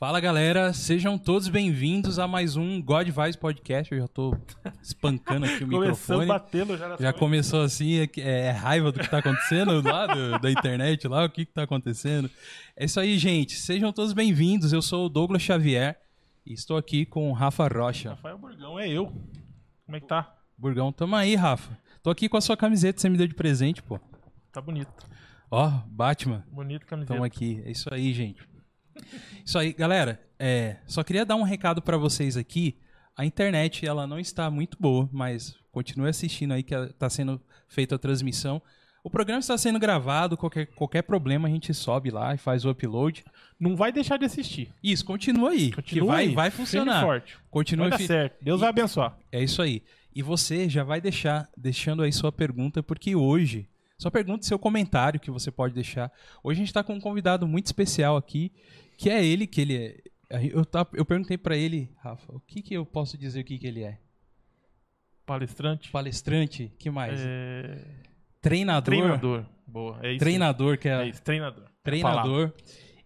Fala galera, sejam todos bem-vindos a mais um God Vibes Podcast. Eu já tô espancando aqui o microfone. batendo já Já começou assim, é, que- é raiva do que tá acontecendo lá do- da internet lá, o que que tá acontecendo. É isso aí, gente. Sejam todos bem-vindos. Eu sou o Douglas Xavier e estou aqui com o Rafa Rocha. Rafael Burgão, é eu. Como é que tá? Burgão, tamo aí, Rafa. Tô aqui com a sua camiseta, você me deu de presente, pô. Tá bonito. Ó, Batman. Bonito camiseta. Estamos aqui. É isso aí, gente. Isso aí, galera. É, só queria dar um recado pra vocês aqui. A internet, ela não está muito boa, mas continue assistindo aí que está sendo feita a transmissão. O programa está sendo gravado, qualquer, qualquer problema a gente sobe lá e faz o upload. Não vai deixar de assistir. Isso, continua aí, que Continua vai, aí, vai e funcionar. forte. Continua Vai dar fi- certo. Deus vai abençoar. É isso aí. E você já vai deixar, deixando aí sua pergunta, porque hoje, sua pergunta e seu comentário que você pode deixar. Hoje a gente tá com um convidado muito especial aqui, que é ele, que ele é. Eu, tá- eu perguntei pra ele, Rafa, o que que eu posso dizer o que que ele é? Palestrante. Palestrante? que mais? É... Treinador? Treinador. Boa. É isso. Treinador, que é, É isso, treinador. treinador.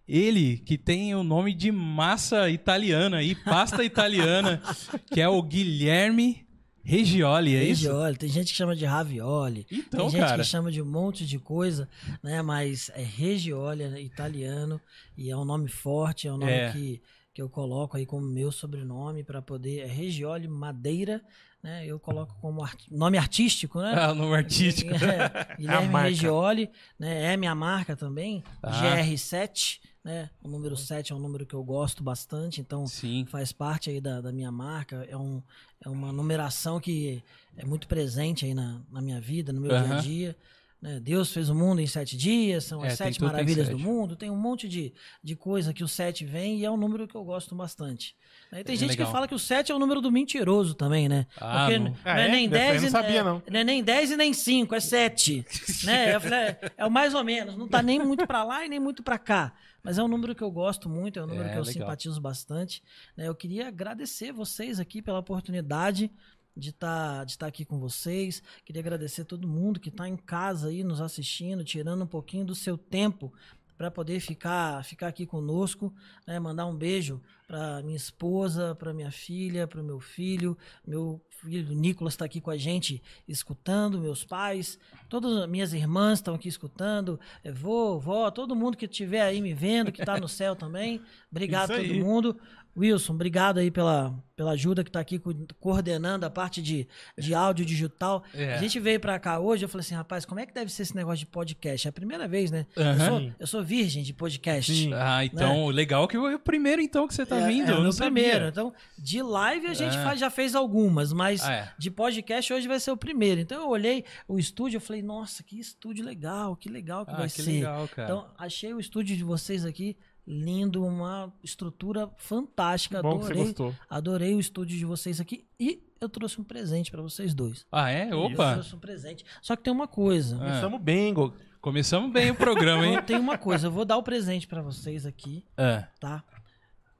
Ele que tem o nome de massa italiana aí, pasta italiana, que é o Guilherme Regioli, é isso? Regioli, tem gente que chama de ravioli, Então, tem gente cara. que chama de um monte de coisa, né? Mas é Regioli, é italiano, e é um nome forte, é um nome É. que, que eu coloco aí como meu sobrenome para poder. É Regioli Madeira, né? Eu coloco como art- nome artístico, né? Ah, nome artístico. É, Guilherme marca. Regioli, né? É minha marca também. Ah. GR7, né? O número 7 é um número que eu gosto bastante, então Sim. faz parte aí da, da minha marca. É, um, é uma numeração que é muito presente aí na, na minha vida, no meu dia Aham. a dia. né? Deus fez o mundo em sete dias, são É, as tem sete maravilhas do sete. mundo, tem um monte de, de coisa que o sete vem e é um número que eu gosto bastante. Aí tem É gente legal. que fala que o sete é o número do mentiroso também, né? Ah, Porque não. não, Ah, é, é? nem Dessa aí 10 eu e não sabia, é- não. não é nem 10 e nem 5, é 7. né? É, é o mais ou menos, não tá nem muito pra lá e nem muito pra cá. Mas é um número que eu gosto muito, é um número É, que eu legal. simpatizo bastante. né? Eu queria agradecer vocês aqui pela oportunidade de estar de tá aqui com vocês. Queria agradecer todo mundo que está em casa aí nos assistindo, tirando um pouquinho do seu tempo para poder ficar, ficar aqui conosco, né? mandar um beijo para minha esposa, para minha filha, para o meu filho, meu filho Nicolas está aqui com a gente escutando, meus pais, todas as minhas irmãs estão aqui escutando, é, vô, vó, todo mundo que estiver aí me vendo, que está no céu também, obrigado a todo mundo. Wilson, obrigado aí pela, pela ajuda que está aqui co- coordenando a parte de, de áudio digital. É. A gente veio para cá hoje, eu falei assim, rapaz, como é que deve ser esse negócio de podcast? É a primeira vez, né? Eu, Aham. sou, eu sou virgem de podcast. Sim. Ah, então, legal que foi o primeiro então que você tá É, vindo. é eu o primeiro. Então, de live a gente É. faz- já fez algumas, mas Ah, é. de podcast hoje vai ser o primeiro. Então eu olhei o estúdio, eu falei, nossa, que estúdio legal, que legal que Ah, vai que ser. legal, cara. Então, achei o estúdio de vocês aqui lindo, uma estrutura fantástica. Bom que você Adorei, gostou. adorei o estúdio de vocês aqui e eu trouxe um presente pra vocês dois. ah, é? Eu Opa! trouxe um presente. Só que tem uma coisa. Ah. Começamos bem, Gog. Começamos bem o programa, hein? Tem uma coisa, eu vou dar o presente pra vocês aqui, É. tá?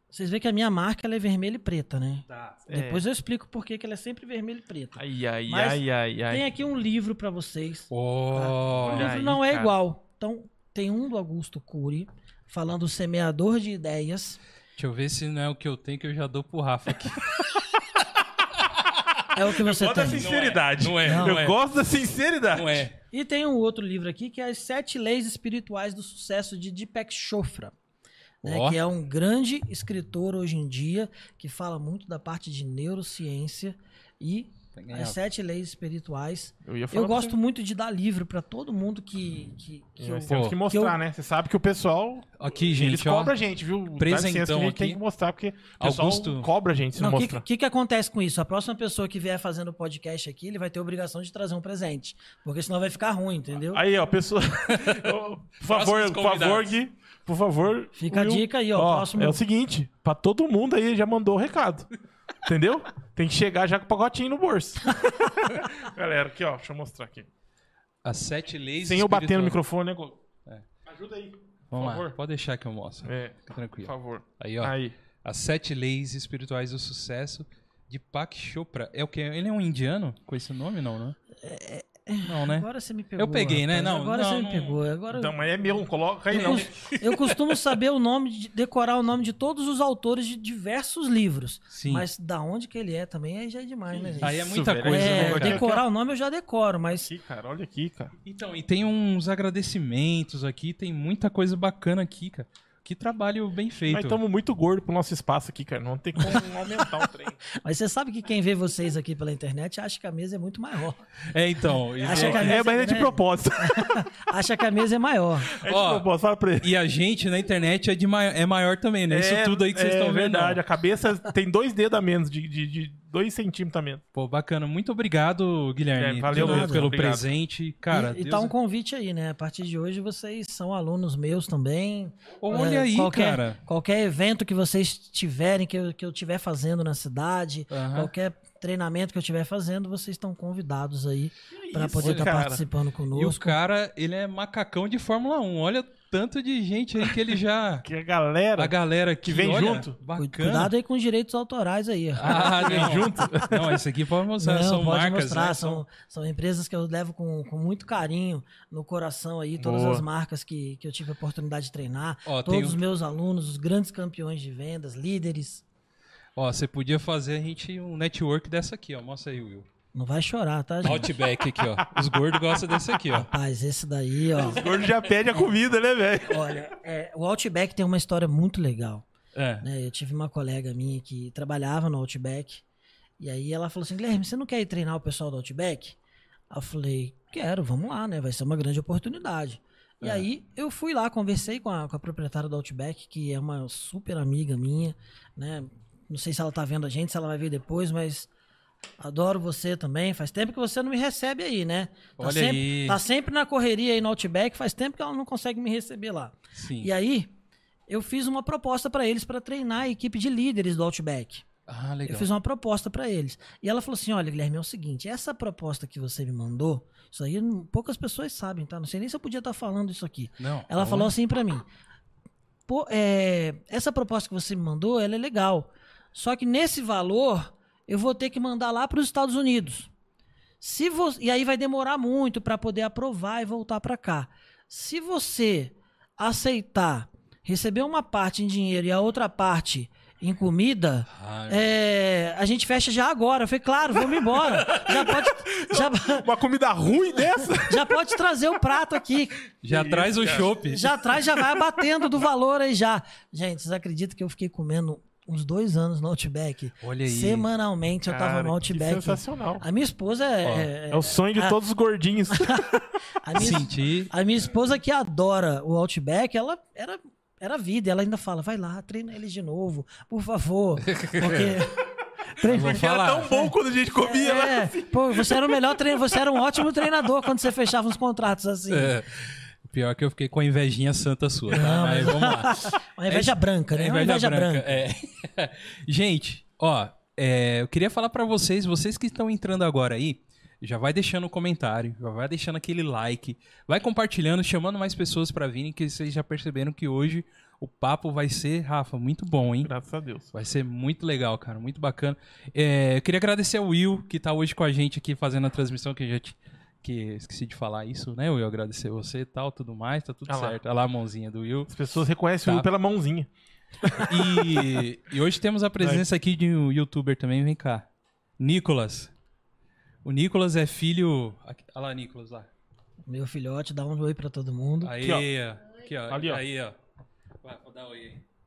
Vocês veem que a minha marca ela é vermelha e preta, né? É. Depois eu explico por que que ela é sempre vermelha e preta. Ai, ai, Mas ai, ai, ai. Tem aqui um livro pra vocês. Oh, O Olha livro aí, não é cara. igual. Então, tem um do Augusto Cury, falando semeador de ideias. Deixa eu ver se não é o que eu tenho que eu já dou pro Rafa aqui. É o que você Gosto da tem. sinceridade. Não é, não Eu é. gosto da sinceridade. Não é. E tem um outro livro aqui que é As Sete Leis Espirituais do Sucesso de Deepak Chopra. né, que é um grande escritor hoje em dia, que fala muito da parte de neurociência e as sete leis espirituais. Eu ia falar Eu gosto você. muito de dar livro para todo mundo que, que, que eu, temos Pô, que mostrar, que eu- né? Você sabe que o pessoal. Aqui, eles gente, ó. cobram a gente, viu? Presentão a gente tem que mostrar, porque o pessoal Augusto- cobra a gente se não, Não, o que, mostrar. que, que acontece com isso? A próxima pessoa que vier fazendo o podcast aqui, ele vai ter a obrigação de trazer um presente. Porque senão vai ficar ruim, entendeu? Aí, ó, pessoa. Por favor, por favor. Gui. Por favor. Fica a Will. dica aí, ó, próximo- É o seguinte: pra todo mundo aí já mandou o recado. Entendeu? Tem que chegar já com o pacotinho no bolso. Galera, aqui, ó, deixa eu mostrar aqui. As sete leis Sem eu bater no microfone, né, Gol? É. Ajuda aí. Vamos por lá, favor. pode deixar que eu mostro. É, Fica por tranquilo. favor. Aí, ó. Aí. As sete leis espirituais do sucesso de Pak Chopra. É o que? Ele é um indiano com esse nome, não, né? Não, né? Agora você me pegou. Eu peguei, né? Não, agora não, você me não. pegou. Agora Então, mas é meu, não coloca aí eu, não. cos- eu costumo saber o nome, de, decorar o nome de todos os autores de diversos livros. Sim. Mas da onde que ele é também aí já é demais, né, gente? Aí é muita coisa, É, né, decorar o nome eu já decoro, mas Aqui, cara, olha aqui, cara. Então, e tem uns agradecimentos aqui, tem muita coisa bacana aqui, cara. Que trabalho bem feito. Nós estamos muito gordo pro nosso espaço aqui, cara. Não tem como aumentar o trem. Mas você sabe que quem vê vocês aqui pela internet acha que a mesa é muito maior. É, então. Acha que a É, mesa, mas é de né? propósito. Acha que a mesa é maior. É de Ó, propósito, fala pra ele. E a gente na internet é, de mai- é maior também, né? Isso É, tudo aí que vocês é estão vendo. verdade. não. A cabeça tem dois dedos a menos, de, de, de dois centímetros a menos. Pô, bacana. Muito obrigado, Guilherme, É, valeu pelo, mesmo, pelo obrigado. presente. Cara, e, e tá um é- convite aí, né? A partir de hoje vocês são alunos meus também. Olha É, aí, qualquer, cara. Qualquer evento que vocês tiverem, que eu, que eu tiver fazendo na cidade, Aham. qualquer treinamento que eu estiver fazendo, vocês estão convidados aí para poder estar cara. participando E o conosco. cara, ele é macacão de Fórmula 1. Olha tanto de gente aí que ele já. Que a galera. A galera que vem olha, junto. Bacana. Cuidado aí com os direitos autorais aí. Ah, Vem não. junto. Não, isso aqui pode mostrar. Não, são pode marcas, mostrar, né? são, são empresas que eu levo com, com muito carinho no coração aí, todas Boa. as marcas que, que eu tive a oportunidade de treinar, Ó, todos os um- meus alunos, os grandes campeões de vendas, líderes. Ó, você podia fazer a gente um network dessa aqui, ó. Mostra aí, Will. Não vai chorar, tá, gente? Outback aqui, ó. Os gordos gostam desse aqui, ó. Rapaz, esse daí, ó. Os gordos já pedem a comida, né, velho? Olha, é, o Outback tem uma história muito legal. É. né? Eu tive uma colega minha que trabalhava no Outback. E aí ela falou assim: Guilherme, você não quer ir treinar o pessoal do Outback? Aí eu falei: quero, vamos lá, né? Vai ser uma grande oportunidade. E É. aí eu fui lá, conversei com a, com a proprietária do Outback, que é uma super amiga minha, né? Não sei se ela tá vendo a gente, se ela vai ver depois, mas adoro você também. Faz tempo que você não me recebe aí, né? Tá Olha sempre, aí. Tá sempre na correria aí no Outback, faz tempo que ela não consegue me receber lá. Sim. E aí, eu fiz uma proposta para eles para treinar a equipe de líderes do Outback. Ah, legal. Eu fiz uma proposta para eles. E ela falou assim: olha, Guilherme, é o seguinte, essa proposta que você me mandou, isso aí poucas pessoas sabem, tá? Não sei nem se eu podia estar falando isso aqui. Não. Ela não falou é? assim para mim: Pô, é, essa proposta que você me mandou, ela é legal. Só que nesse valor, eu vou ter que mandar lá para os Estados Unidos. Se vo... E aí vai demorar muito para poder aprovar e voltar para cá. Se você aceitar receber uma parte em dinheiro e a outra parte em comida, é, a gente fecha já agora. Eu falei, claro, vamos embora. Já pode, já, Uma comida ruim dessa? já pode trazer o prato aqui. Já Que traz isso, o chopp. Já traz, já vai abatendo do valor aí já. Gente, vocês acreditam que eu fiquei comendo uns dois anos no Outback? Olha aí. Semanalmente eu tava Cara, no que Outback. sensacional. A minha esposa é. É o sonho de a- todos os gordinhos. a, minha, Senti. a minha esposa que adora o Outback, ela era, era vida. Ela ainda fala, vai lá, treina eles de novo, por favor. Porque. Porque era tão bom quando a gente comia lá. É, pô, você era o melhor treinador, você era um ótimo treinador quando você fechava uns contratos assim. É. Pior é que eu fiquei com a invejinha santa sua, tá? Não, Mas vamos lá. Uma inveja branca, né? Uma inveja branca. É. Gente, ó, é, eu queria falar pra vocês, vocês que estão entrando agora aí, já vai deixando o comentário, já vai deixando aquele like, vai compartilhando, chamando mais pessoas pra virem, que vocês já perceberam que hoje o papo vai ser, Rafa, muito bom, hein? Graças a Deus. Vai ser muito legal, cara, muito bacana. É, eu queria agradecer ao Will, que tá hoje com a gente aqui fazendo a transmissão, que eu já te- que esqueci de falar isso, né, Will? Agradecer você e tal, tudo mais, tá tudo Ah certo. Olha lá a mãozinha do Will. As pessoas reconhecem Tá. o Will pela mãozinha. E, e hoje temos a presença aqui de um youtuber também, vem cá. Nicolas. O Nicolas é filho. aqui- Olha lá, Nicolas lá. Meu filhote, dá um oi pra todo mundo. Aí, ó. ó. Aqui, ó. Ali, ó. Aí, ó. Vai, vou dar um oi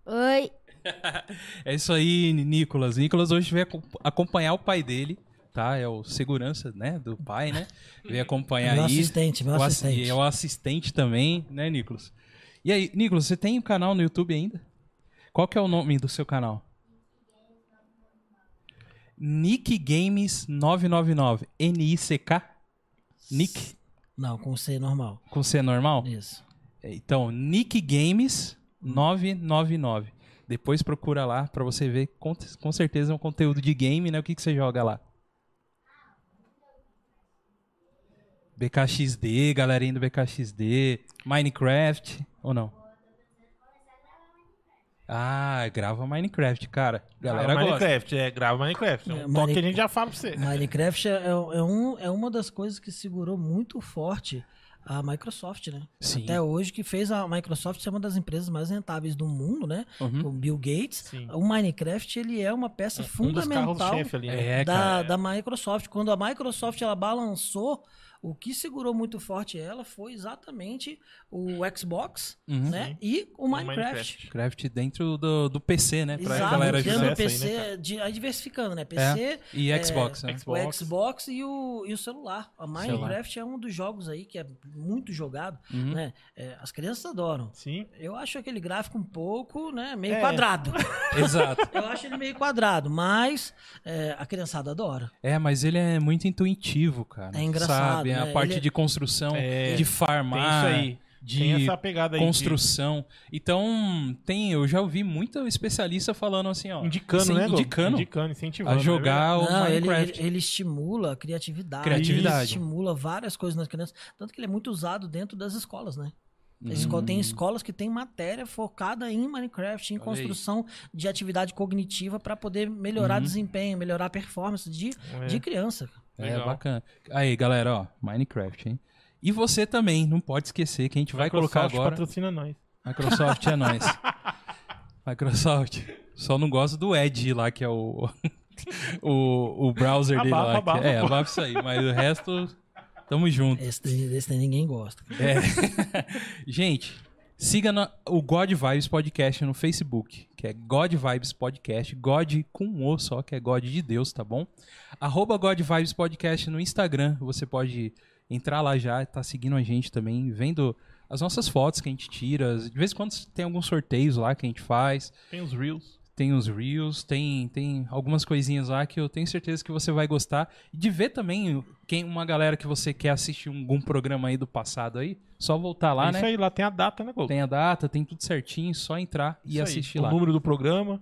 aí. Oi. É isso aí, Nicolas. Nicolas hoje veio acom- acompanhar o pai dele, tá? É o segurança, né? Do pai, né? Veio acompanhar Meu aí. assistente, meu O assi- assistente. É o assistente também, né, Nicolas? E aí, Nicolas, você tem um canal no YouTube ainda? Qual que é o nome do seu canal? Nick Games 999. N-I-C-K? Nick? Não, com C normal. Com C normal? Isso. Então, Nick Games 999. Depois procura lá pra você ver. Com, com certeza é um conteúdo de game, né? O que, que você joga lá? BKXD, galerinha do BKXD, Minecraft, ou não? Ah, grava Minecraft, cara. Galera Grava gosta. Minecraft, é, grava Minecraft. É um É, toque Mine- que a gente já fala pra você. Minecraft é, é, um, é uma das coisas que segurou muito forte a Microsoft, né? Sim. Até hoje, que fez a Microsoft ser uma das empresas mais rentáveis do mundo, né? Uhum. O Bill Gates. Sim. O Minecraft, ele é uma peça Um dos fundamental carros-chefe ali. né? É, da, cara. da Microsoft. Quando a Microsoft ela balançou, o que segurou muito forte ela foi exatamente o Xbox, Uhum. né? E o O Minecraft. Minecraft dentro do, do PC, né? Pra Exato, galera dentro do acesso aí, né, PC, de- aí diversificando, né? PC, E é, Xbox, né? Xbox. o Xbox e o, e o celular. A Minecraft é um dos jogos aí que é muito jogado, Uhum. né? É, as crianças adoram. Sim. Eu acho aquele gráfico um pouco, né, meio É. quadrado. Exato. Eu acho ele meio quadrado, mas é, a criançada adora. É, mas ele é muito intuitivo, cara. É engraçado, Sabe? A né? parte Ele é- de construção, É, de Tem farmar, isso aí. de Tem essa pegada aí. de- construção. Então, tem, eu já ouvi muito especialista falando assim, ó. Indicando, assim, né? Indicando Indicando, incentivando. a jogar o Não, ele, Minecraft. ele, ele estimula a criatividade. Criatividade. Ele estimula várias coisas nas crianças. Tanto que ele é muito usado dentro das escolas, né? Hum. Tem escolas que tem matéria focada em Minecraft, em Olha aí. construção de atividade cognitiva para poder melhorar Uhum. desempenho, melhorar a performance de, É. de criança. É Legal. bacana. Aí, galera, ó, Minecraft, hein? E você também, não pode esquecer que a gente vai Microsoft colocar agora. patrocina nós. Microsoft é nós. Microsoft. Só não gosto do Edge lá, que é o o, o browser dele Abafa, lá. abafa, que, é, pô. abafa isso aí, mas o resto tamo junto. Esse, daí ninguém gosta. É. Gente, siga na- o God Vibes Podcast no Facebook, que é God Vibes Podcast, God com um O só, que é God de Deus, tá bom? Arroba God Vibes Podcast no Instagram, você pode entrar lá já, tá seguindo a gente também, vendo as nossas fotos que a gente tira, de vez em quando tem alguns sorteios lá que a gente faz, Tem os Reels. tem os Reels, tem, tem algumas coisinhas lá que eu tenho certeza que você vai gostar. E de ver também quem uma galera que você quer assistir algum programa aí do passado aí, só voltar lá, É Isso né? aí, lá tem a data, né, Gol? Tem a data, tem tudo certinho, só entrar e Isso aí. assistir o lá. número do programa.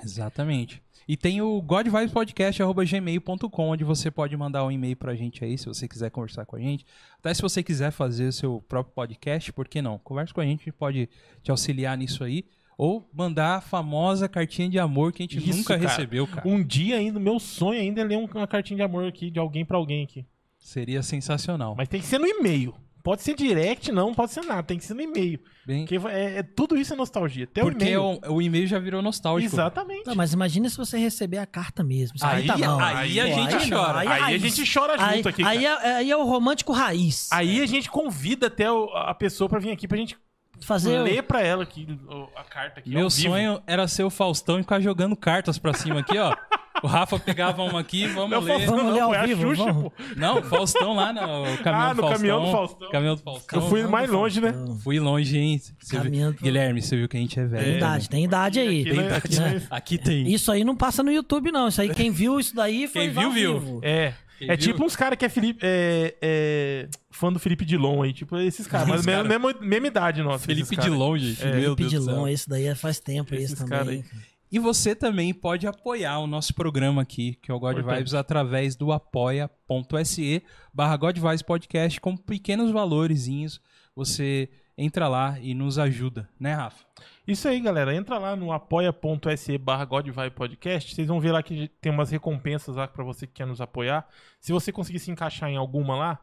Exatamente. E tem o godvibespodcast.gmail.com, onde você pode mandar um e-mail pra gente aí, se você quiser conversar com a gente. Até se você quiser fazer o seu próprio podcast, por que não? Conversa com a gente, a gente pode te auxiliar nisso aí. Ou mandar a famosa cartinha de amor que a gente Isso, nunca cara. recebeu, cara. Um dia ainda, meu sonho ainda é ler um- uma cartinha de amor aqui, de alguém pra alguém aqui. Seria sensacional. Mas tem que ser no e-mail. Pode ser direct, não, pode ser nada. Tem que ser no e-mail. Bem, Porque é, é- tudo isso é nostalgia. Até porque o e-mail. o, o e-mail já virou nostálgico. Exatamente. Não, mas imagina se você receber a carta mesmo. Isso Aí- tá bom. aí a gente não, chora. é Aí a gente chora Aí, junto aqui, aí, é, aí é o romântico raiz. Aí a gente convida até o- a pessoa pra vir aqui pra gente Fazer. ler pra ela aqui o- a carta aqui. Meu sonho era ser o Faustão e ficar jogando cartas pra cima aqui, ó. O Rafa pegava uma aqui, vamos Não, ler. Faustão Vamos não, ler ao foi a vivo, Xuxa, vamos. pô. Não, Faustão lá no caminhão Ah, do no Faustão. caminhão do Faustão. Caminhão do Faustão. Eu fui mais longe, né? Fui longe, hein? Você viu- Caminhando pro- Guilherme, você viu que a gente é velho. Tem né? idade, tem idade aí. Aqui, né? Aqui, né? Aqui tem. Isso aí não passa no YouTube, não. Isso aí, quem viu isso daí foi Quem viu, viu. vivo. É. Quem é viu? tipo uns caras que é, Felipe, é, é fã do Felipe Dilon aí. Tipo esses caras. Mas cara. mesmo- mesma idade nossa. Felipe. Dilon, gente. É, Meu Deus do Pedilon, céu. esse daí é faz tempo esse Esses caras também. E você também pode apoiar o nosso programa aqui, que é o God Importante. Vibes, através do apoia.se barra God Vibes Podcast, com pequenos valorezinhos. Você entra lá e nos ajuda, né, Rafa? Isso aí, galera. Entra lá no apoia.se barra Podcast. Vocês vão ver lá que tem umas recompensas lá pra você que quer nos apoiar. Se você conseguir se encaixar em alguma lá,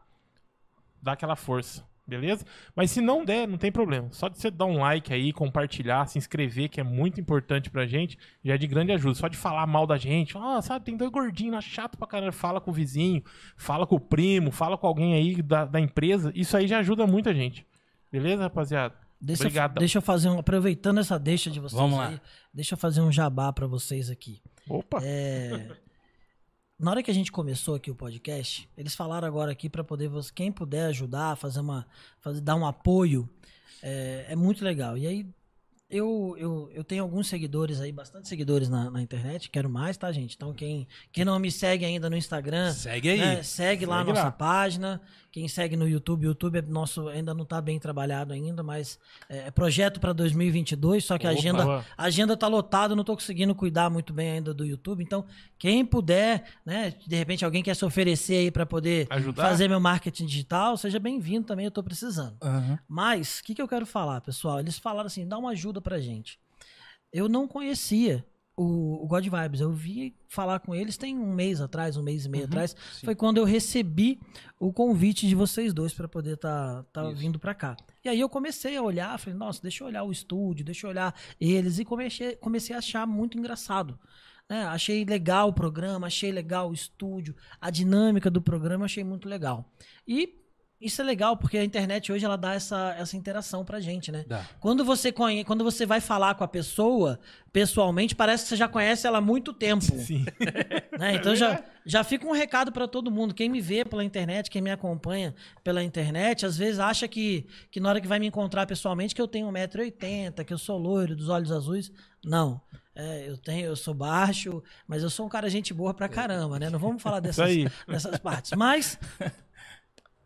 dá aquela força, beleza? Mas se não der, não tem problema. Só de você dar um like aí, compartilhar, se inscrever, que é muito importante pra gente, já é de grande ajuda. Só de falar mal da gente, ah, sabe, tem dois gordinhos lá, chato pra caramba. Fala com o vizinho, fala com o primo, fala com alguém aí da, da empresa. Isso aí já ajuda muita gente. Beleza, rapaziada? Deixa, Obrigadão. deixa eu fazer um. Aproveitando essa deixa de vocês Vamos lá. aí, deixa eu fazer um jabá pra vocês aqui. Opa! É, na hora que a gente começou aqui o podcast, eles falaram agora aqui para poder você, quem puder ajudar, fazer uma, fazer, dar um apoio, é, é muito legal. E aí eu, eu, eu tenho alguns seguidores aí, bastante seguidores na, na internet, quero mais, tá, gente? Então quem, quem não me segue ainda no Instagram, Segue aí. né, segue lá a Segue nossa lá. página. Quem segue no YouTube, o YouTube é nosso ainda não está bem trabalhado ainda, mas é, é projeto para 2022, só que a agenda a agenda tá lotada, não tô conseguindo cuidar muito bem ainda do YouTube. Então, quem puder, né, de repente alguém quer se oferecer aí para poder Ajudar? fazer meu marketing digital, seja bem-vindo também, eu tô precisando. Aham. Mas, o que, que eu quero falar, pessoal? Eles falaram assim, dá uma ajuda pra gente. eu não conhecia o, o God Vibes. Eu vi falar com eles tem um mês atrás, um mês e meio Uhum, atrás. sim. Foi quando eu recebi o convite de vocês dois para poder estar tá, tá vindo para cá. E aí eu comecei a olhar, falei, nossa, deixa eu olhar o estúdio, deixa eu olhar eles. E comecei, comecei a achar muito engraçado. né? Achei legal o programa, achei legal o estúdio, a dinâmica do programa, achei muito legal. E isso é legal, porque a internet hoje ela dá essa, essa interação pra gente, né? Dá. Quando você, conhe... Quando você vai falar com a pessoa, pessoalmente, parece que você já conhece ela há muito tempo. Sim. né? Então já, já fica um recado pra todo mundo. Quem me vê pela internet, quem me acompanha pela internet, às vezes acha que, que na hora que vai me encontrar pessoalmente que eu tenho 1,80m, que eu sou loiro, dos olhos azuis. Não. É, eu tenho, eu sou baixo, mas eu sou um cara gente boa pra caramba, né? Não vamos falar dessas, dessas partes. Mas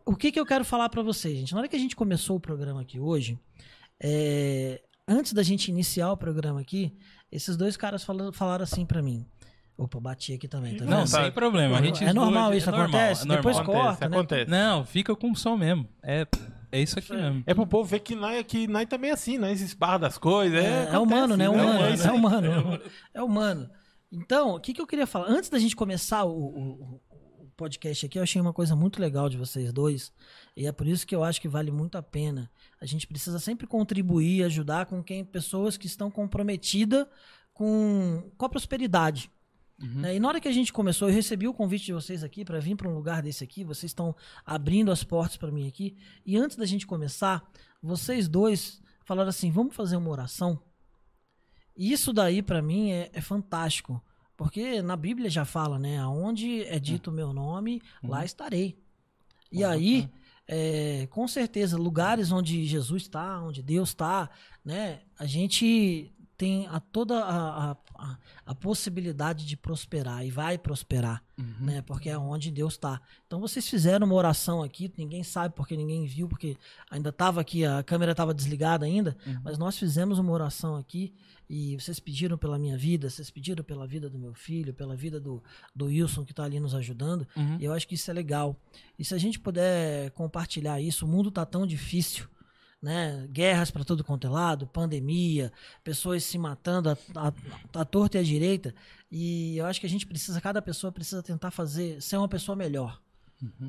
o que, que eu quero falar pra vocês, gente? Na hora que a gente começou o programa aqui hoje, é, antes da gente iniciar o programa aqui, esses dois caras falaram, falaram assim pra mim. Opa, bati aqui também, tá vendo? Não, sem problema. A gente é normal isso, é acontece? é normal. Depois Acontece, corta, né? acontece. Não, fica com som mesmo. É, é isso aqui mesmo. É pro povo ver que nós, que nós também é assim, nós esbarra das coisas. É, É, é humano, né? É acontece, humano, É é, isso aí. humano. É humano. Então, o que, que eu queria falar? Antes da gente começar o, o- o podcast aqui, eu achei uma coisa muito legal de vocês dois. E é por isso que eu acho que vale muito a pena. A gente precisa sempre contribuir, ajudar com quem pessoas que estão comprometidas com, com a prosperidade. Uhum. né? E na hora que a gente começou, eu recebi o convite de vocês aqui para vir para um lugar desse aqui. Vocês estão abrindo as portas para mim aqui. E antes da gente começar, vocês dois falaram assim: vamos fazer uma oração. Isso daí para mim é, é fantástico, porque na Bíblia já fala, né? Aonde é dito o meu nome, lá estarei. E aí, é, com certeza, lugares onde Jesus está, onde Deus está, né? A gente tem a toda a, a, a, a possibilidade de prosperar e vai prosperar, Uhum. né? Porque é onde Deus está. Então vocês fizeram uma oração aqui, ninguém sabe porque ninguém viu, porque ainda estava aqui, a câmera estava desligada ainda, Uhum. mas nós fizemos uma oração aqui e vocês pediram pela minha vida, vocês pediram pela vida do meu filho, pela vida do, do Wilson que está ali nos ajudando. Uhum. E eu acho que isso é legal. E se a gente puder compartilhar isso, o mundo tá tão difícil, né? Guerras para todo quanto é lado, pandemia, pessoas se matando à, à, à torta e à direita. E eu acho que a gente precisa, cada pessoa precisa tentar fazer, ser uma pessoa melhor.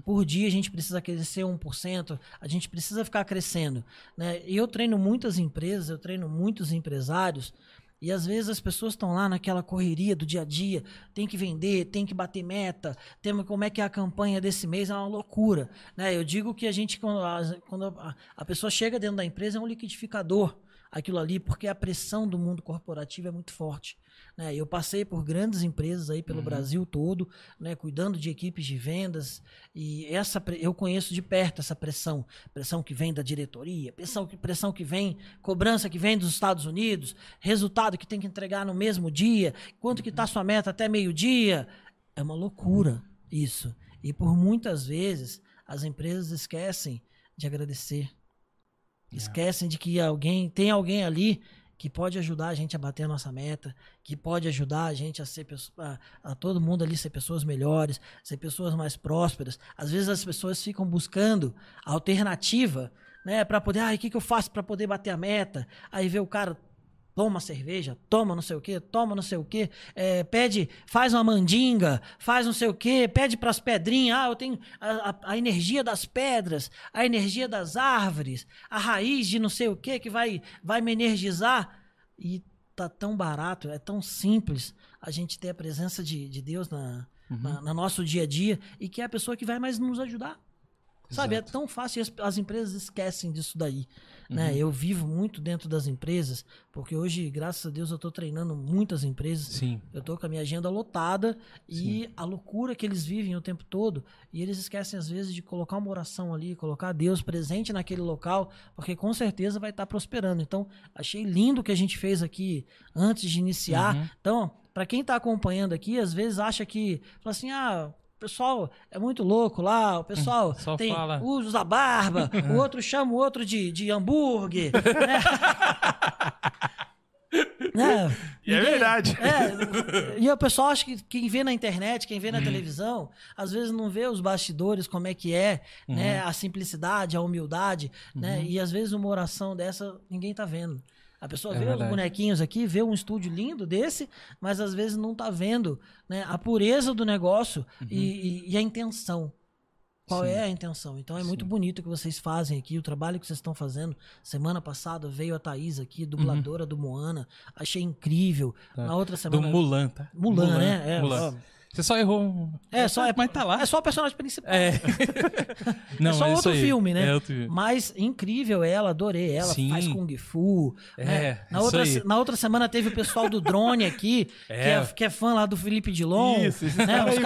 Por dia a gente precisa crescer 1%, a gente precisa ficar crescendo. Né? Eu treino muitas empresas, eu treino muitos empresários, e às vezes as pessoas estão lá naquela correria do dia a dia, tem que vender, tem que bater meta, tem como é que é a campanha desse mês, é uma loucura. Né? Eu digo que a gente, quando, a, quando a, a pessoa chega dentro da empresa, é um liquidificador aquilo ali, porque a pressão do mundo corporativo é muito forte. Né? Eu passei por grandes empresas aí pelo Brasil todo, né? cuidando de equipes de vendas, e essa eu conheço de perto essa pressão, pressão que vem da diretoria, pressão que, pressão que vem, cobrança que vem dos Estados Unidos, resultado que tem que entregar no mesmo dia, quanto que está sua meta até meio-dia. É uma loucura isso. E por muitas vezes as empresas esquecem de agradecer. Esquecem de que alguém tem alguém ali que pode ajudar a gente a bater a nossa meta, que pode ajudar a gente a ser a, a todo mundo ali ser pessoas melhores, ser pessoas mais prósperas. Às vezes as pessoas ficam buscando alternativa, né, para poder, ah, o que que eu faço para poder bater a meta? Aí vê o cara toma cerveja, toma não sei o que, toma não sei o que, pede, faz uma mandinga, faz não sei o que, pede pras pedrinhas, ah, eu tenho a, a- a energia das pedras, a energia das árvores, a raiz de não sei o que que vai, vai me energizar. E tá tão barato, é tão simples a gente ter a presença de, de Deus na, na, no nosso dia a dia e que é a pessoa que vai mais nos ajudar. Sabe, é Exato. tão fácil as, as empresas esquecem disso daí. Né? Eu vivo muito dentro das empresas, porque hoje, graças a Deus, eu estou treinando muitas empresas. Sim. Eu tô com a minha agenda lotada e a loucura que eles vivem o tempo todo. E eles esquecem, às vezes, de colocar uma oração ali, colocar Deus presente naquele local, porque com certeza vai estar prosperando. Então, achei lindo o que a gente fez aqui antes de iniciar. Uhum. Então, para quem tá acompanhando aqui, às vezes acha que, fala assim, ah. O pessoal é muito louco lá, o pessoal Só tem fala. usa a barba, o outro chama o outro de, de hambúrguer, né? Né? E é Ninguém- verdade. é, e o pessoal acha que quem vê na internet, quem Uhum. vê na televisão, às vezes não vê os bastidores, como é que é, Uhum. né? A simplicidade, a humildade, né? E às vezes uma oração dessa ninguém tá vendo. A pessoa É vê verdade. os bonequinhos aqui, vê um estúdio lindo desse, mas às vezes não tá vendo né, a pureza do negócio e, e- e a intenção. Qual Uhum. Sim. é a intenção? Então é muito Sim. bonito o que vocês fazem aqui, o trabalho que vocês estão fazendo. Semana passada veio a Thaís aqui, dubladora do Moana. Achei incrível. Uhum. Tá. Na outra Do semana. Mulan, tá? Mulan, né? É, Mulan. Você só errou um. É, só é, Mas tá lá. é só o personagem principal. É. Não, É só isso outro filme, né? É outro filme. Mas incrível ela, adorei ela, Sim. faz Kung Fu. É, né? na, isso outra, aí. na outra semana teve o pessoal do drone aqui, que, É. é, que é fã lá do Felipe Dilon. Isso, esse né? cara aí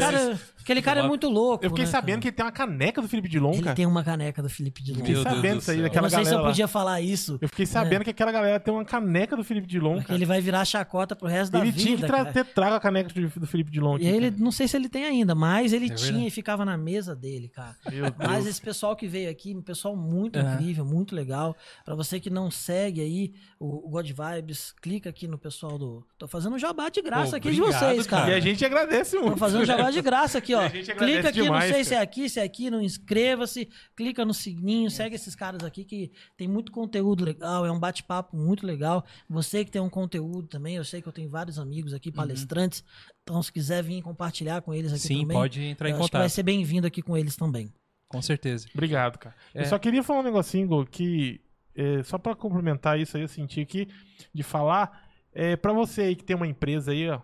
cara-. Aquele cara, é muito louco. Eu fiquei né, sabendo cara? que ele tem uma caneca do Felipe Dilon, ele cara. tem uma caneca do Felipe Dilon. Fiquei Meu Deus sabendo do isso aí. Eu daquela não sei se galera eu lá. podia falar isso. Eu fiquei sabendo que aquela galera tem uma caneca do Felipe Dilon, Porque cara. ele vai virar chacota pro resto da Ele vida. tinha que ter trago a caneca do, Felipe Dilon aqui. E ele, cara. não sei se ele tem ainda, mas ele É tinha e ficava na mesa dele, cara. Meu Deus. Mas esse pessoal que veio aqui, um pessoal muito É. incrível, muito legal. Pra você que não segue aí o, God Vibes, clica aqui no pessoal do. Tô fazendo um jabá de graça Pô, aqui de obrigado, vocês, cara. E a gente agradece muito. Tô fazendo um jabá de graça aqui, ó. Agradece Clica aqui, demais, não sei se é cara. aqui, se é aqui, não inscreva-se, clica no sininho, segue esses caras aqui que tem muito conteúdo legal, é um bate-papo muito legal. Você que tem um conteúdo também, eu sei que eu tenho vários amigos aqui, palestrantes, então se quiser vir compartilhar com eles aqui Sim, também, pode entrar em que vai contato. ser bem-vindo aqui com eles também. Com certeza. Obrigado, cara. É. Eu só queria falar um negocinho, Gol, que é, só pra complementar isso aí, eu senti aqui de falar, é, para você aí que tem uma empresa aí, ó,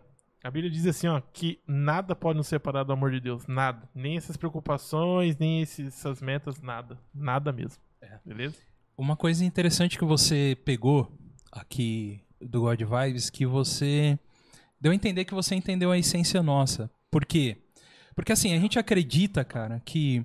a Bíblia diz assim, ó, que nada pode nos separar do amor de Deus, nada. Nem essas preocupações, nem esses- essas metas, nada. Nada mesmo. É. Beleza? Uma coisa interessante que você pegou aqui do God Vibes, que você deu a entender que você entendeu a essência nossa. Por quê? Porque assim, a gente acredita, cara, que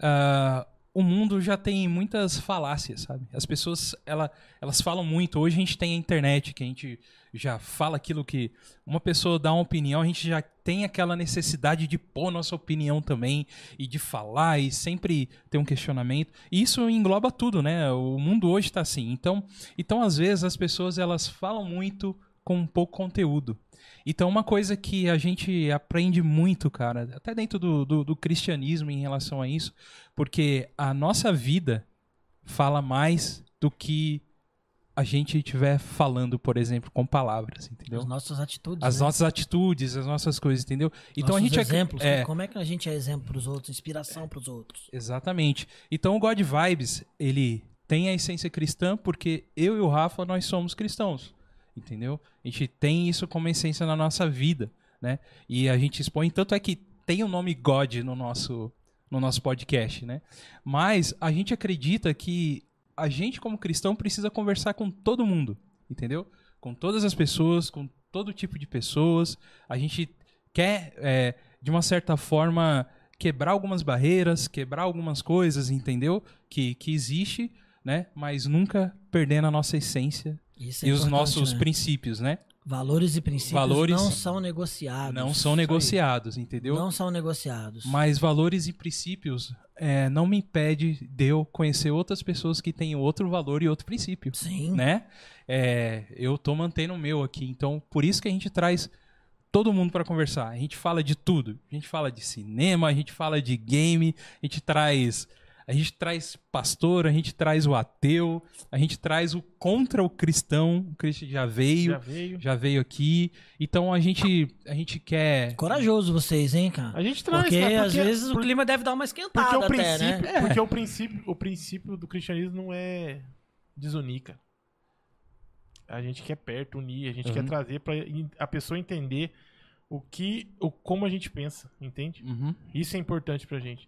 ah, o mundo já tem muitas falácias, sabe? As pessoas, ela, elas falam muito. Hoje a gente tem a internet, que a gente já fala aquilo que uma pessoa dá uma opinião, a gente já tem aquela necessidade de pôr nossa opinião também e de falar e sempre ter um questionamento. E isso engloba tudo, né? O mundo hoje está assim. Então, então às vezes as pessoas elas falam muito com pouco conteúdo. Então, uma coisa que a gente aprende muito, cara, até dentro do, do, do cristianismo em relação a isso, porque a nossa vida fala mais do que a gente estiver falando, por exemplo, com palavras, entendeu? As nossas atitudes. As né? nossas atitudes, as nossas coisas, entendeu? Então Nossos a gente exemplos. é, Como é que a gente é exemplo pros outros, inspiração pros outros? Exatamente. Então o God Vibes, ele tem a essência cristã porque eu e o Rafa, nós somos cristãos. Entendeu? A gente tem isso como essência na nossa vida, né? E a gente expõe, tanto é que tem o nome God no nosso, no nosso podcast, né? Mas a gente acredita que a gente, como cristão, precisa conversar com todo mundo, entendeu? Com todas as pessoas, com todo tipo de pessoas. A gente quer, é, de uma certa forma, quebrar algumas barreiras, quebrar algumas coisas, entendeu? Que, que existe, né? Mas nunca perdendo a nossa essência Isso é e os nossos né? princípios, né? Valores e princípios Valores não são negociados. Não são negociados, entendeu? Não são negociados. Mas valores e princípios é, não me impede de eu conhecer outras pessoas que têm outro valor e outro princípio, Sim. né? É, eu tô mantendo o meu aqui, então por isso que a gente traz todo mundo para conversar. A gente fala de tudo. A gente fala de cinema, a gente fala de game, a gente traz a gente traz pastor, a gente traz o ateu, a gente traz o contra o cristão. O Cristo já veio, Já veio. já veio aqui. Então a gente a gente quer Corajoso vocês, hein, cara? A gente traz, Porque cara, às vezes o clima deve dar uma esquentada Porque o até, né? princípio, porque o princípio, o princípio do cristianismo não é desunir, cara. A gente quer perto, unir, a gente Uhum. quer trazer pra a pessoa entender o que, o como a gente pensa, entende? Uhum. Isso é importante pra gente.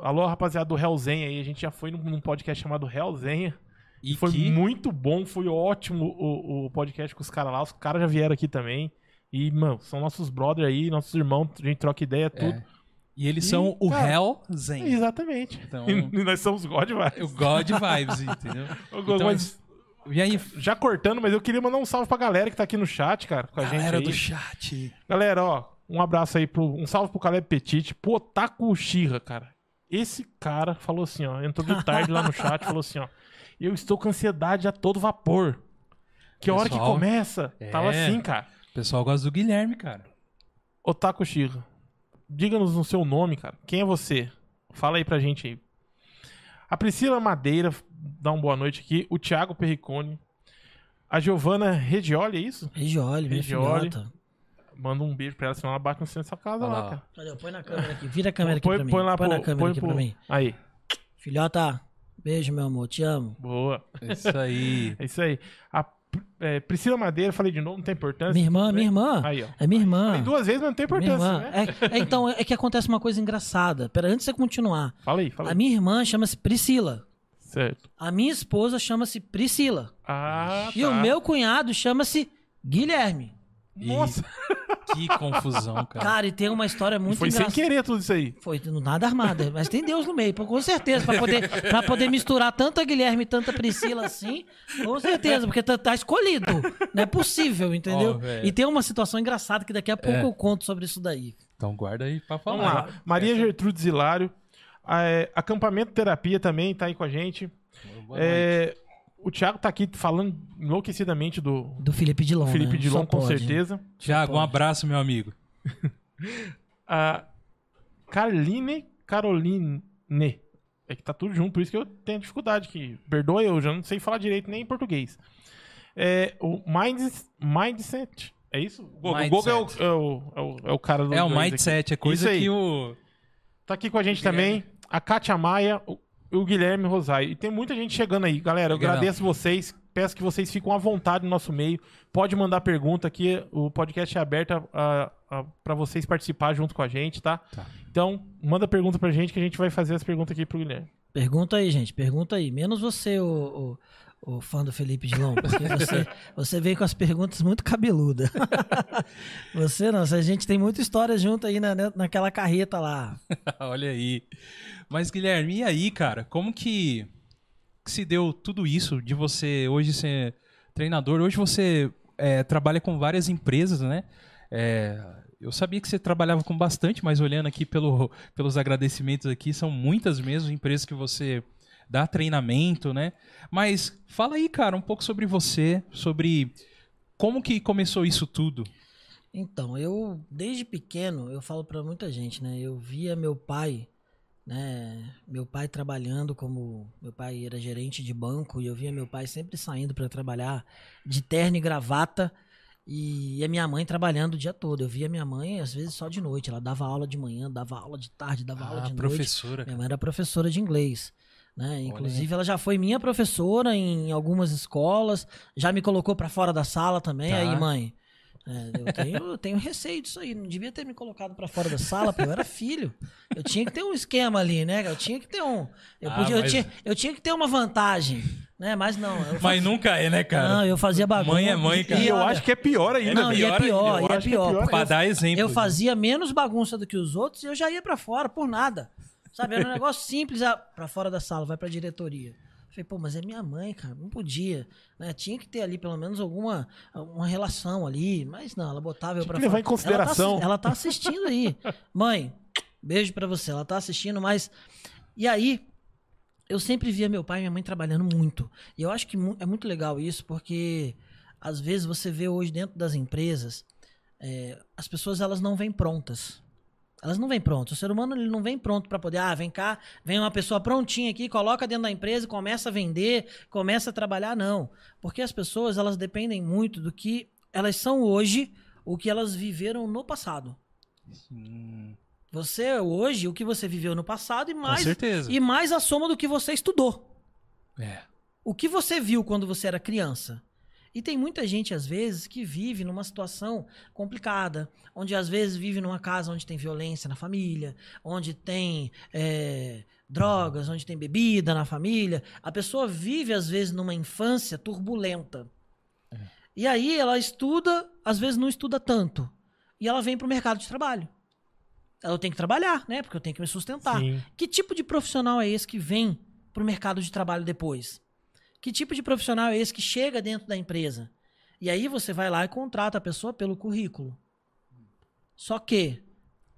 Alô, rapaziada do Hellzenha aí, a gente já foi num, num podcast chamado Hellzenha. E Foi que muito bom, foi ótimo o, o podcast com os caras lá. Os caras já vieram aqui também. E, mano, são nossos brothers aí, nossos irmãos, a gente troca ideia, tudo. É. E eles E, são o cara, Hell Zen. Exatamente. Então- E nós somos God, vai. O God Vibes, entendeu? Então, mas, E aí, já cortando, mas eu queria mandar um salve pra galera que tá aqui no chat, cara, com a gente galera do chat. Galera, ó, um abraço aí, pro, um salve pro Caleb Petit, pro Otaku Shira, cara. Esse cara falou assim, ó, entrou de tarde lá no chat, falou assim, ó, eu estou com ansiedade a todo vapor. Que a hora que Pessoal, começa, tava é. assim, cara. O pessoal gosta do Guilherme, cara. Otaku Shira, diga-nos o seu nome, cara. Quem é você? Fala aí pra gente aí. A Priscila Madeira dá uma boa noite aqui. O Thiago Perricone. A Giovana Regioli, é isso? Regiole. filhota. Manda um beijo pra ela, senão ela bate no centro da sua casa Olha lá, lá, cara. Olha, põe na câmera aqui. Vira a câmera aqui põe, pra mim. põe lá põe pro, na câmera põe aqui pro- pra mim. Aí, Filhota, beijo, meu amor. Te amo. boa. Isso aí. É isso aí. A é, Priscila Madeira, falei de novo, não tem importância. Minha irmã, minha irmã. Aí, ó. É minha irmã. Falei duas vezes, mas não tem Minha importância, irmã. né? É, é, então, é que acontece uma coisa engraçada. Pera, antes de você continuar. Fala aí, fala A aí. minha irmã chama-se Priscila. Certo. A minha esposa chama-se Priscila. Ah, E tá. o meu cunhado chama-se Guilherme. Nossa, Que confusão, cara. Cara, e tem uma história muito foi sem engraçada. querer tudo isso aí. Foi nada armada, mas tem Deus no meio, com certeza, pra poder, pra poder misturar tanta Guilherme e tanta Priscila assim, com certeza, porque tá, tá escolhido. Não é possível, entendeu? Velho. e tem uma situação engraçada que daqui a pouco É. eu conto sobre isso daí. Então guarda aí pra falar. Vamos lá. Maria Gertrude Zilário. a- é, acampamento Terapia também tá aí com a gente. Boa É, o Thiago tá aqui falando enlouquecidamente do Do Felipe Dilon. Felipe né? Dilon, Só com pode. certeza. Tiago, um abraço, meu amigo. A Carline Caroline. É que tá tudo junto, por isso que eu tenho dificuldade aqui. Perdoa eu, já não sei falar direito nem em português. É, o Minds, Mindset. É isso? O Gogo, o Gogo é, o, Mindset. é, o, é, o, é o cara do É o mindset, é Isso coisa aí. que o. Tá aqui com a gente também a Kátia Maia, o, o Guilherme Rosário. E tem muita gente chegando aí. Galera, eu agradeço vocês. Peço que vocês fiquem à vontade no nosso meio. Pode mandar pergunta aqui. O podcast é aberto para vocês participar junto com a gente, tá? Tá. Então, manda pergunta pra gente que a gente vai fazer as perguntas aqui pro Guilherme. Pergunta aí, gente, pergunta aí. Menos você, o, o, o fã do Felipe Dilon, porque você, você veio com as perguntas muito cabeludas. você não, a gente tem muita história junto aí na, naquela carreta lá. Olha aí. Mas, Guilherme, e aí, cara? Como que, que se deu tudo isso de você hoje ser treinador? Hoje você é, trabalha com várias empresas, né? É, eu sabia que você trabalhava com bastante, mas olhando aqui pelo, pelos agradecimentos aqui, são muitas mesmo empresas que você dá treinamento, né? Mas fala aí, cara, um pouco sobre você, sobre como que começou isso tudo. Então, eu, desde pequeno, eu falo pra muita gente, né? Eu via meu pai, né? Meu pai trabalhando como. Meu pai era gerente de banco e eu via meu pai sempre saindo pra trabalhar de terno e gravata e a minha mãe trabalhando o dia todo. Eu via minha mãe, às vezes, só de noite. Ela dava aula de manhã, dava aula de tarde, dava aula Ah, de noite. professora. Minha mãe era professora de inglês. Né? Inclusive, ela já foi minha professora em algumas escolas, já me colocou pra fora da sala também. Tá. Aí, mãe, é, eu, tenho, eu tenho receio disso aí. Não devia ter me colocado pra fora da sala, porque eu era filho. Eu tinha que ter um esquema ali, né? Eu tinha que ter um. Eu, Ah, podia, eu, mas- tinha, eu tinha que ter uma vantagem, né? Mas não. Eu Mas fazia- nunca é, né, cara? Não, eu fazia bagunça. Mãe é mãe, cara. E eu acho que é pior ainda. Não, e é pior pior, ainda. e Eu é que é pior. pior Pra eu- dar exemplo. eu fazia menos bagunça do que os outros e eu já ia pra fora por nada. Sabe? Era um negócio simples, ah, pra fora da sala, vai pra diretoria. Falei, pô, mas é minha mãe, cara, não podia. Né? Tinha que ter ali pelo menos alguma uma relação ali, mas não, ela botava eu pra levar fora. em consideração. Ela tá, ela tá assistindo aí. Mãe, beijo pra você, ela tá assistindo, mas. E aí, eu sempre via meu pai e minha mãe trabalhando muito. E eu acho que é muito legal isso, porque às vezes você vê hoje dentro das empresas, é, as pessoas elas não vêm prontas. Elas não vêm prontas. O ser humano ele não vem pronto para poder, ah, vem cá, vem uma pessoa prontinha aqui, coloca dentro da empresa, e começa a vender, começa a trabalhar, não. Porque as pessoas elas dependem muito do que elas são hoje, o que elas viveram no passado. Hum, Você hoje, o que você viveu no passado e mais e mais a soma do que você estudou. É. O que você viu quando você era criança? E tem muita gente, às vezes, que vive numa situação complicada, onde às vezes vive numa casa onde tem violência na família, onde tem é, drogas, onde tem bebida na família. A pessoa vive, às vezes, numa infância turbulenta. E aí ela estuda, às vezes não estuda tanto. E ela vem para o mercado de trabalho. Ela tem que trabalhar, né? Porque eu tenho que me sustentar. Sim. Que tipo de profissional é esse que vem para o mercado de trabalho depois? Que tipo de profissional é esse que chega dentro da empresa? E aí você vai lá e contrata a pessoa pelo currículo. Só que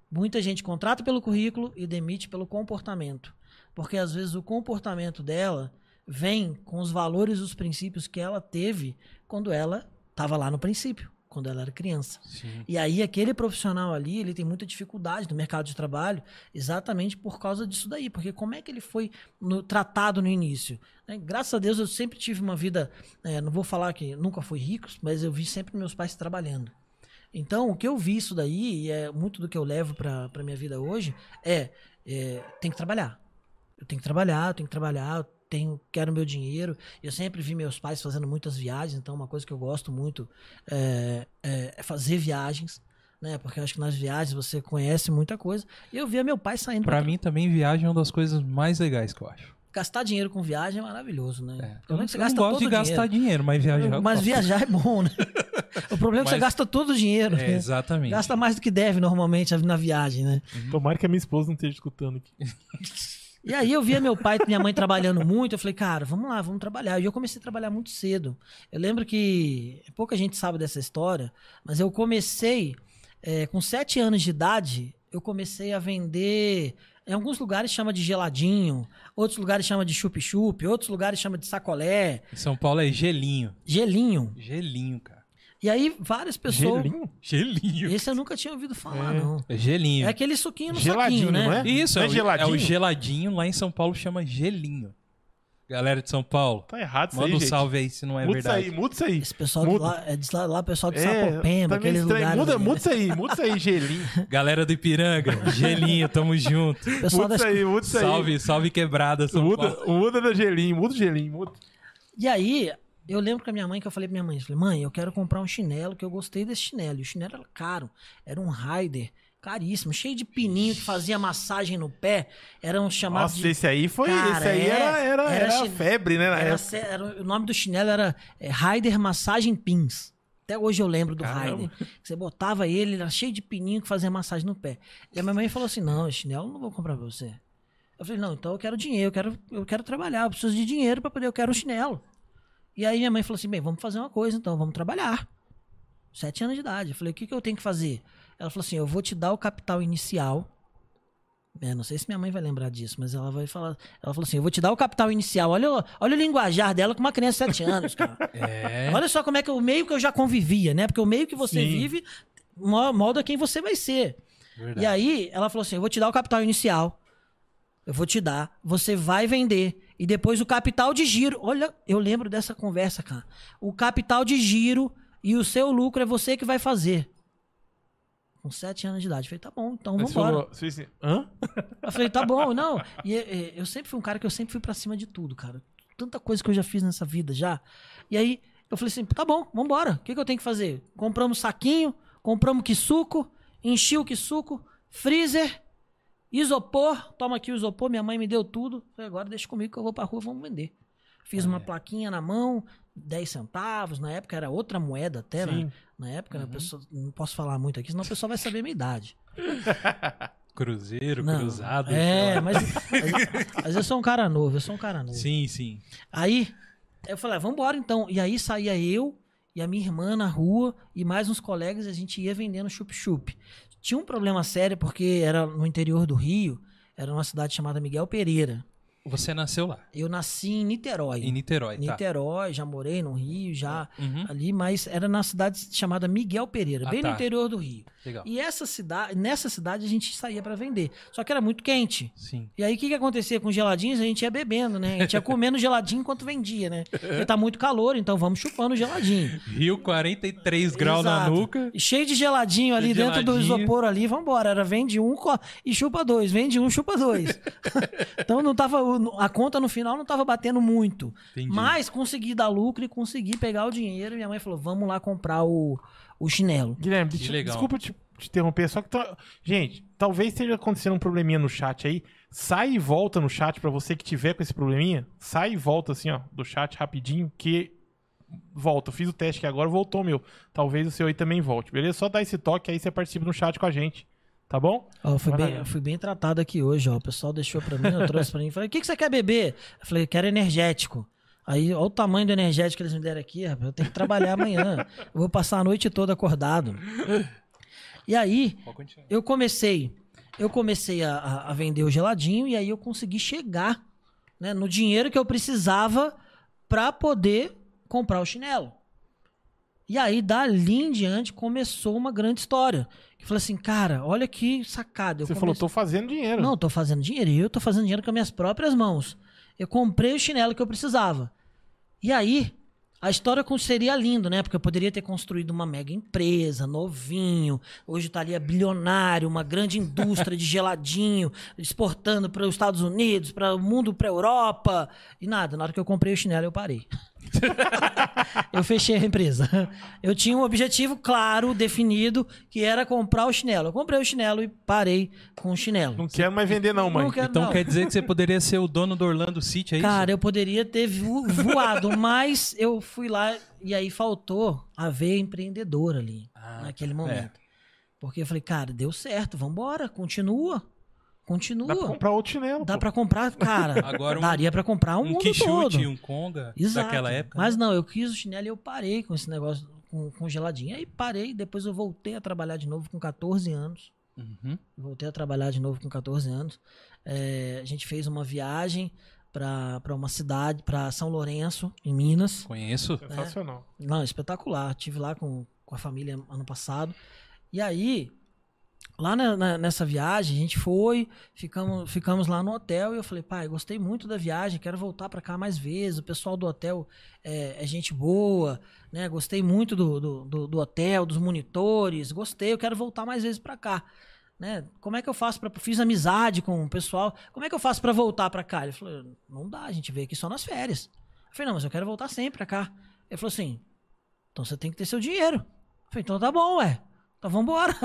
muita gente contrata pelo currículo e demite pelo comportamento. Porque às vezes o comportamento dela vem com os valores e os princípios que ela teve quando ela estava lá no princípio, quando ela era criança. Sim. E aí aquele profissional ali, ele tem muita dificuldade no mercado de trabalho, exatamente por causa disso daí, porque como é que ele foi no- tratado no início? né? Graças a Deus eu sempre tive uma vida, é, não vou falar que nunca fui rico, mas eu vi sempre meus pais trabalhando. Então o que eu vi isso daí, e é muito do que eu levo para minha vida hoje, é, é tem que trabalhar. Eu tenho que trabalhar, eu tenho que trabalhar, tenho, quero meu dinheiro. Eu sempre vi meus pais fazendo muitas viagens, então uma coisa que eu gosto muito é, é- é fazer viagens, né? Porque eu acho que nas viagens você conhece muita coisa. E eu via meu pai saindo pra mim também viagem é uma das coisas mais legais que eu acho. gastar dinheiro com viagem é maravilhoso, né? É. Eu, não, você eu não gasta gosto todo de gastar dinheiro. dinheiro, mas viajar eu Mas gosto. viajar é bom, né? O problema é que você Mas- gasta todo o dinheiro. É, né? exatamente. Gasta mais do que deve normalmente na viagem, né? Tomara que a minha esposa não esteja escutando aqui. E aí eu via meu pai e minha mãe trabalhando muito, eu falei, cara, vamos lá, vamos trabalhar. E eu comecei a trabalhar muito cedo. Eu lembro que pouca gente sabe dessa história, mas eu comecei é, com sete anos de idade, eu comecei a vender. Em alguns lugares chama de geladinho, outros lugares chama de chup-chup, outros lugares chama de sacolé, Em São Paulo é gelinho. gelinho. Gelinho, cara. E aí várias pessoas. Gelinho? Gelinho. Esse eu nunca tinha ouvido falar, É. não. É gelinho. É aquele suquinho no Geladinho, saquinho, né? não é? Isso, Não é, é o, geladinho? é o geladinho. Lá em São Paulo chama gelinho. Galera de São Paulo, Tá errado isso manda aí, um gente. salve aí se não é muda isso verdade. aí, muda isso aí. Esse pessoal de Muda. lá, é de lá, lá pessoal de É, Sapopemba, tá aqueles estranho. lugares. Muda, ali, muda né? isso aí, muda isso aí, gelinho. Galera do Ipiranga, gelinho, tamo junto. Pessoal Muda das... isso aí, muda isso aí. Salve, salve quebrada, São Muda, Paulo. muda da gelinho, muda o gelinho, muda. E aí, eu lembro com a minha mãe que eu falei pra minha mãe, eu falei, mãe, eu quero comprar um chinelo, que eu gostei desse chinelo. E o chinelo era caro, era um Raider, caríssimo, cheio de pininho que fazia massagem no pé. Era um chamado Nossa, de... esse aí foi. Cara, esse aí é, era, era, era era chin- febre, né? Era, era- o nome do chinelo era é, Raider Massagem Pins. Até hoje eu lembro do Caramba. Raider. Você botava ele, ele era cheio de pininho que fazia massagem no pé. E a minha mãe falou assim: não, esse chinelo eu não vou comprar pra você. Eu falei, não, então eu quero dinheiro, eu quero, eu quero trabalhar, eu preciso de dinheiro pra poder, eu quero um chinelo. E aí minha mãe falou assim: bem, vamos fazer uma coisa então, vamos trabalhar. Sete anos de idade. Eu falei, o que, que eu tenho que fazer? Ela falou assim: eu vou te dar o capital inicial. É, não sei se minha mãe vai lembrar disso, mas ela vai falar. Ela falou assim: eu vou te dar o capital inicial. Olha, o- olha o linguajar dela com uma criança de 7 anos, cara. É. Olha só como é que o meio que eu já convivia, né? Porque o meio que você Sim. vive mo- molda quem você vai ser. Verdade. E aí, ela falou assim: eu vou te dar o capital inicial. Eu vou te dar. Você vai vender. E depois o capital de giro. Olha, eu lembro dessa conversa, cara. O capital de giro e o seu lucro é você que vai fazer. Com sete anos de idade. Eu falei, tá bom, então Mas vambora. falou- hã? Eu falei, tá bom, não. E é, eu sempre fui um cara que eu sempre fui pra cima de tudo, cara. Tanta coisa que eu já fiz nessa vida já. E aí eu falei assim, tá bom, vambora. O que, que eu tenho que fazer? Compramos saquinho, compramos quisuco, enchi o quisuco, freezer, isopor. Toma aqui o isopor, minha mãe me deu tudo. Falei, agora deixa comigo que eu vou pra rua, vamos vender. Fiz uma plaquinha na mão, 10 centavos. Na época era outra moeda até, né? Na época, né, a pessoa, não posso falar muito aqui, senão o pessoal vai saber a minha idade. Cruzeiro, Não, cruzado. É, mas, mas, eu sou um cara novo, eu sou um cara novo. Sim, sim. Aí, eu falei, ah, vambora então. E aí saía eu e a minha irmã na rua e mais uns colegas a gente ia vendendo chup-chup. Tinha um problema sério porque era no interior do Rio, era numa cidade chamada Miguel Pereira. Você nasceu lá, Eu nasci em Niterói. em Niterói, tá? Niterói, já morei no Rio, já Uhum. ali, mas era na cidade chamada Miguel Pereira, Ah, bem tá. no interior do Rio. Legal. E essa cidade, nessa cidade a gente saía para vender. Só que era muito quente. Sim. E aí, o que, que acontecia com os geladinhos? A gente ia bebendo, né? A gente ia comendo geladinho enquanto vendia, né? Porque tá muito calor, então vamos chupando geladinho. Rio 43 graus na nuca. Cheio de geladinho ali De dentro do geladinho. isopor ali, vambora. Era vende um e chupa dois, vende um, chupa dois. então não tava. A conta no final não tava batendo muito. Entendi. Mas consegui dar lucro e consegui pegar o dinheiro. E minha mãe falou: vamos lá comprar o, o chinelo. Guilherme, Que legal. desculpa te, te interromper, só que. tá- Gente, talvez esteja acontecendo um probleminha no chat aí. Sai e volta no chat pra você que tiver com esse probleminha. Sai e volta assim, ó, do chat rapidinho, que. Volta, eu fiz o teste aqui agora, voltou meu. Talvez o seu aí também volte, beleza? Só dá esse toque aí você participa no chat com a gente. Tá bom? Ó, eu fui, bem, eu fui bem tratado aqui hoje, ó. O pessoal deixou pra mim, eu trouxe pra mim. Falei, o que, que você quer beber? Eu falei, quero energético. Aí, olha o tamanho do energético que eles me deram aqui, rapaz. Eu tenho que trabalhar amanhã. Eu vou passar a noite toda acordado. E aí, eu comecei, eu comecei a, a- a vender o geladinho e aí eu consegui chegar né, no dinheiro que eu precisava para poder comprar o chinelo. E aí, dali em diante, começou uma grande história. Que falou assim, cara, olha que sacada. Eu Você falou, tô fazendo dinheiro. Não, tô fazendo dinheiro. E eu tô fazendo dinheiro com as minhas próprias mãos. Eu comprei o chinelo que eu precisava. E aí, a história seria lindo, né? Porque eu poderia ter construído uma mega empresa, novinho. Hoje estaria bilionário, uma grande indústria de geladinho, exportando para os Estados Unidos, para o mundo, para a Europa. E nada, na hora que eu comprei o chinelo, eu parei. eu fechei a empresa. Eu tinha um objetivo claro, definido, que era comprar o chinelo. Eu comprei o chinelo e parei com o chinelo. Não quero mais vender, não, mãe. Não quero- Então não. quer dizer que você poderia ser o dono do Orlando City, é Cara, eu poderia ter vo- voado, mas eu fui lá e aí faltou a veia empreendedora ali, Ah, naquele momento. Porque eu falei, cara, deu certo, vambora, continua. Continua. Dá pra comprar outro chinelo. Dá pô. pra comprar, cara. Agora um- daria pra comprar um? Um mundo todo. um conga Exato. daquela época. Mas né? não, eu quis o chinelo e eu parei com esse negócio com, com geladinho. Aí parei, depois eu voltei a trabalhar de novo com 14 anos. Uhum. Voltei a trabalhar de novo com 14 anos. É, a gente fez uma viagem para uma cidade, para São Lourenço, em Minas. Conheço. Sensacional. Não, espetacular. Tive lá com, com a família ano passado. E aí, lá na- na- nessa viagem, a gente foi, ficamos, ficamos lá no hotel e eu falei, pai, gostei muito da viagem, quero voltar para cá mais vezes. O pessoal do hotel é, é gente boa, né? Gostei muito do, do, do- hotel, dos monitores, gostei, eu quero voltar mais vezes para cá. Né? Como é que eu faço para fiz amizade com o pessoal? Como é que eu faço para voltar para cá? Ele falou: "Não dá, a gente veio aqui só nas férias". Eu falei: "Não, mas eu quero voltar sempre para cá". Ele falou assim: então você tem que ter seu dinheiro. Eu falei, então tá bom, ué. Então vambora.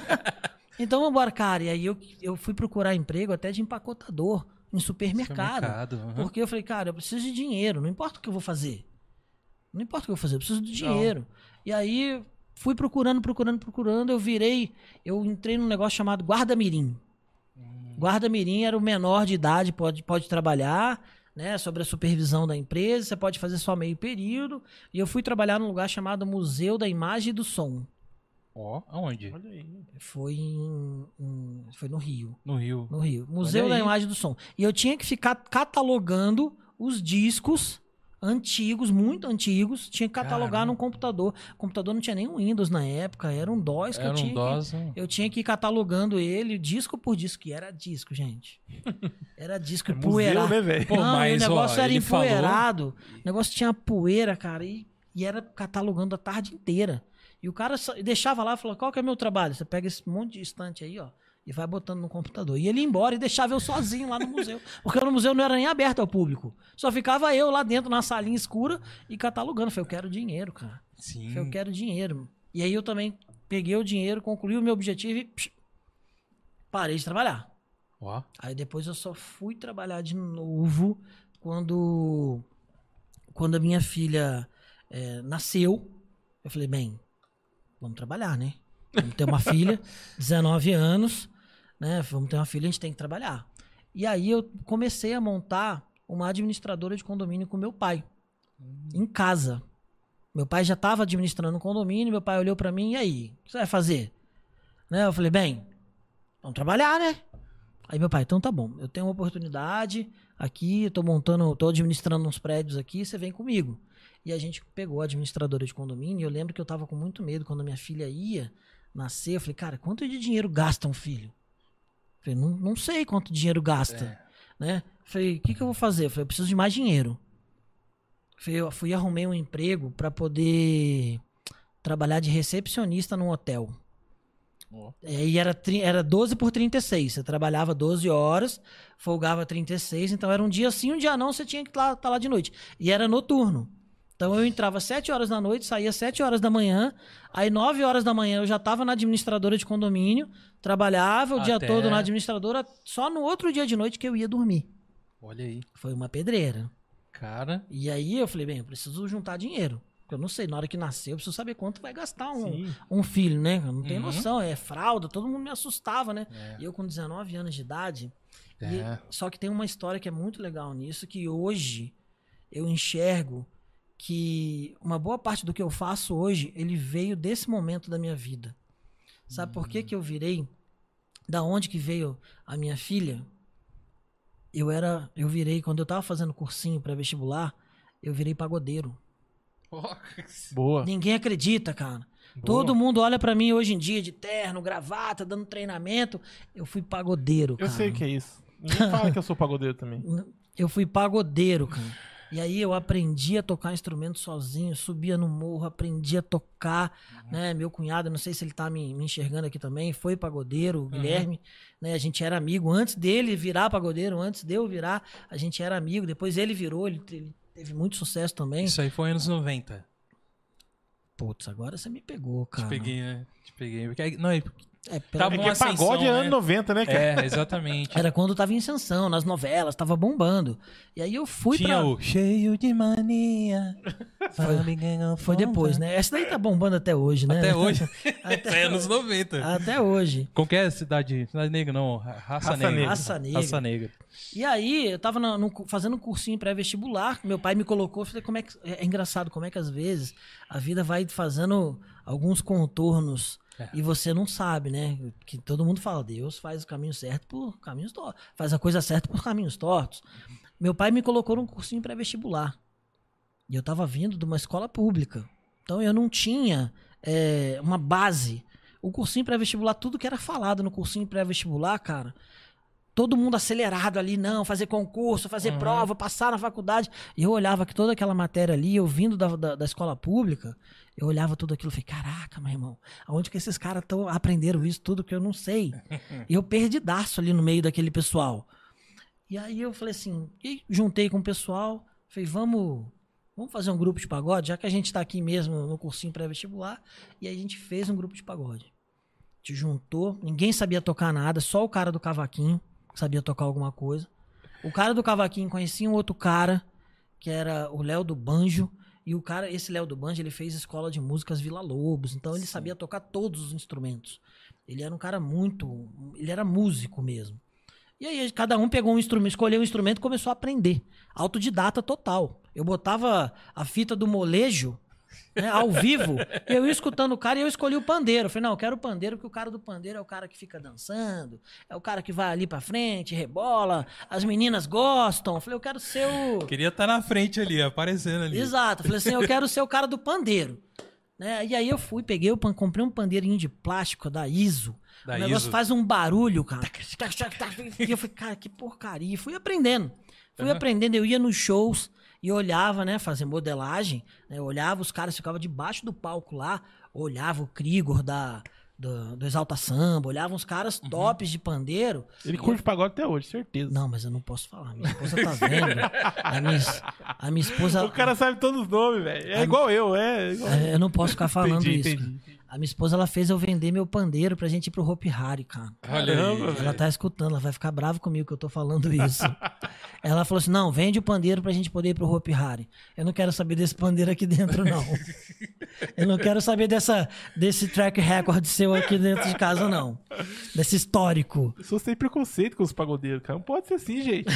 então vambora, cara. E aí eu, eu fui procurar emprego até de empacotador em supermercado. Supermercado, aham. Porque eu falei, cara, eu preciso de dinheiro. Não importa o que eu vou fazer. Não importa o que eu vou fazer, eu preciso de dinheiro. E aí fui procurando, procurando, procurando. Eu virei, eu entrei num negócio chamado guarda-mirim. Hum. Guarda-mirim era o menor de idade, pode, pode trabalhar, né? Sobre a supervisão da empresa, você pode fazer só meio período. E eu fui trabalhar num lugar chamado Museu da Imagem e do Som. Ó, aonde? Olha aí. Foi em, em- foi no Rio, No Rio. no Rio. Museu da. Imagem e do Som. E eu tinha que ficar catalogando os discos antigos, muito antigos, tinha que catalogar Caramba. num computador. O computador não tinha nem Windows na época, era um DOS que Era eu tinha um que DOS. um- eu tinha que ir catalogando ele disco por disco. E era disco, gente. Era disco É museu, empoeirado. né? Pô, Não, mas, e o negócio ó, era ele falou- empoeirado. O negócio tinha poeira, cara. E, e era catalogando a tarde inteira. E o cara deixava lá e falou: qual que é meu trabalho? Você pega esse monte de estante aí, ó. E vai botando no computador. E ele ia embora e deixava eu sozinho lá no museu. Porque no museu não era nem aberto ao público. Só ficava eu lá dentro, na salinha escura, e catalogando. Eu falei, eu quero dinheiro, cara. Sim. Falei, eu quero dinheiro. E aí eu também peguei o dinheiro, concluí o meu objetivo e psh, parei de trabalhar. Ó, Aí depois eu só fui trabalhar de novo quando, quando a minha filha eh, nasceu. Eu falei, bem, vamos trabalhar, né? Vamos ter uma filha, 19 anos, né? Vamos ter uma filha, a gente tem que trabalhar. E aí eu comecei a montar uma administradora de condomínio com meu pai, em casa. Meu pai já estava administrando um condomínio, meu pai olhou para mim, e aí, o que você vai fazer? Né? Eu falei, bem, vamos trabalhar, né? Aí meu pai, então tá bom, eu tenho uma oportunidade aqui, eu tô montando, tô administrando uns prédios aqui, você vem comigo. E a gente pegou a administradora de condomínio, e eu lembro que eu tava com muito medo quando a minha filha ia nascer, eu falei, cara, quanto de dinheiro gasta um filho? Eu falei, não, não sei quanto dinheiro gasta, né? Eu falei, o que que eu vou fazer? Eu falei, eu preciso de mais dinheiro. Eu falei, eu fui arrumei um emprego para poder trabalhar de recepcionista num hotel. É, E era, era 12 por 36. Você trabalhava 12 horas, folgava 36. Então era um dia sim, um dia não, você tinha que estar lá de noite. E era noturno. Então eu entrava 7 horas da noite, saía 7 horas da manhã. Aí 9 horas da manhã eu já estava na administradora de condomínio, trabalhava o dia Até- todo na administradora, só no outro dia de noite que eu ia dormir. Olha aí. Foi uma pedreira. Cara, E aí eu falei, bem, eu preciso juntar dinheiro. Porque eu não sei, na hora que nascer, eu preciso saber quanto vai gastar um, Sim. um filho, né? Eu não tenho Uhum. noção, é fralda, todo mundo me assustava, né? É. E eu com 19 anos de idade. e- É. só que tem uma história que é muito legal nisso, que hoje eu enxergo que uma boa parte do que eu faço hoje, ele veio desse momento da minha vida. Sabe por que que eu virei? Da onde que veio a minha filha? Eu era, eu virei quando eu tava fazendo cursinho para vestibular, eu virei pagodeiro. Boa. Ninguém acredita, cara. Boa. Todo mundo olha pra mim hoje em dia de terno, gravata, dando treinamento. Eu fui pagodeiro, Eu cara. sei o que é isso. Ninguém fala que eu sou pagodeiro também. Eu fui pagodeiro, cara. E aí eu aprendi a tocar instrumento sozinho, subia no morro, aprendi a tocar, né? Meu cunhado, não sei se ele tá me, me enxergando aqui também, foi pagodeiro, o Guilherme, né? A gente era amigo antes dele virar pagodeiro, antes de eu virar, a gente era amigo. Depois ele virou, ele, te- ele teve muito sucesso também. Isso aí foi anos 90. Putz, agora você me pegou, Te cara. peguei, né? Te peguei. Porque Não, é- pelo Tava É que pagode é ascensão, ano né? 90, né, cara? é, exatamente. Era quando tava em ascensão, nas novelas, tava bombando. E aí eu fui Tinha pra... o cheio de mania. Foi depois, né? Essa daí tá bombando até hoje, né? Até hoje. Até é anos 90. Até hoje. Que é a cidade? Cidade Negra, não. Ra- Raça, Raça Negra. Negra. Raça Negra. Raça Negra. E aí, eu tava na- no- fazendo um cursinho pré-vestibular, meu pai me colocou, eu falei, como é que. É é engraçado como é que às vezes a vida vai fazendo alguns contornos É. e você não sabe, né? Que todo mundo fala, Deus faz o caminho certo por caminhos tortos. Faz a coisa certa por caminhos tortos. Meu pai me colocou num cursinho pré-vestibular. E eu tava vindo de uma escola pública. Então eu não tinha é, uma base. O cursinho pré-vestibular, tudo que era falado no cursinho pré-vestibular, cara, todo mundo acelerado ali, não, fazer concurso, fazer Uhum. prova, passar na faculdade. E eu olhava que toda aquela matéria ali, eu vindo da, da, da escola pública, eu olhava tudo aquilo e falei, caraca, meu irmão, aonde que esses caras tão, aprenderam isso tudo que eu não sei? e eu perdidaço ali no meio daquele pessoal. E aí eu falei assim, e juntei com o pessoal, falei, vamos, vamos fazer um grupo de pagode, já que a gente tá aqui mesmo no cursinho pré-vestibular, e aí a gente fez um grupo de pagode. Te juntou, ninguém sabia tocar nada, só o cara do cavaquinho sabia tocar alguma coisa. O cara do cavaquinho conhecia um outro cara, que era o Léo do Banjo, e o cara, esse Léo do Banjo, ele fez escola de músicas Vila Lobos, então ele sabia tocar todos os instrumentos. Ele era um cara muito, ele era músico mesmo. E aí cada um pegou um instrumento, escolheu um instrumento e começou a aprender. Autodidata total. Eu botava a fita do molejo né, ao vivo, eu ia escutando o cara e eu escolhi o pandeiro. Eu falei, não, eu quero o pandeiro, porque o cara do pandeiro é o cara que fica dançando, é o cara que vai ali pra frente, rebola, as meninas gostam. Eu falei, eu quero ser o. Queria estar na frente ali, aparecendo ali. Exato. Eu falei assim, eu quero ser o cara do pandeiro. Né? E aí eu fui, peguei, o pan- comprei um pandeirinho de plástico da ISO. Da o negócio ISO. faz um barulho, cara. E eu falei, cara, que porcaria. Fui aprendendo. Fui aprendendo, eu ia nos shows e olhava, né, fazer modelagem. né, olhava, os caras ficavam debaixo do palco lá, olhava o Krigor da, do, do Exalta Samba, olhava uns caras Uhum. tops de pandeiro. Ele curte pagode até hoje, certeza. Não, mas eu não posso falar. Minha esposa tá vendo. A minha, a minha esposa. O cara sabe todos os nomes, velho. É igual eu, é. igual- É, Eu não posso ficar falando Entendi, isso. entendi. A minha esposa ela fez eu vender meu pandeiro pra gente ir pro Hope Hari, cara. Caramba. Ela tá escutando, ela vai ficar brava comigo que eu tô falando isso. ela falou assim: não, vende o pandeiro pra gente poder ir pro Hope Hari. Eu não quero saber desse pandeiro aqui dentro, não. eu não quero saber dessa, desse track record seu aqui dentro de casa, não. Desse histórico. Pessoas têm preconceito com os pagodeiros, cara. Não pode ser assim, gente.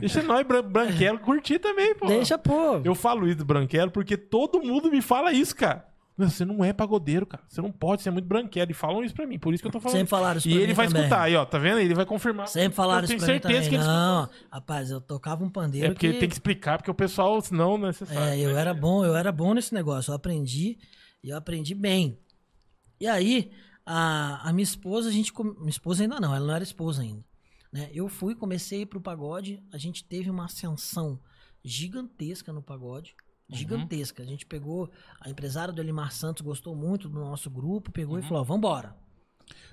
Deixa nós, bran branquelo, curtir também, pô. Deixa, pô. Eu falo isso do branquelo porque todo mundo me fala isso, cara. Você não é pagodeiro, cara. Você não pode, você é muito branquelo. E falam isso pra mim, por isso que eu tô falando. Sempre falaram isso E pra ele mim vai também. escutar aí, ó. Tá vendo? Ele vai confirmar. Sempre falaram isso pra mim certeza que eles Não, rapaz, eu tocava um pandeiro É porque tem que explicar, porque o pessoal, senão, né, você sabe. É, eu era bom, eu era bom nesse negócio. Eu aprendi e eu aprendi bem. E aí, a, a minha esposa, a gente. Minha esposa ainda não, ela não era esposa ainda. Né? Eu fui, comecei a ir pro pagode, a gente teve uma ascensão gigantesca no pagode. Gigantesca. A gente pegou. A empresária do Elimar Santos gostou muito do nosso grupo, pegou e falou: vambora.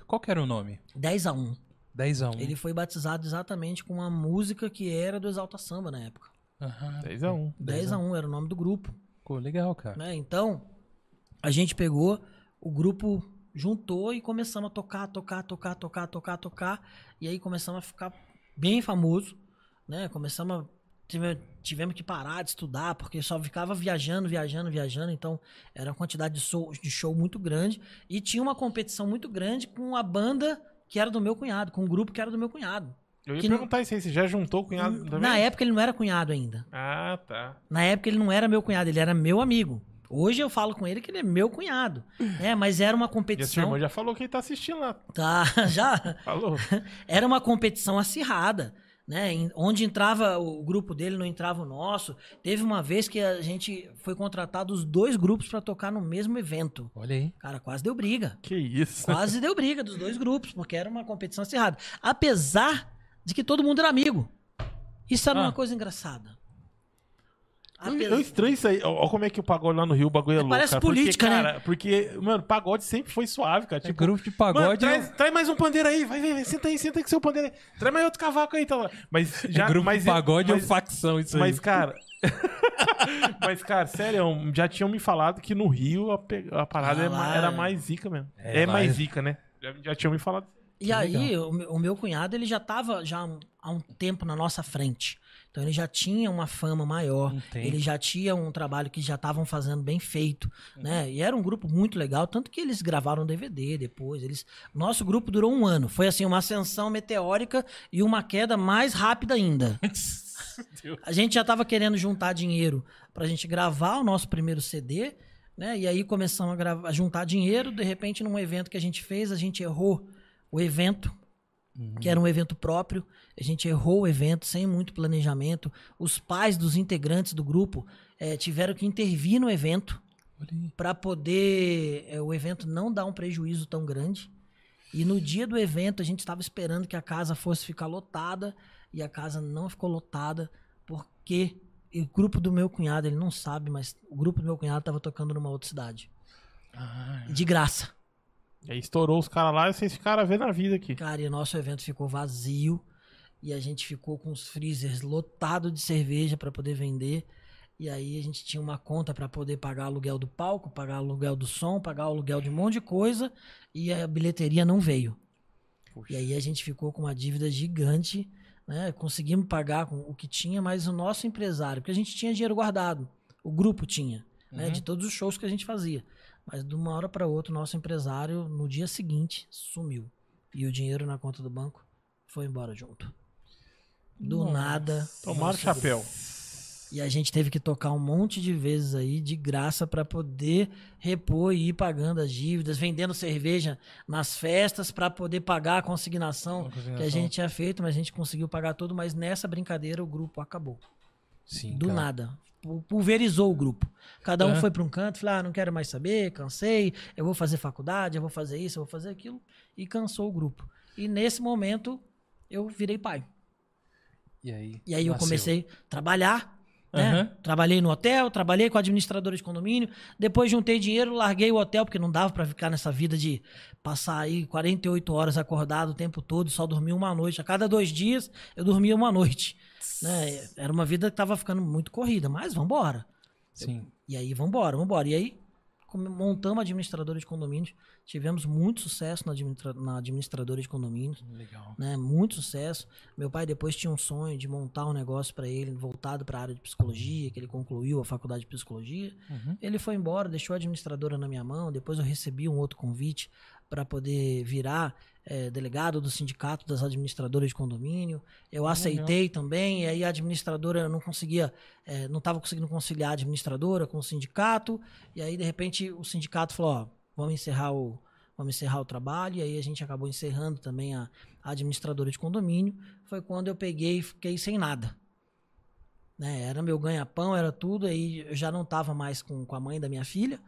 Qual que era o nome? 10 a 1 10 a 1. Ele foi batizado exatamente com uma música que era do Exalta Samba na época. Aham. 10 a 1. 10 a 1 era o nome do grupo. Pô, legal, cara. né? Então, a gente pegou, o grupo juntou e começamos a tocar, tocar, tocar, tocar, tocar, tocar. E aí começamos a ficar bem famoso, né? Começamos a. tive- Tivemos que parar de estudar, porque só ficava viajando, viajando, viajando. Então, era uma quantidade de show, de show muito grande. E tinha uma competição muito grande com a banda que era do meu cunhado, com um grupo que era do meu cunhado. Eu ia Que não- perguntar isso aí, você já juntou o cunhado também? Na época, ele não era cunhado ainda. Ah, tá. Na época ele não era meu cunhado, ele era meu amigo. Hoje eu falo com ele que ele é meu cunhado. né? mas era uma E competição. irmã já falou que ele tá assistindo lá. Tá, já. Falou. Era uma competição acirrada. Né? Onde entrava o grupo dele, não entrava o nosso. Teve uma vez que a gente foi contratado os dois grupos pra tocar no mesmo evento. Olha aí. Cara, quase deu briga. Que isso. Quase deu briga dos dois grupos, porque era uma competição acirrada. Apesar de que todo mundo era amigo. Isso era Ah. uma coisa engraçada. Apesar- eu estranho isso aí. Olha como é que o pagode lá no Rio, o bagulho é, É, louco. parece cara. política, porque, né? cara, Porque, mano, pagode sempre foi suave, cara. É Tipo, grupo de Mano, pagode. traz, traz mais um pandeiro aí, vai, vai, vai, senta aí, senta aí com seu pandeiro aí. Traz mais outro cavaco aí, tá lá. Mas é já, grupo mas, de pagode mas, ou facção, isso Mas, aí. cara. mas, cara, sério, já tinham me falado que no Rio a, pe- a parada Ah, é era é- mais zica mesmo. É, É, mais é- zica, né? Já, já tinham me falado. E aí, o meu, o meu cunhado, ele já tava já há um tempo na nossa frente. Então ele já tinha uma fama maior. Um tempo. Ele já tinha um trabalho que já estavam fazendo bem feito, né? E era um grupo muito legal, tanto que eles gravaram DVD depois. Eles, nosso grupo durou um ano. Foi assim uma ascensão meteórica e uma queda mais rápida ainda. A gente já estava querendo juntar dinheiro pra gente gravar o nosso primeiro CD, né? E aí começamos a, gravar, a juntar dinheiro. De repente, num evento que a gente fez, a gente errou o evento, que era um evento próprio. A gente errou o evento sem muito planejamento. Os pais dos integrantes do grupo eh, tiveram que intervir no evento para poder eh, o evento não dar um prejuízo tão grande. E no dia do evento a gente estava esperando que a casa fosse ficar lotada e a casa não ficou lotada porque o grupo do meu cunhado, ele não sabe, mas o grupo do meu cunhado estava tocando numa outra cidade. Ah, De graça. E aí estourou os caras lá e vocês ficaram a vida aqui. Cara, e o nosso evento ficou vazio e a gente ficou com os freezers lotados de cerveja para poder vender. E aí a gente tinha uma conta para poder pagar aluguel do palco, pagar aluguel do som, pagar aluguel de um monte de coisa e a bilheteria não veio. E aí a gente ficou com uma dívida gigante, né? Conseguimos pagar com o que tinha, mas o nosso empresário, porque a gente tinha dinheiro guardado, o grupo tinha, né? Uhum. De todos os shows que a gente fazia. Mas de uma hora para outra, o nosso empresário, no dia seguinte, sumiu. E o dinheiro na conta do banco foi embora junto. Do Nossa. nada. Tomaram o chapéu. e a gente teve que tocar um monte de vezes aí de graça para poder repor e ir pagando as dívidas, vendendo cerveja nas festas para poder pagar a consignação que a gente tinha feito, mas a gente conseguiu pagar tudo, mas nessa brincadeira o grupo acabou. Sim, Do cara. nada. Pu- Pulverizou o grupo. Cada um É. foi para um canto, falou: ah, não quero mais saber, cansei, eu vou fazer faculdade, eu vou fazer isso, eu vou fazer aquilo. E cansou o grupo. E nesse momento eu virei pai. E aí? E aí eu nasceu. comecei a trabalhar. Né? Aham. Trabalhei no hotel, trabalhei com a administradora de condomínio. Depois juntei dinheiro, larguei o hotel, porque não dava pra ficar nessa vida de passar aí 48 horas acordado o tempo todo, só dormir uma noite. A cada dois dias eu dormia uma noite. Né? Era uma vida que tava ficando muito corrida, mas vambora. Sim. E aí, vambora, vambora. E aí, montamos a administradora de condomínios. Tivemos muito sucesso na, administra- na administradora de condomínios Legal. né? Muito sucesso. Meu pai depois tinha um sonho de montar um negócio para ele voltado para a área de psicologia, que ele concluiu a faculdade de psicologia. Uhum. Ele foi embora, deixou a administradora na minha mão. Depois eu recebi um outro convite para poder virar eh, delegado do sindicato das administradoras de condomínio. Eu aceitei também. E aí a administradora não conseguia, eh, não estava conseguindo conciliar a administradora com o sindicato. E aí de repente o sindicato falou: ó, vamos encerrar o vamos encerrar o trabalho. E aí a gente acabou encerrando também a, a administradora de condomínio. Foi quando eu peguei e fiquei sem nada. Né? Era meu ganha-pão, era tudo. Aí eu já não estava mais com, com a mãe da minha filha,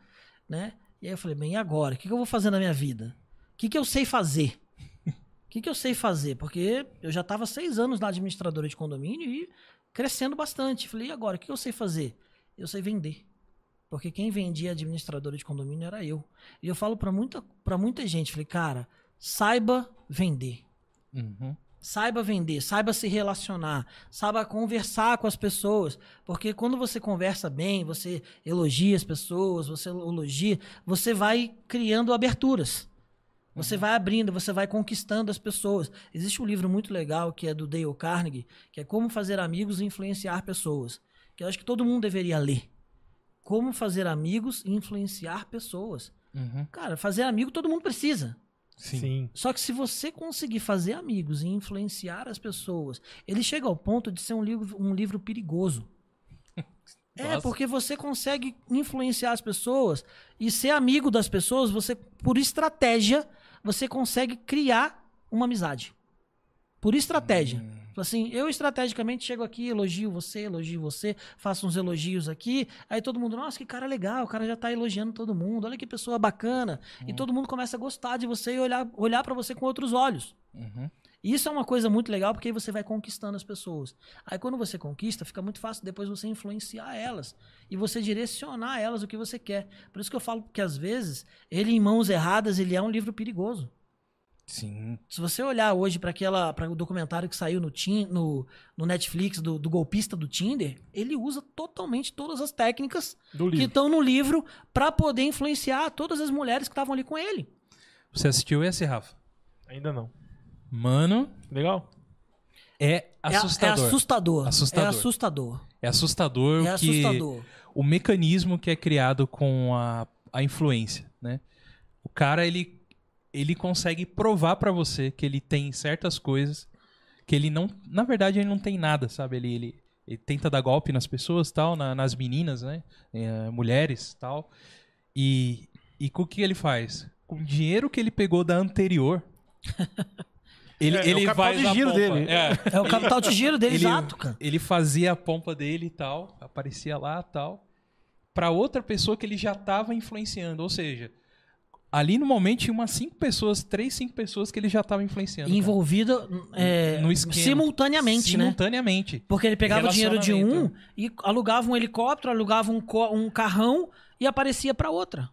né? E aí eu falei, bem, e agora? O que, que eu vou fazer na minha vida? O que, que eu sei fazer? O que, que eu sei fazer? Porque eu já estava seis anos na administradora de condomínio e crescendo bastante. Falei, e agora? O que, eu sei fazer? Eu sei vender. Porque quem vendia administradora de condomínio era eu. E eu falo para muita, pra muita gente, falei, cara, saiba vender. Uhum. Saiba vender, saiba se relacionar, saiba conversar com as pessoas. Porque quando você conversa bem, você elogia as pessoas, você elogia, você vai criando aberturas. Você vai abrindo, você vai conquistando as pessoas. Existe um livro muito legal que é do Dale Carnegie, que é Como Fazer Amigos e Influenciar Pessoas. Que eu acho que todo mundo deveria ler. Como fazer amigos e influenciar pessoas. Uhum. Cara, fazer amigo todo mundo precisa. Sim. Só que se você conseguir fazer amigos e influenciar as pessoas, ele chega ao ponto de ser um livro, um livro perigoso. É, Nossa. porque você consegue influenciar as pessoas e ser amigo das pessoas, você, por estratégia, você consegue criar uma amizade. Por estratégia. Fala assim, eu estrategicamente chego aqui, elogio você, elogio você, faço uns elogios aqui, aí todo mundo, nossa, que cara legal, o cara já tá elogiando todo mundo, olha que pessoa bacana. E todo mundo começa a gostar de você e olhar, olhar para você com outros olhos. Uhum. Isso é uma coisa muito legal porque aí você vai conquistando as pessoas. Aí quando você conquista, fica muito fácil depois você influenciar elas e você direcionar elas o que você quer. Por isso que eu falo que às vezes ele em mãos erradas ele é um livro perigoso. Sim. Se você olhar hoje para aquela para o documentário que saiu no, Tin- no, no Netflix do, do golpista do Tinder, ele usa totalmente todas as técnicas Do que livro. estão no livro para poder influenciar todas as mulheres que estavam ali com ele. Você assistiu esse, Rafa? Ainda não. Mano, Legal? é É- assustador. É, assustador. Assustador. É assustador. É assustador É o que assustador. o mecanismo que é criado com a, a influência, né? O cara ele ele consegue provar pra você que ele tem certas coisas que ele não, na verdade ele não tem nada, sabe? Ele ele, ele tenta dar golpe nas pessoas, tal, na- nas meninas, né? Eh, mulheres, tal. E e com o que ele faz? Com o dinheiro que ele pegou da anterior, ele É, é o ele capital vai de na giro pompa. dele. É. É o capital de giro dele, Ele- exato, cara. Ele fazia a pompa dele e tal, aparecia lá e tal, pra outra pessoa que ele já tava influenciando. Ou seja, ali no momento tinha umas cinco pessoas, três, cinco pessoas que ele já tava influenciando. Envolvida é, No esquema. simultaneamente, né? Simultaneamente. Porque ele pegava o dinheiro de um e alugava um helicóptero, alugava um, um carrão e aparecia pra outra.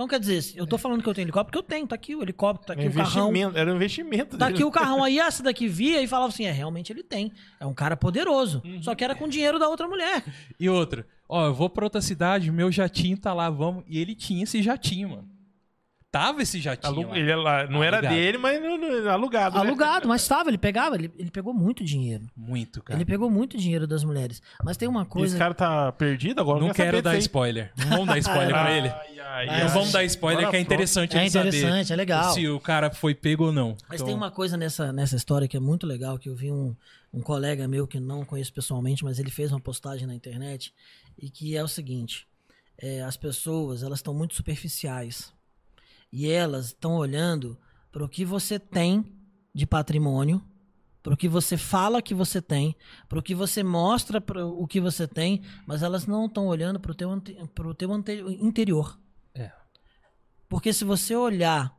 Então, quer dizer, eu tô falando que eu tenho helicóptero, porque eu tenho, tá aqui o helicóptero, tá aqui o carrão. investimento. Era um investimento. Tá dele. aqui o carrão aí, essa daqui via e falava assim: é, realmente ele tem. É um cara poderoso. Uhum. Só que era com dinheiro da outra mulher. E outra, ó, eu vou pra outra cidade, meu jatinho tá lá, vamos. E ele tinha esse jatinho, mano. Tava esse jatinho. Alu-. Ele lá, não era Alugado. dele, mas não- não- alugado. né? Alugado, mas estava, ele pegava, ele, ele pegou muito dinheiro. Muito, cara. Ele pegou muito dinheiro das mulheres. Mas tem uma E Esse coisa. cara tá perdido agora? Não quero dar spoiler. Não vamos dar spoiler pra ele. Ai, ai, Não ai. Não vamos dar spoiler, que é interessante É ele saber interessante, é legal. se o cara foi pego ou não. Mas Então, tem uma coisa nessa, nessa história que é muito legal, que eu vi um, um colega meu que não conheço pessoalmente, mas ele fez uma postagem na internet, e que é o seguinte, é, as pessoas, elas estão muito superficiais, e elas estão olhando para o que você tem de patrimônio, para o que você fala que você tem, para o que você mostra o que você tem, mas elas não estão olhando para o teu, ante- pro teu ante- interior. É. Porque se você olhar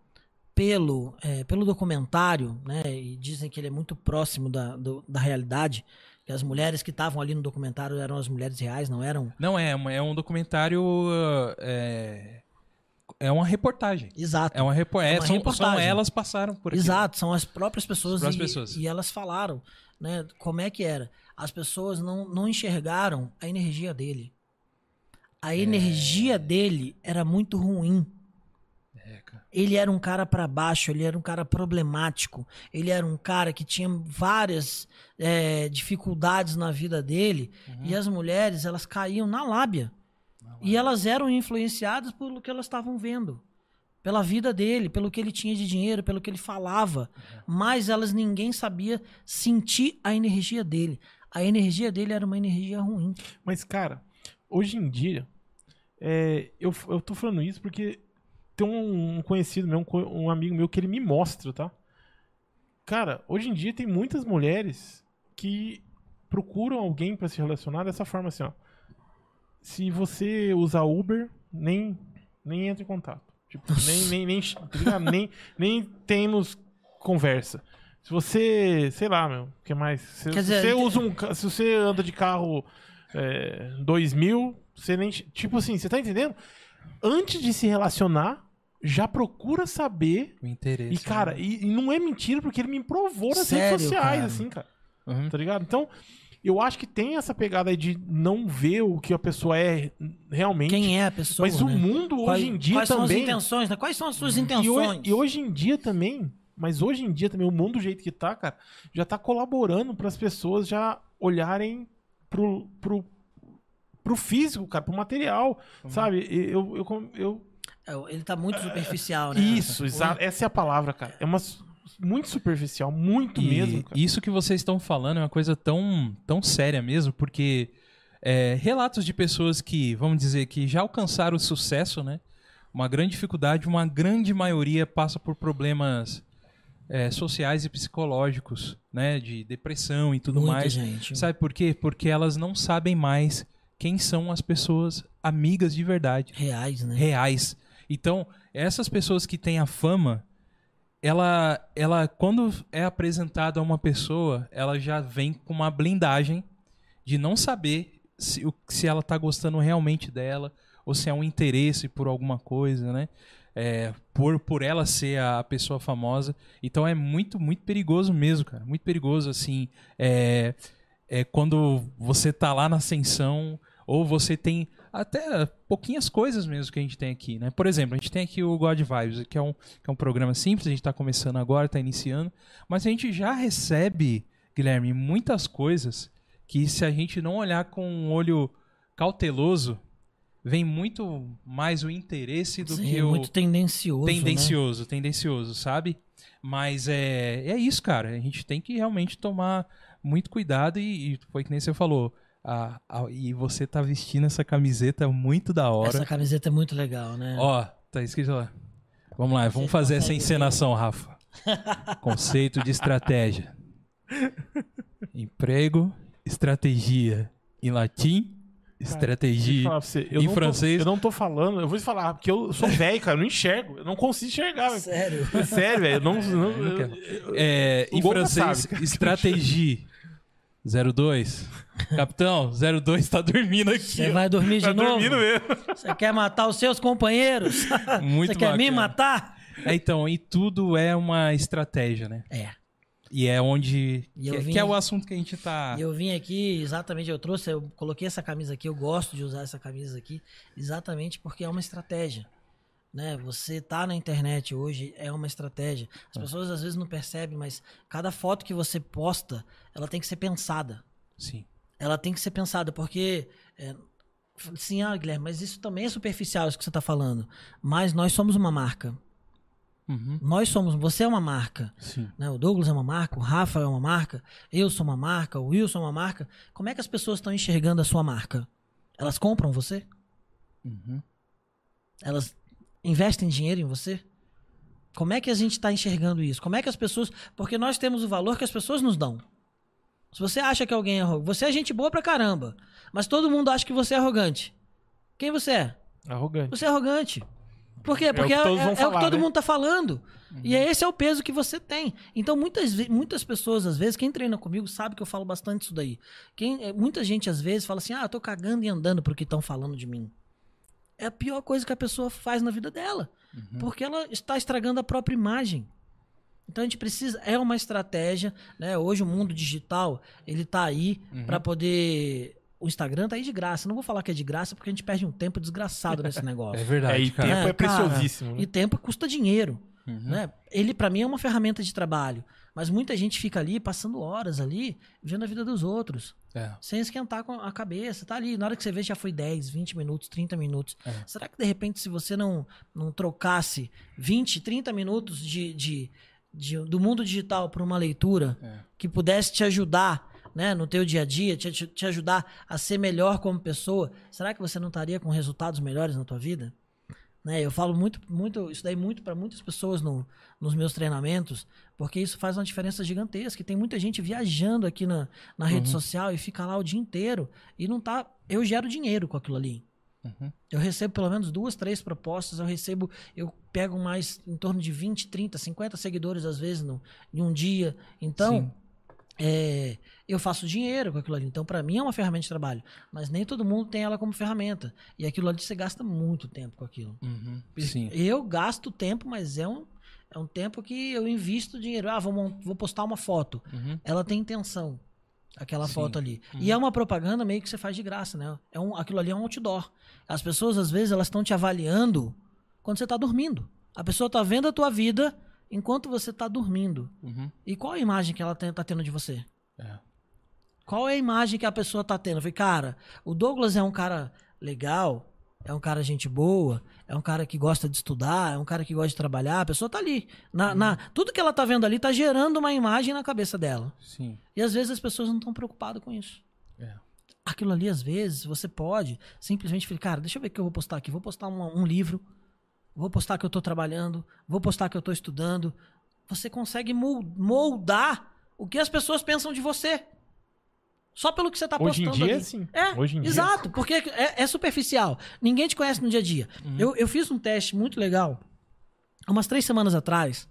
pelo, é, pelo documentário, né, e dizem que ele é muito próximo da, do- da realidade, que as mulheres que estavam ali no documentário eram as mulheres reais, não eram. Não, é, é um documentário. É, é uma reportagem. Exato. É uma, repo... é, uma são, são reportagem. elas passaram por aqui. Exato, são as próprias pessoas, As próprias e, pessoas. e elas falaram, né, como é que era. As pessoas não, não enxergaram a energia dele. É. A energia dele era muito ruim. É. Ele era um cara pra baixo, ele era um cara problemático, ele era um cara que tinha várias é, dificuldades na vida dele Uhum. e as mulheres elas caíam na lábia e elas eram influenciadas pelo que elas estavam vendo, pela vida dele, pelo que ele tinha de dinheiro, pelo que ele falava, Uhum. mas elas ninguém sabia sentir a energia dele. A energia dele era uma energia ruim. Mas, cara, hoje em dia, é, eu, eu tô falando isso porque tem um, um conhecido meu, um, um amigo meu, que ele me mostra, tá? Cara, hoje em dia tem muitas mulheres que procuram alguém pra se relacionar dessa forma assim, ó. Se você usar Uber, nem, nem entra em contato. Tipo, nem, nem, nem, tá ligado? nem, nem temos conversa. Se você, sei lá, meu, o que mais? Se, se dizer, você usa um, se você anda de carro é, 2000, você nem, tipo assim, você tá entendendo? Antes de se relacionar, já procura saber. O interesse. E cara, e, e não é mentira porque ele me provou nas Sério, redes sociais, cara? assim, cara. Uhum. Tá ligado? Então, eu acho que tem essa pegada aí de não ver o que a pessoa é realmente. Quem é a pessoa? Mas o né? mundo hoje Quais- em dia quais são as também. intenções? Né? Quais são as suas E intenções? hoje, e hoje em dia também, mas hoje em dia também, o mundo do jeito que tá, cara, já tá colaborando para as pessoas já olharem pro, pro, pro físico, cara, pro material, sabe? E Eu, eu, eu, eu- É, Ele tá muito superficial, né? Isso, exato. Essa é a palavra, cara. É uma muito superficial, muito E mesmo, cara. isso que vocês estão falando é uma coisa tão, tão séria mesmo, porque é, relatos de pessoas que, vamos dizer, que já alcançaram o sucesso, né? Uma grande dificuldade, uma grande maioria passa por problemas é, sociais e psicológicos, né? De depressão e tudo Muita mais. gente. Sabe por quê? Porque elas não sabem mais quem são as pessoas amigas de verdade, Reais, né? reais. Então, essas pessoas que têm a fama, ela, ela quando é apresentada a uma pessoa, ela já vem com uma blindagem de não saber se, se ela tá gostando realmente dela ou se é um interesse por alguma coisa, né? É, por, por ela ser a pessoa famosa. Então é muito, muito perigoso mesmo, cara. Muito perigoso, assim. É, é quando você tá lá na ascensão ou você tem até pouquinhas coisas mesmo que a gente tem aqui, né? Por exemplo, a gente tem aqui o God Vibes, que é um, que é um programa simples, a gente tá começando agora, tá iniciando, mas a gente já recebe, Guilherme, muitas coisas que se a gente não olhar com um olho cauteloso, vem muito mais o interesse do Sim, que o muito tendencioso. né? tendencioso, tendencioso, sabe? Mas é, é isso, cara. A gente tem que realmente tomar muito cuidado e, e foi que nem você falou. A- a- e você tá vestindo essa camiseta muito da hora. Essa camiseta é muito legal, né? Ó, tá escrito lá. Vamos lá, vamos fazer essa encenação, Rafa. Conceito de estratégia. Emprego, estratégia. Em latim, estratégia. você, em não tô- francês- eu não tô falando, eu vou te falar, porque eu sou velho, cara, eu não enxergo. Eu não consigo enxergar, velho. Sério. Sério, velho. eu Não, não, Eu eu- É, em francês, sabe, estratégia. 02. Capitão, 02 tá dormindo aqui. Você vai dormir de tá novo? dormindo mesmo. Você quer matar os seus companheiros? Muito Você quer me matar? É, então, e tudo é uma estratégia, né? É. E é onde. E Que, é- vim- que é o assunto que a gente tá. E eu vim aqui, exatamente, eu trouxe, eu coloquei essa camisa aqui, eu gosto de usar essa camisa aqui, exatamente porque é uma estratégia. Né? Você tá na internet hoje é uma estratégia. As pessoas às vezes não percebem, mas cada foto que você posta, ela tem que ser pensada. Sim. Ela tem que ser pensada, porque. É, sim, ah, Guilherme, mas isso também é superficial, isso que você está falando. Mas nós somos uma marca. Uhum. Nós somos. Você é uma marca. Sim. né? O Douglas é uma marca, o Rafa é uma marca, eu sou uma marca, o Wilson é uma marca. Como é que as pessoas estão enxergando a sua marca? Elas compram você? Uhum. Elas investem dinheiro em você? Como é que a gente está enxergando isso? Como é que as pessoas. Porque nós temos o valor que as pessoas nos dão. Se você acha que alguém é arrogante. Você é gente boa pra caramba. Mas todo mundo acha que você é arrogante. Quem você é? Arrogante. Você é arrogante. Por quê? É o Porque que é, todos é- vão é o falar, que todo né? mundo tá falando. E é esse é o peso que você tem. Então, muitas, muitas pessoas, às vezes, quem treina comigo sabe que eu falo bastante isso daí. Quem, é, muita gente, às vezes, fala assim: ah, eu tô cagando e andando pro que estão falando de mim. É a pior coisa que a pessoa faz na vida dela. Porque ela está estragando a própria imagem. Então a gente precisa, é uma estratégia, né? Hoje o mundo digital, ele tá aí pra poder o Instagram tá aí de graça. Não vou falar que é de graça porque a gente perde um tempo desgraçado nesse negócio. É É, verdade, e cara. tempo é, cara, preciosíssimo. né? E tempo custa dinheiro, Uhum. né? Ele pra mim é uma ferramenta de trabalho, mas muita gente fica ali passando horas ali vendo a vida dos outros, É. sem esquentar com a cabeça, tá ali, na hora que você vê já foi 10, 20 minutos, 30 minutos. É. Será que de repente se você não não trocasse 20, 30 minutos de, de, de- do mundo digital para uma leitura É. que pudesse te ajudar né, no teu dia a dia, te, te- te ajudar a ser melhor como pessoa, será que você não estaria com resultados melhores na tua vida? Né, eu falo muito, muito isso daí muito para muitas pessoas no, nos meus treinamentos, porque isso faz uma diferença gigantesca. E tem muita gente viajando aqui na, na rede social e fica lá o dia inteiro e não tá. Eu gero dinheiro com aquilo ali. Uhum. Eu recebo pelo menos duas, três propostas. Eu recebo, eu pego mais em torno de 20, 30, 50 seguidores às vezes no, em um dia. Então, Sim. É, eu faço dinheiro com aquilo ali. Então, para mim é uma ferramenta de trabalho. Mas nem todo mundo tem ela como ferramenta. E aquilo ali você gasta muito tempo com aquilo. Uhum. Eu gasto tempo, mas é um, é um tempo que eu invisto dinheiro. Ah, vou, vou postar uma foto. Uhum. Ela tem intenção. Aquela Sim. foto ali. E é uma propaganda meio que você faz de graça, né? É um, aquilo ali é um outdoor. As pessoas, às vezes, elas estão te avaliando quando você está dormindo. A pessoa está vendo a tua vida enquanto você está dormindo. Uhum. E qual a imagem que ela tem- tá tendo de você? É. Qual é a imagem que a pessoa tá tendo? Eu falei, cara, o Douglas é um cara legal, é um cara gente boa, é um cara que gosta de estudar, é um cara que gosta de trabalhar, a pessoa tá ali. Na, na- tudo que ela tá vendo ali tá gerando uma imagem na cabeça dela. Sim. E às vezes as pessoas não estão preocupadas com isso. É. Aquilo ali, às vezes, você pode simplesmente falar, cara, deixa eu ver o que eu vou postar aqui. Vou postar um livro, vou postar que eu tô trabalhando, vou postar que eu tô estudando. você consegue mol- moldar o que as pessoas pensam de você. Só pelo que você tá Hoje em postando dia, ali. sim. É, Hoje em dia- exato, porque é, é superficial. Ninguém te conhece no dia a dia. Eu, eu fiz um teste muito legal, há umas três semanas atrás.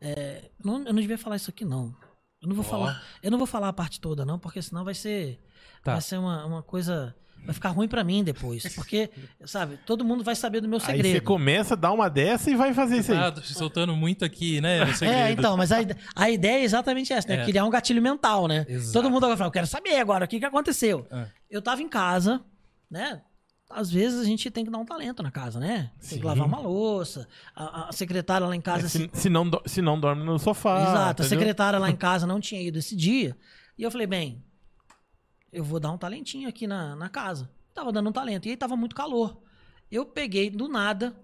É, não- eu não devia falar isso aqui, não. Eu não vou Ó. falar. Eu não vou falar a parte toda, não, porque senão vai ser. Tá. Vai ser uma, uma coisa. Vai ficar ruim pra mim depois. Porque, sabe, todo mundo vai saber do meu Aí você segredo. começa a dar uma dessa e vai fazer isso aí. Tá soltando muito aqui, né? O segredo. É, então, mas a, a ideia é exatamente essa, né? É. Criar um gatilho mental, né? Exato. Todo mundo agora fala, eu quero saber agora o que, que aconteceu. É. Eu tava em casa, né? Às vezes a gente tem que dar um talento na casa, né? Tem Sim. que lavar uma louça. A, a secretária lá em casa. É, se, se não, do- se não dorme no sofá. Exato, a entendeu? secretária lá em casa não tinha ido esse dia. E eu falei, bem, eu vou dar um talentinho aqui na, na casa. Tava dando um talento. E aí tava muito calor. Eu peguei do nada,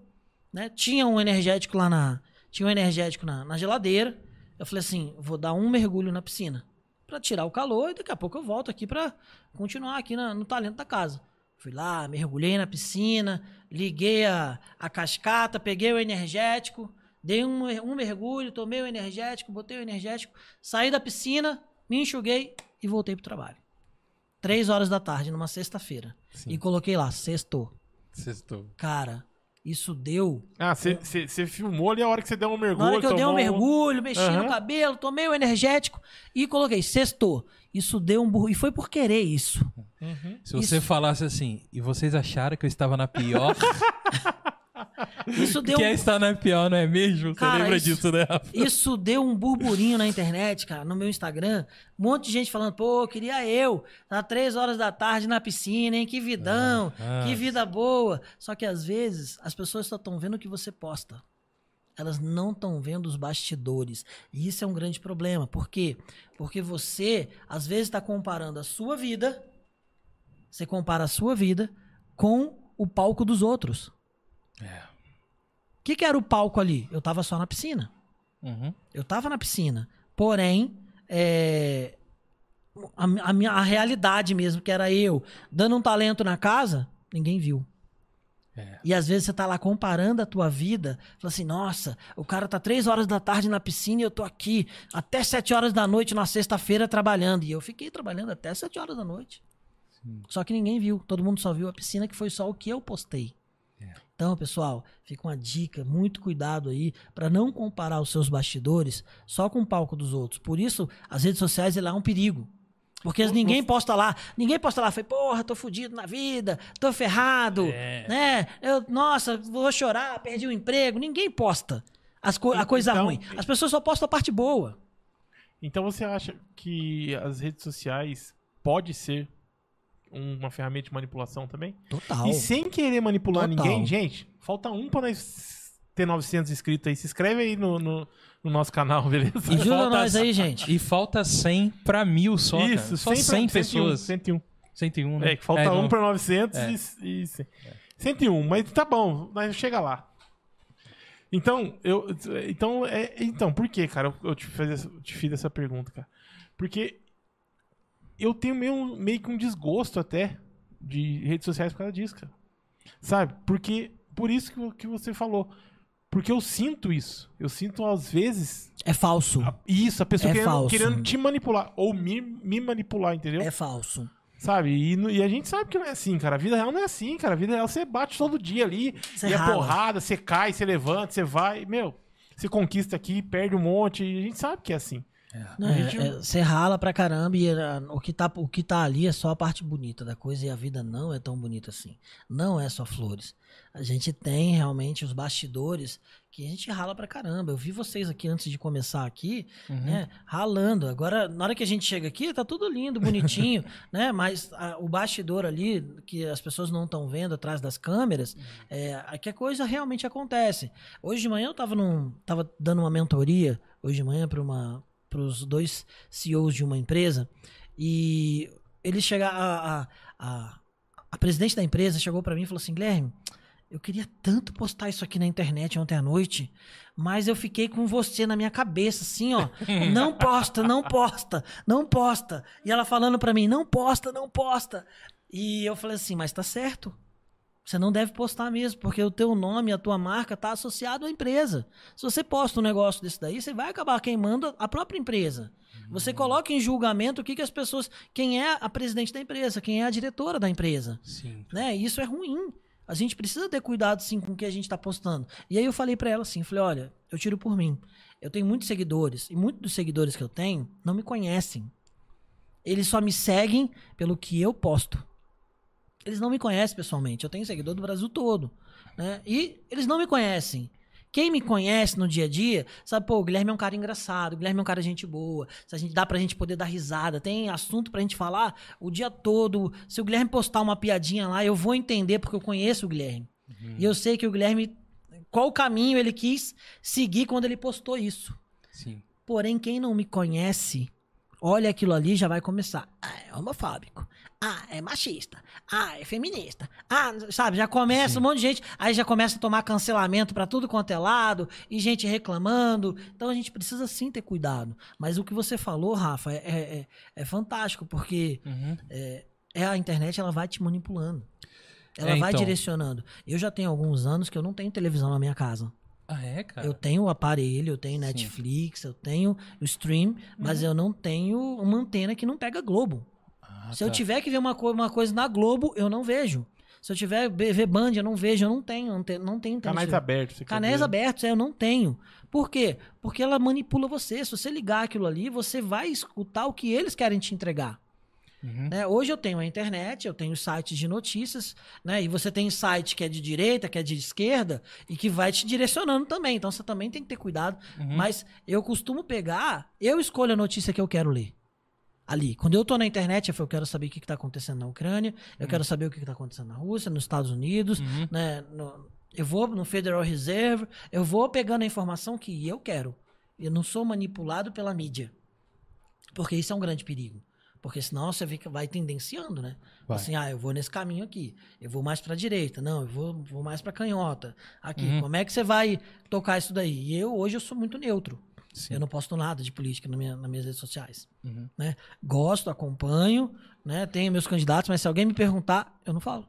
né? Tinha um energético lá na. Tinha um energético na, na geladeira. Eu falei assim: vou dar um mergulho na piscina. Pra tirar o calor e daqui a pouco eu volto aqui pra continuar aqui na- no talento da casa. Fui lá, mergulhei na piscina, liguei a, a cascata, peguei o energético, dei um, um mergulho, tomei o energético, botei o energético, saí da piscina, me enxuguei e voltei pro trabalho. Três horas da tarde, numa sexta-feira. E coloquei lá, sextou. Sextou. Cara, isso deu. Ah, você filmou ali a hora que você deu um mergulho. Na hora que eu dei um mergulho, mexi Aham. no cabelo, tomei o energético e coloquei, sextou. Isso deu um burro. E foi por querer isso. Se você Isso. falasse assim, e vocês acharam que eu estava na pior, Isso deu quem um está na pior, não é mesmo? Você Cara, lembra isso- disso, né? Isso deu um burburinho na internet, cara, no meu Instagram. Um monte de gente falando, pô, queria eu, tá três horas da tarde na piscina, hein? Que vidão, Ah, que ah. vida boa. Só que às vezes as pessoas só estão vendo o que você posta. Elas não estão vendo os bastidores. E isso é um grande problema. Por quê? Porque você, às vezes, está comparando a sua vida, você compara a sua vida com o palco dos outros. É. O que, que era o palco ali? Eu tava só na piscina. Uhum. Eu tava na piscina. Porém, é, a, a minha, a realidade mesmo, que era eu dando um talento na casa, ninguém viu. É. E às vezes você tá lá comparando a tua vida, fala assim, nossa, o cara tá três horas da tarde na piscina e eu tô aqui até sete horas da noite na sexta-feira trabalhando. E eu fiquei trabalhando até sete horas da noite. Só que ninguém viu. Todo mundo só viu a piscina, que foi só o que eu postei. Então, pessoal, fica uma dica, muito cuidado aí para não comparar os seus bastidores só com o palco dos outros. Por isso, as redes sociais lá é um perigo. Porque ninguém posta lá, ninguém posta lá, foi, porra, tô fudido na vida, tô ferrado, É. né? Eu, nossa, vou chorar, perdi o emprego. Ninguém posta as co- a coisa Então- ruim. As pessoas só postam a parte boa. Então você acha que as redes sociais pode ser uma ferramenta de manipulação também? Total. E sem querer manipular Total. ninguém, gente, falta um pra nós ter 900 inscritos aí. Se inscreve aí no, no, no nosso canal, beleza? E ajuda Falta- nós aí, gente. E falta 100 pra mil só, cara. Isso, Só 100 100 pra- pessoas. 101. 101, né? É, que falta um não- pra 900 É. e, e 101. Mas tá bom, nós chega lá. Então, eu, então, é, então, por que, cara, eu, eu te, fiz essa, te fiz essa pergunta, cara? Porque eu tenho meio, meio que um desgosto até de redes sociais por causa disso, cara. Sabe? Porque, por isso que, que você falou. Porque eu sinto isso. Eu sinto, às vezes, É falso. a- isso, a pessoa É querendo, querendo te manipular. Ou me, me manipular, entendeu? É falso. Sabe? E, e a gente sabe que não é assim, cara. A vida real não é assim, cara. A vida real você bate todo dia ali. Você e é porrada, você cai, você levanta, você vai. Meu, você conquista aqui, perde um monte. E a gente sabe que é assim. Não, A é- é- Você rala pra caramba e o, que tá, o que tá ali é só a parte bonita da coisa e a vida não é tão bonita assim. Não é só flores. A gente tem realmente os bastidores que a gente rala pra caramba. Eu vi vocês aqui antes de começar aqui, Uhum. né, ralando. Agora, na hora que a gente chega aqui, tá tudo lindo, bonitinho, né? Mas ah, o bastidor ali, que as pessoas não estão vendo atrás das câmeras, é, é que a coisa realmente acontece. Hoje de manhã eu tava, num, tava dando uma mentoria, hoje de manhã, para uma os dois CEOs de uma empresa, e eles chegaram. A, a, a, a presidente da empresa chegou para mim e falou assim: Guilherme, eu queria tanto postar isso aqui na internet ontem à noite, mas eu fiquei com você na minha cabeça, assim, ó. Não posta, não posta, não posta. E ela falando para mim: não posta, não posta. E eu falei assim: mas tá certo. Você não deve postar mesmo, porque o teu nome, a tua marca tá associado à empresa. Se você posta um negócio desse daí, você vai acabar queimando a própria empresa. Você coloca em julgamento o que, que as pessoas. Quem é a presidente da empresa, quem é a diretora da empresa. Sim. Né? Isso é ruim. A gente precisa ter cuidado sim com o que a gente está postando. E aí eu falei para ela assim, falei, olha, eu tiro por mim. Eu tenho muitos seguidores e muitos dos seguidores que eu tenho não me conhecem. Eles só me seguem pelo que eu posto. Eles não me conhecem pessoalmente. Eu tenho seguidor do Brasil todo, né? E eles não me conhecem. Quem me conhece no dia a dia, sabe, pô, o Guilherme é um cara engraçado, o Guilherme é um cara gente boa. Se a gente dá pra gente poder dar risada, tem assunto pra gente falar o dia todo. Se o Guilherme postar uma piadinha lá, eu vou entender porque eu conheço o Guilherme. E eu sei que o Guilherme qual caminho ele quis seguir quando ele postou isso. Sim. Porém, quem não me conhece, olha aquilo ali e já vai começar. Ah, é homofóbico. Ah, é machista. Ah, é feminista. Ah, sabe, já começa Sim. um monte de gente, aí já começa a tomar cancelamento pra tudo quanto é lado, e gente reclamando. Então a gente precisa sim ter cuidado. Mas o que você falou, Rafa, é, é, é- é fantástico, porque Uhum. é, a internet ela vai te manipulando. Ela É, vai então. direcionando. Eu já tenho alguns anos que eu não tenho televisão na minha casa. Ah, é, cara? Eu tenho o aparelho, eu tenho Sim. Netflix, eu tenho o stream, mas eu não tenho uma antena que não pega Globo. Ah, Se eu tá. tiver que ver uma, co- uma coisa na Globo, eu não vejo. Se eu tiver ver Band, eu não vejo, eu não tenho, não tenho, não tenho Canais abertos. Canais abertos, é, eu não tenho. Por quê? Porque ela manipula você. Se você ligar aquilo ali, você vai escutar o que eles querem te entregar. Uhum. né? Hoje eu tenho a internet, eu tenho sites de notícias, né? E você tem site que é de direita, que é de esquerda, e que vai te direcionando também. Então você também tem que ter cuidado. Uhum. Mas eu costumo pegar, eu escolho a notícia que eu quero ler. Ali. Quando eu tô na internet, eu falo, eu quero saber o que, que tá acontecendo na Ucrânia, eu quero saber o que, que tá acontecendo na Rússia, nos Estados Unidos, Uhum. né? no- eu vou no Federal Reserve, eu vou pegando a informação que eu quero. Eu não sou manipulado pela mídia. Porque isso é um grande perigo. Porque senão você fica, vai tendenciando, né? Vai. Assim, ah, eu vou nesse caminho aqui. Eu vou mais pra direita. Não, eu vou, vou mais pra canhota. Aqui, Uhum. como é que você vai tocar isso daí? E eu, hoje, eu sou muito neutro. Sim. Eu não posto nada de política na minha, nas minhas redes sociais. Uhum. Né? Gosto, acompanho, né? Tenho meus candidatos, mas se alguém me perguntar, eu não falo.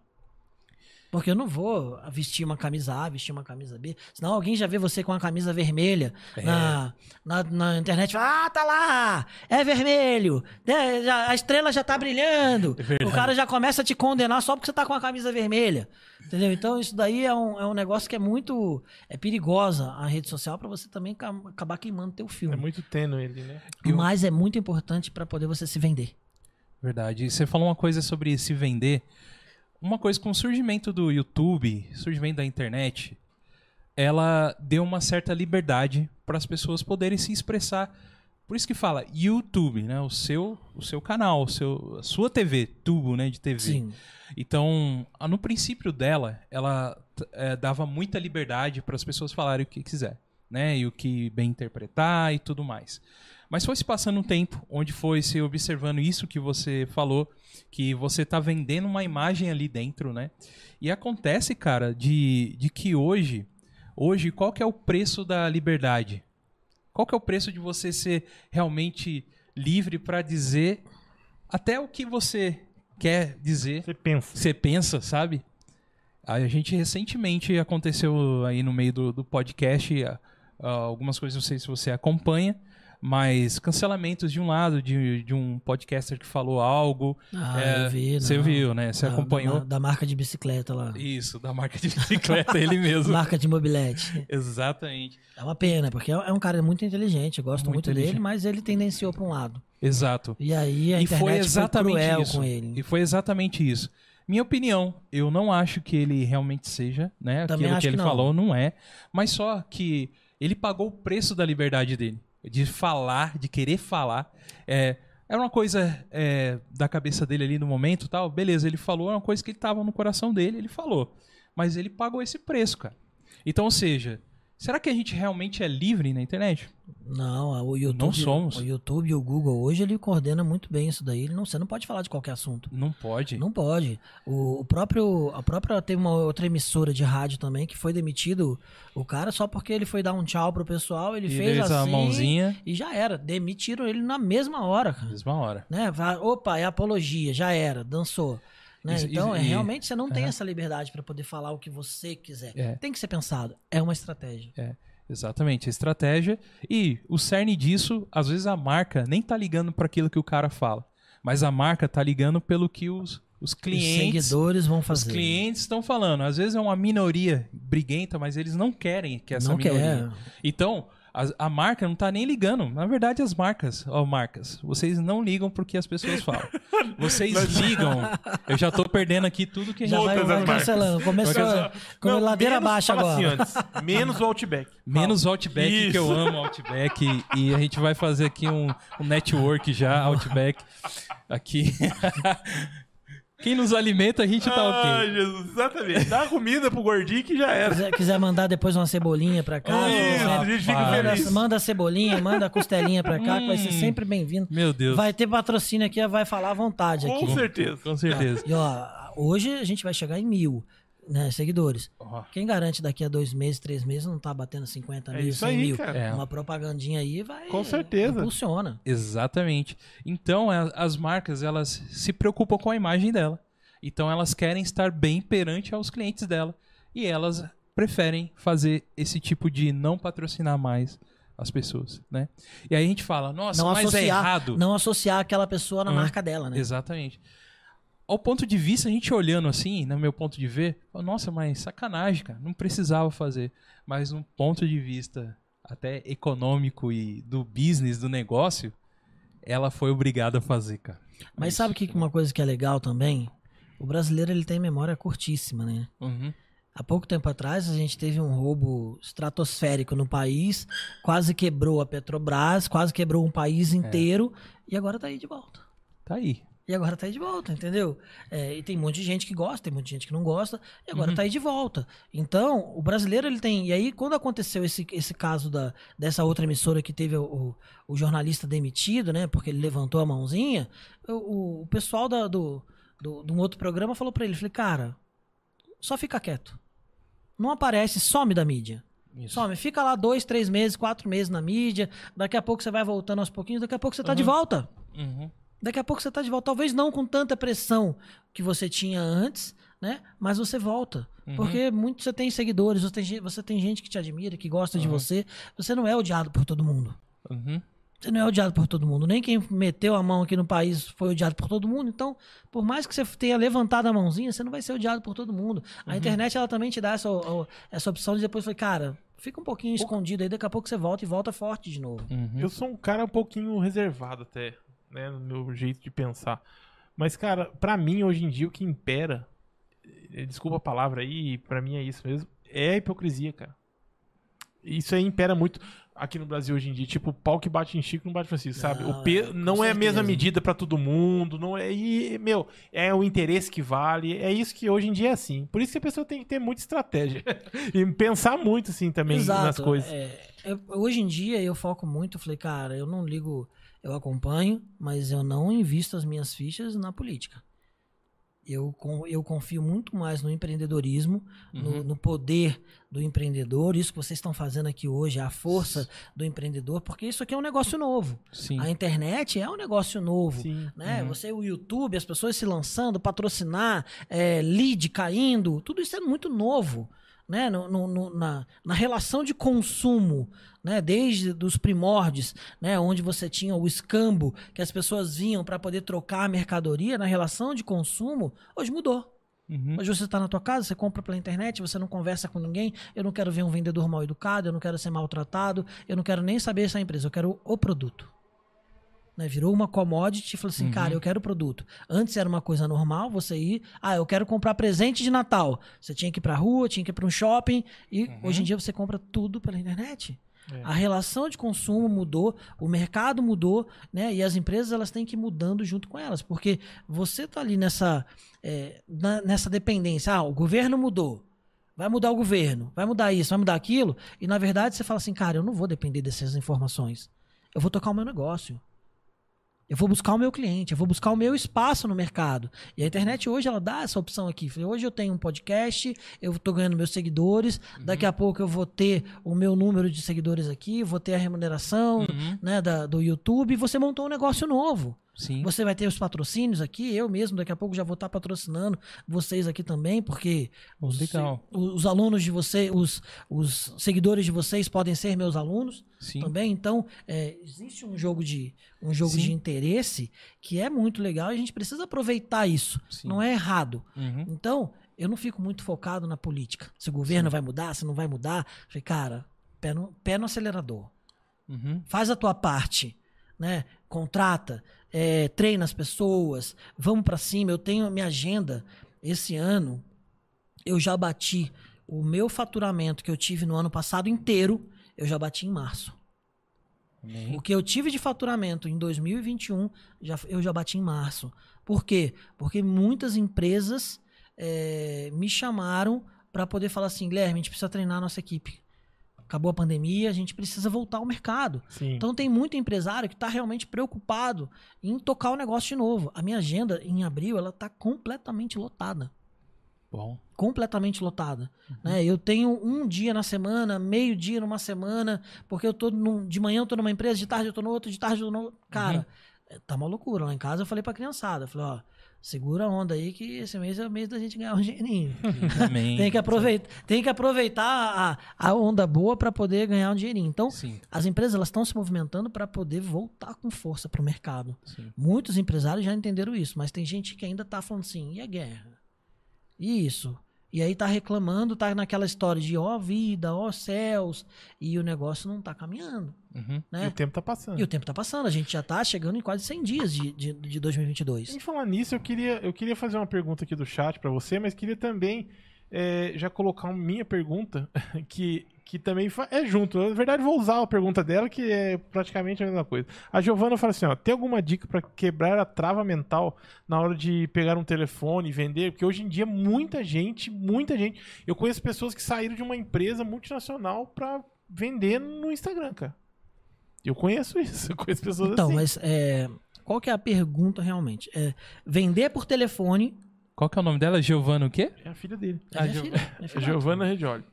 Porque eu não vou vestir uma camisa A, vestir uma camisa B. Senão alguém já vê você com uma camisa vermelha É. na, na, na internet e fala, ah, tá lá, é vermelho, né, já- a estrela já tá brilhando. É o cara já começa a te condenar só porque você tá com a camisa vermelha. Entendeu? Então isso daí é um, é um negócio que é muito é perigosa a rede social para você também ca- acabar queimando teu filme. É muito tênue ele, né? Eu- Mas é muito importante para poder você se vender. Verdade. E você falou uma coisa sobre se vender. Uma coisa com o surgimento do YouTube, surgimento da internet, ela deu uma certa liberdade para as pessoas poderem se expressar. Por isso que fala YouTube, né? O seu, o seu canal, o seu, a sua TV, tubo, né? De TV. Sim. Então, no princípio dela, ela eh, dava muita liberdade para as pessoas falarem o que quiser, né? E o que bem interpretar e tudo mais. Mas foi se passando um tempo onde foi se observando isso que você falou, que você tá vendendo uma imagem ali dentro, né? E acontece, cara, de, de que hoje, hoje, qual que é o preço da liberdade? Qual que é o preço de você ser realmente livre para dizer até o que você quer dizer Você pensa. você pensa, sabe? A gente recentemente aconteceu aí no meio do, do podcast algumas coisas, não sei se você acompanha, mas cancelamentos de um lado, de, de um podcaster que falou algo. Ah, É, eu vi. Você viu, né? Você acompanhou. Da, da marca de bicicleta lá. Isso, da marca de bicicleta, ele mesmo. Marca de mobilete. Exatamente. É uma pena, porque é é um cara muito inteligente. Eu gosto Muito muito, dele, mas ele tendenciou para um lado. Exato. E aí a e foi exatamente cruel isso. com ele. E foi exatamente isso. Minha opinião, eu não acho que ele realmente seja, né? Também Aquilo que ele não. falou não é. Mas só que ele pagou o preço da liberdade dele. De falar, de querer falar. É, era uma coisa é, da cabeça dele ali no momento tal. Beleza, ele falou, é uma coisa que estava no coração dele, ele falou. Mas ele pagou esse preço, cara. Então, ou seja, será que a gente realmente é livre na internet? Não, o YouTube, Não somos. o YouTube e o Google hoje ele coordena muito bem isso daí. Ele não, você não pode falar de qualquer assunto. Não pode. Não pode. O, o próprio, a própria teve uma outra emissora de rádio também que foi demitido o cara só porque ele foi dar um tchau pro pessoal, ele E fez assim a mãozinha, e já era. Demitiram ele na mesma hora, cara. mesma hora. Né? Opa, é apologia, já era, dançou. Né? Isso- então, é, e- realmente você não tem essa liberdade para poder falar o que você quiser. É. Tem que ser pensado. É uma estratégia. Exatamente, a estratégia. E o cerne disso, às vezes a marca nem tá ligando para aquilo que o cara fala, mas a marca tá ligando pelo que os, os Os clientes, seguidores vão os fazer. clientes estão falando. Às vezes é uma minoria briguenta, mas eles não querem que essa não minoria. quer. Então, a, a marca não tá nem ligando. Na verdade, as marcas, ó, marcas, vocês não ligam porque as pessoas falam. Vocês ligam. Eu já tô perdendo aqui tudo que a gente Já vai, vai cancelando. Começou com Não, ladeira abaixo fala agora. assim antes, menos o Outback. Menos o Outback, que Isso. eu amo Outback. E, e a gente vai fazer aqui um, um network já, Outback. Aqui. Quem nos alimenta, a gente tá Ai, ok. Jesus, exatamente. Dá comida pro gordinho que já era. quiser, quiser mandar depois uma cebolinha pra cá, Isso, a gente fica manda, feliz. manda a cebolinha, manda a costelinha pra cá, que vai ser Hum. sempre bem-vindo. Meu Deus. Vai ter patrocínio aqui, vai falar à vontade Com aqui. certeza. Com certeza. E ó, hoje a gente vai chegar em mil né, seguidores. Quem garante daqui a dois meses, três meses, não tá batendo 50 É mil, isso 100 aí, mil. cara. É. Uma propagandinha aí vai. Com certeza. Impulsiona. Exatamente. Então, a- as marcas, elas se preocupam com a imagem dela. Então, elas querem estar bem perante aos clientes dela. E elas preferem fazer esse tipo de não patrocinar mais as pessoas, né? E aí a gente fala, nossa, Não mas é associar, errado. não associar aquela pessoa na Hum. marca dela, né? Exatamente. Ao ponto de vista, a gente olhando assim, no meu ponto de ver, nossa, mas sacanagem, cara, não precisava fazer. Mas no ponto de vista até econômico e do business, do negócio, ela foi obrigada a fazer, cara. Mas Isso. sabe que uma coisa que é legal também? O brasileiro ele tem memória curtíssima, né? Uhum. Há pouco tempo atrás a gente teve um roubo estratosférico no país, quase quebrou a Petrobras, quase quebrou um país É. inteiro e agora tá aí de volta. Tá aí. E agora tá aí de volta, entendeu? É, e tem um monte de gente que gosta, tem muita gente que não gosta, e agora Uhum. tá aí de volta. Então, o brasileiro, ele tem. E aí, quando aconteceu esse, esse caso da, dessa outra emissora que teve o, o, o jornalista demitido, né? Porque ele levantou a mãozinha, o, o- pessoal da- do, do, de um outro programa falou pra ele: falei, cara, só fica quieto. Não aparece, some da mídia. Isso. Some, fica lá dois, três meses, quatro meses na mídia. Daqui a pouco você vai voltando aos pouquinhos, daqui a pouco você tá de Uhum. volta. Uhum. Daqui a pouco você tá de volta. Talvez não com tanta pressão que você tinha antes, né? Mas você volta. Uhum. Porque muito você tem seguidores, você tem, você tem gente que te admira, que gosta de Uhum. você. Você não é odiado por todo mundo. Uhum. Você não é odiado por todo mundo. Nem quem meteu a mão aqui no país foi odiado por todo mundo. Então, por mais que você tenha levantado a mãozinha, você não vai ser odiado por todo mundo. Uhum. A internet, ela também te dá essa, essa opção de depois falar, cara, fica um pouquinho escondido aí, daqui a pouco você volta e volta forte de novo. Uhum. Eu sou um cara um pouquinho reservado até, né, no meu jeito de pensar. Mas, cara, pra mim, hoje em dia, o que impera, eh, desculpa a palavra aí, pra mim é isso mesmo, é a hipocrisia, cara. Isso aí impera muito aqui no Brasil hoje em dia. Tipo, pau que bate em Chico não bate em Francisco, sabe? Não, O pe... é, não é a mesma medida pra todo mundo, não é... E, meu, é o interesse que vale, é isso que hoje em dia é assim. Por isso que a pessoa tem que ter muita estratégia. e pensar muito, assim, também nas coisas. É, eu- hoje em dia eu foco muito, falei, cara, eu não ligo, eu acompanho, mas eu não invisto as minhas fichas na política. Eu, eu confio muito mais no empreendedorismo, no, Uhum. no poder do empreendedor, isso que vocês estão fazendo aqui hoje, a força do empreendedor, porque isso aqui é um negócio novo. Sim. A internet é um negócio novo Sim. né? Uhum. Você, o YouTube, as pessoas se lançando, patrocinar, é, lead caindo, tudo isso é muito novo, né? No, no- na, na relação de consumo, né? Desde os primórdios, né? Onde você tinha o escambo que as pessoas vinham para poder trocar a mercadoria, na relação de consumo, hoje mudou. Uhum. Hoje você está na tua casa, você compra pela internet, você não conversa com ninguém. Eu não quero ver um vendedor mal educado, eu não quero ser maltratado, eu não quero nem saber essa empresa, eu quero o produto. Né? Virou uma commodity e falou assim, Uhum. cara, eu quero o produto. Antes era uma coisa normal você ir, ah, eu quero comprar presente de Natal. Você tinha que ir pra rua, tinha que ir pra um shopping, e Uhum. hoje em dia você compra tudo pela internet. É. A relação de consumo mudou, o mercado mudou, né? E as empresas elas têm que ir mudando junto com elas, porque você tá ali nessa, é, na- nessa dependência. Ah, o governo mudou. Vai mudar o governo, vai mudar isso, vai mudar aquilo. E na verdade você fala assim, cara, eu não vou depender dessas informações. Eu vou tocar o meu negócio. Eu vou buscar o meu cliente, eu vou buscar o meu espaço no mercado. E a internet hoje ela dá essa opção aqui. Falei, Hoje eu tenho um podcast, eu estou ganhando meus seguidores, daqui a pouco eu vou ter o meu número de seguidores aqui, vou ter a remuneração Uhum. né, da- do YouTube, e você montou um negócio novo. Sim. Você vai ter os patrocínios aqui, eu mesmo daqui a pouco já vou estar patrocinando vocês aqui também, porque os, os alunos de vocês, os, os seguidores de vocês podem ser meus alunos Sim. também. Então, é, existe um jogo de um jogo Sim. de interesse que é muito legal e a gente precisa aproveitar isso. Não é errado. Uhum. Então, eu não fico muito focado na política. Se o governo vai mudar, se não vai mudar. Falei, cara, pé no, pé no acelerador. Uhum. Faz a tua parte, né? Contrata, é, treina as pessoas, vamos pra cima. Eu tenho a minha agenda esse ano. Eu já bati o meu faturamento que eu tive no ano passado inteiro. Eu já bati em março. Amém. O que eu tive de faturamento em 2021, já, eu já bati em março. Por quê? Porque muitas empresas eh, me chamaram para poder falar assim, Guilherme, a gente precisa treinar a nossa equipe. Acabou a pandemia, a gente precisa voltar ao mercado. Sim. Então tem muito empresário que está realmente preocupado em tocar o negócio de novo. A minha agenda em abril ela está completamente lotada Bom. completamente lotada. Né? Eu tenho um dia na semana, meio dia numa semana, porque eu tô num- de manhã eu tô numa empresa, de tarde eu tô no outro, de tarde eu tô no outro. Cara, é, tá uma loucura. Lá em casa eu falei pra criançada, eu falei, ó, segura a onda aí que esse mês é o mês da gente ganhar um dinheirinho. Amém. tem, que aproveitar, tem que aproveitar a, a onda boa para poder ganhar um dinheirinho. Então, Sim, as empresas elas estão se movimentando para poder voltar com força para o mercado. sim. Muitos empresários já entenderam isso, mas tem gente que ainda tá falando assim, e a guerra? E isso? E aí tá reclamando, tá naquela história de ó vida, ó céus, e o negócio não tá caminhando, Uhum. E né? o tempo tá passando. E o tempo tá passando, a gente já tá chegando em quase 100 dias de, de, de 2022. Em falar nisso, eu queria, eu queria fazer uma pergunta aqui do chat pra você, mas queria também é, já colocar minha pergunta, que, que também é junto. Na verdade, vou usar a pergunta dela, que é praticamente a mesma coisa. A Giovana fala assim: ó, tem alguma dica pra quebrar a trava mental na hora de pegar um telefone e vender? Porque hoje em dia, muita gente, muita gente. Eu conheço pessoas que saíram de uma empresa multinacional pra vender no Instagram, cara. Eu conheço isso, eu conheço pessoas Então, assim. mas é, qual que é a pergunta realmente? É, vender por telefone. Qual que é o nome dela? Giovana o quê? É a filha dele. É minha É filha. Giovana Regioli.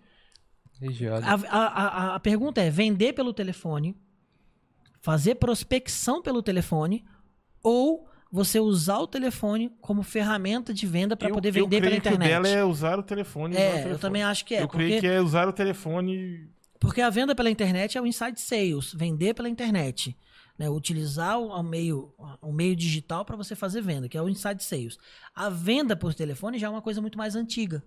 Regiada. A, a, a, a pergunta é: vender pelo telefone, fazer prospecção pelo telefone, ou você usar o telefone como ferramenta de venda para Eu- poder eu vender pela creio internet? Que o dela é usar o telefone. usar o É, telefone. eu também acho que é. eu creio porque, que é usar o telefone. porque a venda pela internet é o inside sales, vender pela internet. Né? Utilizar o meio, o meio digital para você fazer venda, que é o inside sales. A venda por telefone já é uma coisa muito mais antiga.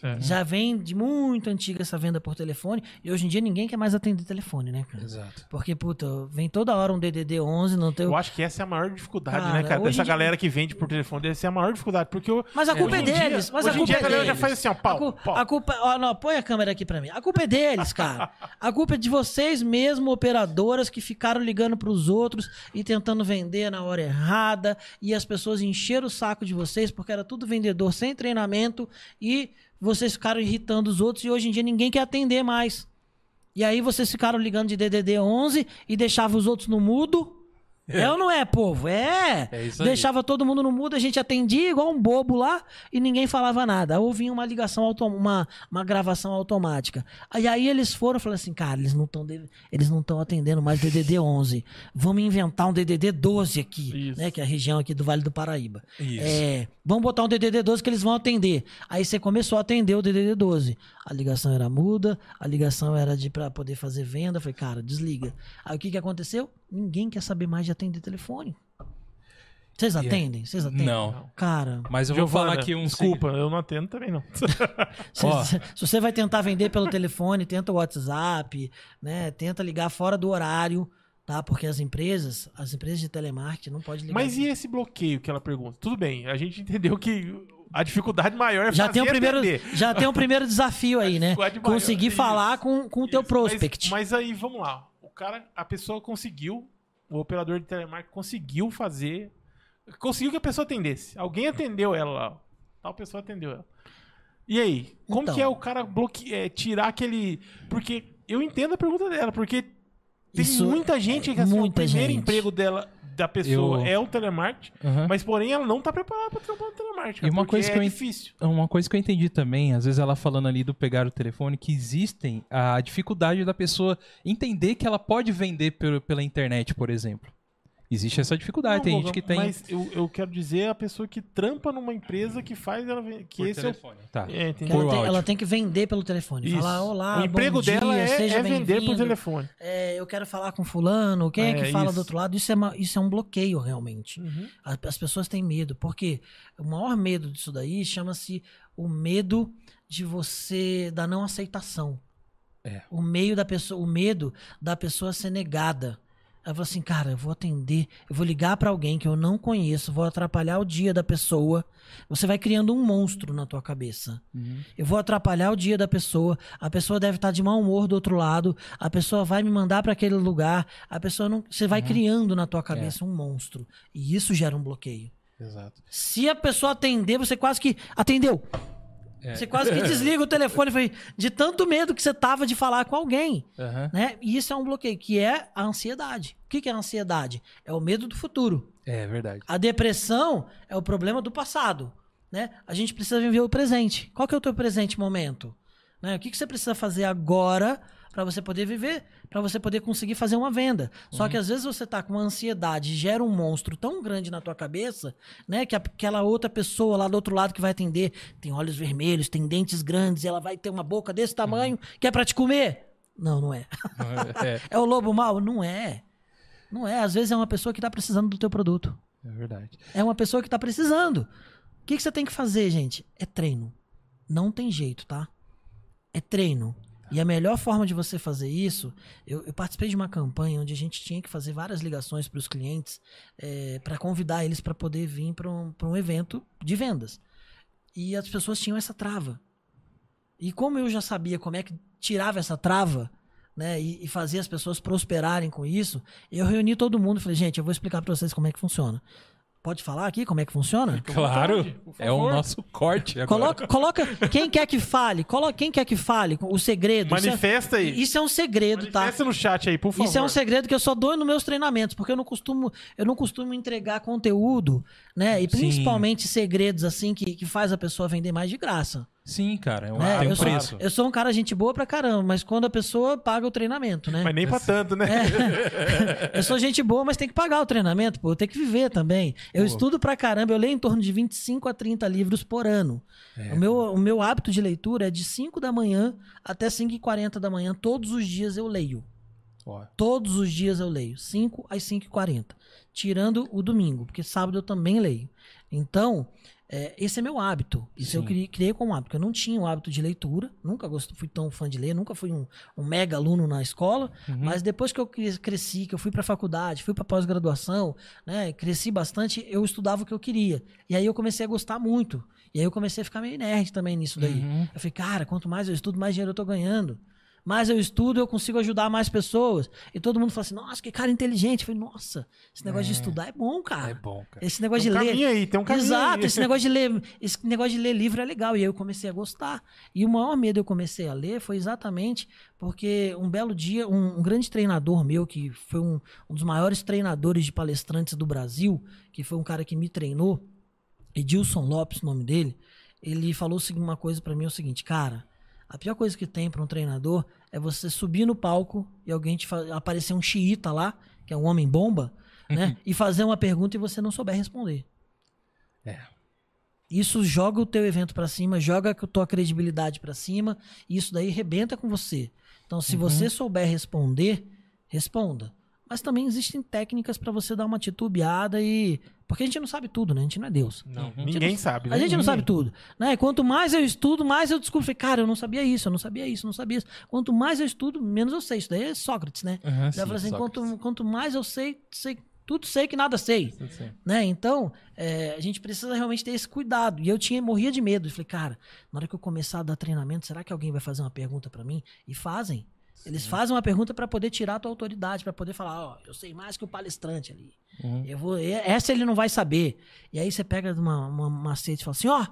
Certo. Já vem de muito antiga essa venda por telefone. E hoje em dia ninguém quer mais atender telefone, né, cara? Exato. Porque, puta, vem toda hora um DDD 11, não tem... Eu acho que essa é a maior dificuldade, Cara, né, cara? Dessa dia- galera que vende por telefone, deve ser a maior dificuldade. Porque eu, Mas a culpa é, hoje em dia- deles. mas hoje a em culpa dia é a galera já deles. faz assim, ó, pau, a, cu- pau. a culpa, ó, não, põe a câmera aqui pra mim. A culpa é deles, cara. A culpa é de vocês mesmo, operadoras, que ficaram ligando pros outros e tentando vender na hora errada. E as pessoas encheram o saco de vocês porque era tudo vendedor sem treinamento e vocês ficaram irritando os outros e hoje em dia ninguém quer atender mais. E aí vocês ficaram ligando de DDD 11 e deixavam os outros no mudo. É, ou não é, povo? É. É. Deixava todo mundo no mudo, a gente atendia igual um bobo lá e ninguém falava nada. Ou vinha uma ligação, uma, uma gravação automática. Aí, aí eles foram e falaram assim, cara, eles não estão eles não estão atendendo mais DDD 11. Vamos inventar um DDD 12 aqui, Isso. né, que é a região aqui do Vale do Paraíba. Isso. É, vamos botar um DDD 12 que eles vão atender. Aí você começou a atender o DDD 12. A ligação era muda, a ligação era de para poder fazer venda. Eu falei, cara, desliga. Aí o que que aconteceu? Ninguém quer saber mais de atender telefone. Vocês é- atendem? Vocês atendem? Não. Cara, Mas eu vou Giovana, falar aqui um Desculpa, eu não atendo também, não. se, se- se você vai tentar vender pelo telefone, tenta o WhatsApp, né? Tenta ligar fora do horário, tá? Porque as empresas, as empresas de telemarketing não podem ligar. Mas e esse bloqueio que ela pergunta? Tudo bem, a gente entendeu que a dificuldade maior é já tem o primeiro, atender. já tem o primeiro desafio aí, né? maior, Conseguir isso. falar com, com o teu prospect. Mas, mas aí, vamos lá. O cara, a pessoa conseguiu, o operador de telemarketing conseguiu fazer, conseguiu que a pessoa atendesse. Alguém atendeu ela. Tal pessoa atendeu ela. E aí, como Então. que é o cara bloque... é, tirar aquele... Porque eu entendo a pergunta dela, porque tem Isso muita gente é que assim, o primeiro gente. emprego dela, da pessoa Eu- é o telemarketing, Aham. mas porém ela não tá preparada pra trabalhar no telemarketing. E uma coisa é que eu en- difícil. Uma coisa que eu entendi também, às vezes ela falando ali do pegar o telefone, que existem a dificuldade da pessoa entender que ela pode vender pelo- pela internet, por exemplo. Existe essa dificuldade. Não, tem gente que tem. Mas eu, eu quero dizer a pessoa que trampa numa empresa que faz ela que por esse é o telefone. Tá. é? Por ela, tem, ela tem que vender pelo telefone. Isso. Falar, olá, o emprego bom dia, dela é, seja é vender por bem-vindo. telefone. É, eu quero falar com fulano, quem é, É, que fala isso. do outro lado? Isso é, uma- isso é um bloqueio, realmente. Uhum. A- As pessoas têm medo, porque o maior medo disso daí chama-se o medo de você, da não aceitação. É. O meio da pessoa, o medo da pessoa ser negada. Ela fala assim, cara, eu vou atender, eu vou ligar pra alguém que eu não conheço, vou atrapalhar o dia da pessoa. Você vai criando um monstro na tua cabeça. Uhum. Eu vou atrapalhar o dia da pessoa. A pessoa deve estar de mau humor do outro lado. A pessoa vai me mandar para aquele lugar. A pessoa não. Você vai criando na tua cabeça um monstro. E isso gera um bloqueio. Exato. Se a pessoa atender, você quase que atendeu. É. Você quase que desliga o telefone foi de tanto medo que você tava de falar com alguém, Aham. né? E isso é um bloqueio, que é a ansiedade. O que que é a ansiedade? É o medo do futuro. É verdade. A depressão é o problema do passado, né? A gente precisa viver o presente. Qual que é o teu presente momento? Né? O que, que você precisa fazer agora para você poder viver, para você poder conseguir fazer uma venda? Só que às vezes você tá com uma ansiedade, gera um monstro tão grande na tua cabeça, né? Que aquela outra pessoa lá do outro lado que vai atender tem olhos vermelhos, tem dentes grandes, e ela vai ter uma boca desse tamanho que é para te comer? Não, não é. é, É o lobo mau? Não é. Não é. Às vezes é uma pessoa que tá precisando do teu produto. é verdade. É uma pessoa que tá precisando. O que, que você tem que fazer, gente? É treino. Não tem jeito, tá? É treino. E a melhor forma de você fazer isso, eu, eu participei de uma campanha onde a gente tinha que fazer várias ligações para os clientes para convidar eles para poder vir para um, um evento de vendas. E as pessoas tinham essa trava. E como eu já sabia como é que tirava essa trava, né, e, e fazia as pessoas prosperarem com isso, eu reuni todo mundo e falei, gente, eu vou explicar para vocês como é que funciona. Pode falar aqui como é que funciona? Claro. vontade, É o nosso corte agora. Coloca, coloca quem quer que fale, coloca quem quer que fale, o segredo. Isso é- Manifesta aí. Isso é um segredo, tá? Manifesta no chat aí, por favor. Isso é um segredo que eu só dou nos meus treinamentos, porque eu não costumo, eu não costumo entregar conteúdo, né? E Sim. principalmente segredos assim que, que faz a pessoa vender mais de graça. Sim, cara. É um, tem um eu, sou, preço. eu sou um cara gente boa pra caramba, mas quando a pessoa paga o treinamento, né? Mas nem pra tanto, né? Eu sou gente boa, mas tem que pagar o treinamento, pô. Eu tenho que viver também. Eu Pô. estudo pra caramba. Eu leio em torno de 25 a 30 livros por ano. É. O, meu, o meu hábito de leitura é de 5 da manhã até 5 e 40 da manhã. Todos os dias eu leio. Ó, Todos os dias eu leio. 5 às 5 e 40. Tirando o domingo, porque sábado eu também leio. Então, é, esse é meu hábito. Isso eu Sim. criei, criei como hábito. Eu não tinha o hábito de leitura. Nunca gosto, fui tão fã de ler. Nunca fui um, um mega aluno na escola. Uhum. Mas depois que eu cre- cresci, que eu fui para faculdade, fui para pós-graduação, né, cresci bastante, eu estudava o que eu queria. E aí eu comecei a gostar muito. E aí eu comecei a ficar meio nerd também nisso daí. Uhum. Eu falei, cara, quanto mais eu estudo, mais dinheiro eu tô ganhando. Mais eu estudo, eu consigo ajudar mais pessoas. E todo mundo fala assim, nossa, que cara inteligente. Eu falei, nossa, esse negócio de estudar é bom, cara. É bom, cara. Esse negócio Tem um de ler. caminho aí, tem um caminho Exato, aí. esse negócio de ler, esse negócio de ler livro é legal. E aí eu comecei a gostar. E o maior medo eu comecei a ler foi exatamente porque um belo dia, um, um grande treinador meu, que foi um, um dos maiores treinadores de palestrantes do Brasil, que foi um cara que me treinou, Edilson Lopes, o nome dele, ele falou uma coisa pra mim, é o seguinte, cara, a pior coisa que tem pra um treinador é você subir no palco e alguém te aparecer um xiita lá, que é um homem bomba, né? e fazer uma pergunta e você não souber responder. É. Isso joga o teu evento pra cima, joga a tua credibilidade pra cima, e isso daí rebenta com você. Então, se você souber responder, responda. Mas também existem técnicas pra você dar uma titubeada e porque a gente não sabe tudo, né? A gente não é Deus. Não, gente ninguém não- sabe. A né? gente não Ninguém. sabe tudo, né? E Quanto mais eu estudo, mais eu descubro. Falei, cara, eu não sabia isso, eu não sabia isso, eu não sabia isso. Quanto mais eu estudo, menos eu sei. Isso daí é Sócrates, né? Aham, Ele sim, assim, Sócrates. quanto, quanto mais eu sei, sei, tudo sei que nada sei Sim, né? Então, é, a gente precisa realmente ter esse cuidado. E eu tinha morria de medo. Eu falei, cara, na hora que eu começar a dar treinamento, será que alguém vai fazer uma pergunta pra mim? E fazem. Eles fazem uma pergunta pra poder tirar a tua autoridade, pra poder falar, ó, eu sei mais que o palestrante ali. Uhum. Eu vou, essa ele não vai saber. E aí você pega uma, uma macete e fala assim, ó,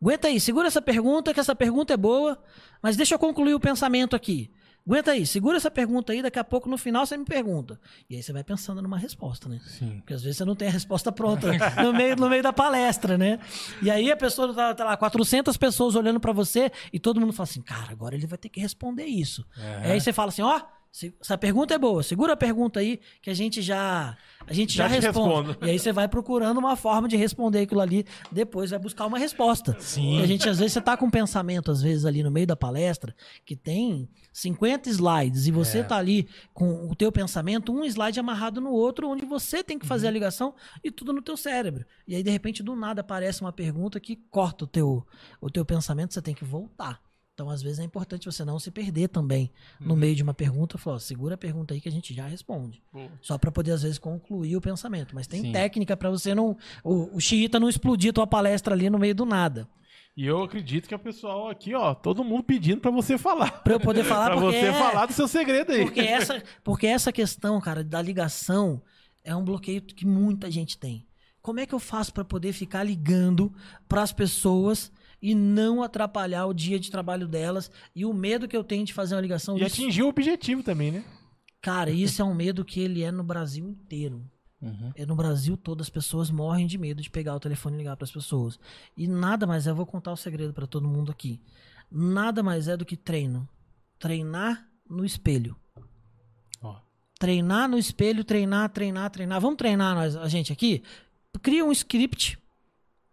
aguenta aí, segura essa pergunta, que essa pergunta é boa, mas deixa eu concluir o pensamento aqui. Aguenta aí, segura essa pergunta aí, daqui a pouco no final você me pergunta. E aí você vai pensando numa resposta, né? Sim. Porque às vezes você não tem a resposta pronta no meio, no meio da palestra, né? E aí a pessoa tá, tá lá, 400 pessoas olhando pra você e todo mundo fala assim, cara, agora ele vai ter que responder isso. É. Aí você fala assim, ó, Se- Essa pergunta é boa. Segura a pergunta aí que a gente já a gente já, Já responde. respondo. E aí você vai procurando uma forma de responder aquilo ali, depois vai buscar uma resposta. Sim. E a gente às vezes você tá com um pensamento às vezes ali no meio da palestra que tem 50 slides e você É. tá ali com o teu pensamento, um slide amarrado no outro, onde você tem que fazer Uhum. a ligação e tudo no teu cérebro. E aí de repente do nada aparece uma pergunta que corta o teu o teu pensamento, você tem que voltar. Então, às vezes, é importante você não se perder também no Uhum. meio de uma pergunta. Falar, ó, segura a pergunta aí que a gente já responde. Boa. Só para poder, às vezes, concluir o pensamento. Mas tem Sim. técnica para você não. O, o xiita não explodir tua palestra ali no meio do nada. E eu acredito que o pessoal aqui, ó, todo mundo pedindo pra você falar. Para eu poder falar porque você é- falar do seu segredo aí. Porque essa, porque essa questão, cara, da ligação é um bloqueio que muita gente tem. Como é que eu faço para poder ficar ligando para as pessoas e não atrapalhar o dia de trabalho delas e o medo que eu tenho de fazer uma ligação E isso- atingir o objetivo também, né? Cara, isso é um medo que ele é no Brasil inteiro. Uhum. É no Brasil todo as pessoas morrem de medo de pegar o telefone e ligar para as pessoas. E nada mais é, eu vou contar o segredo para todo mundo aqui. Nada mais é do que treino. Treinar no espelho. Ó. Treinar no espelho, treinar, treinar, treinar. Vamos treinar nós, a gente aqui? Cria um script.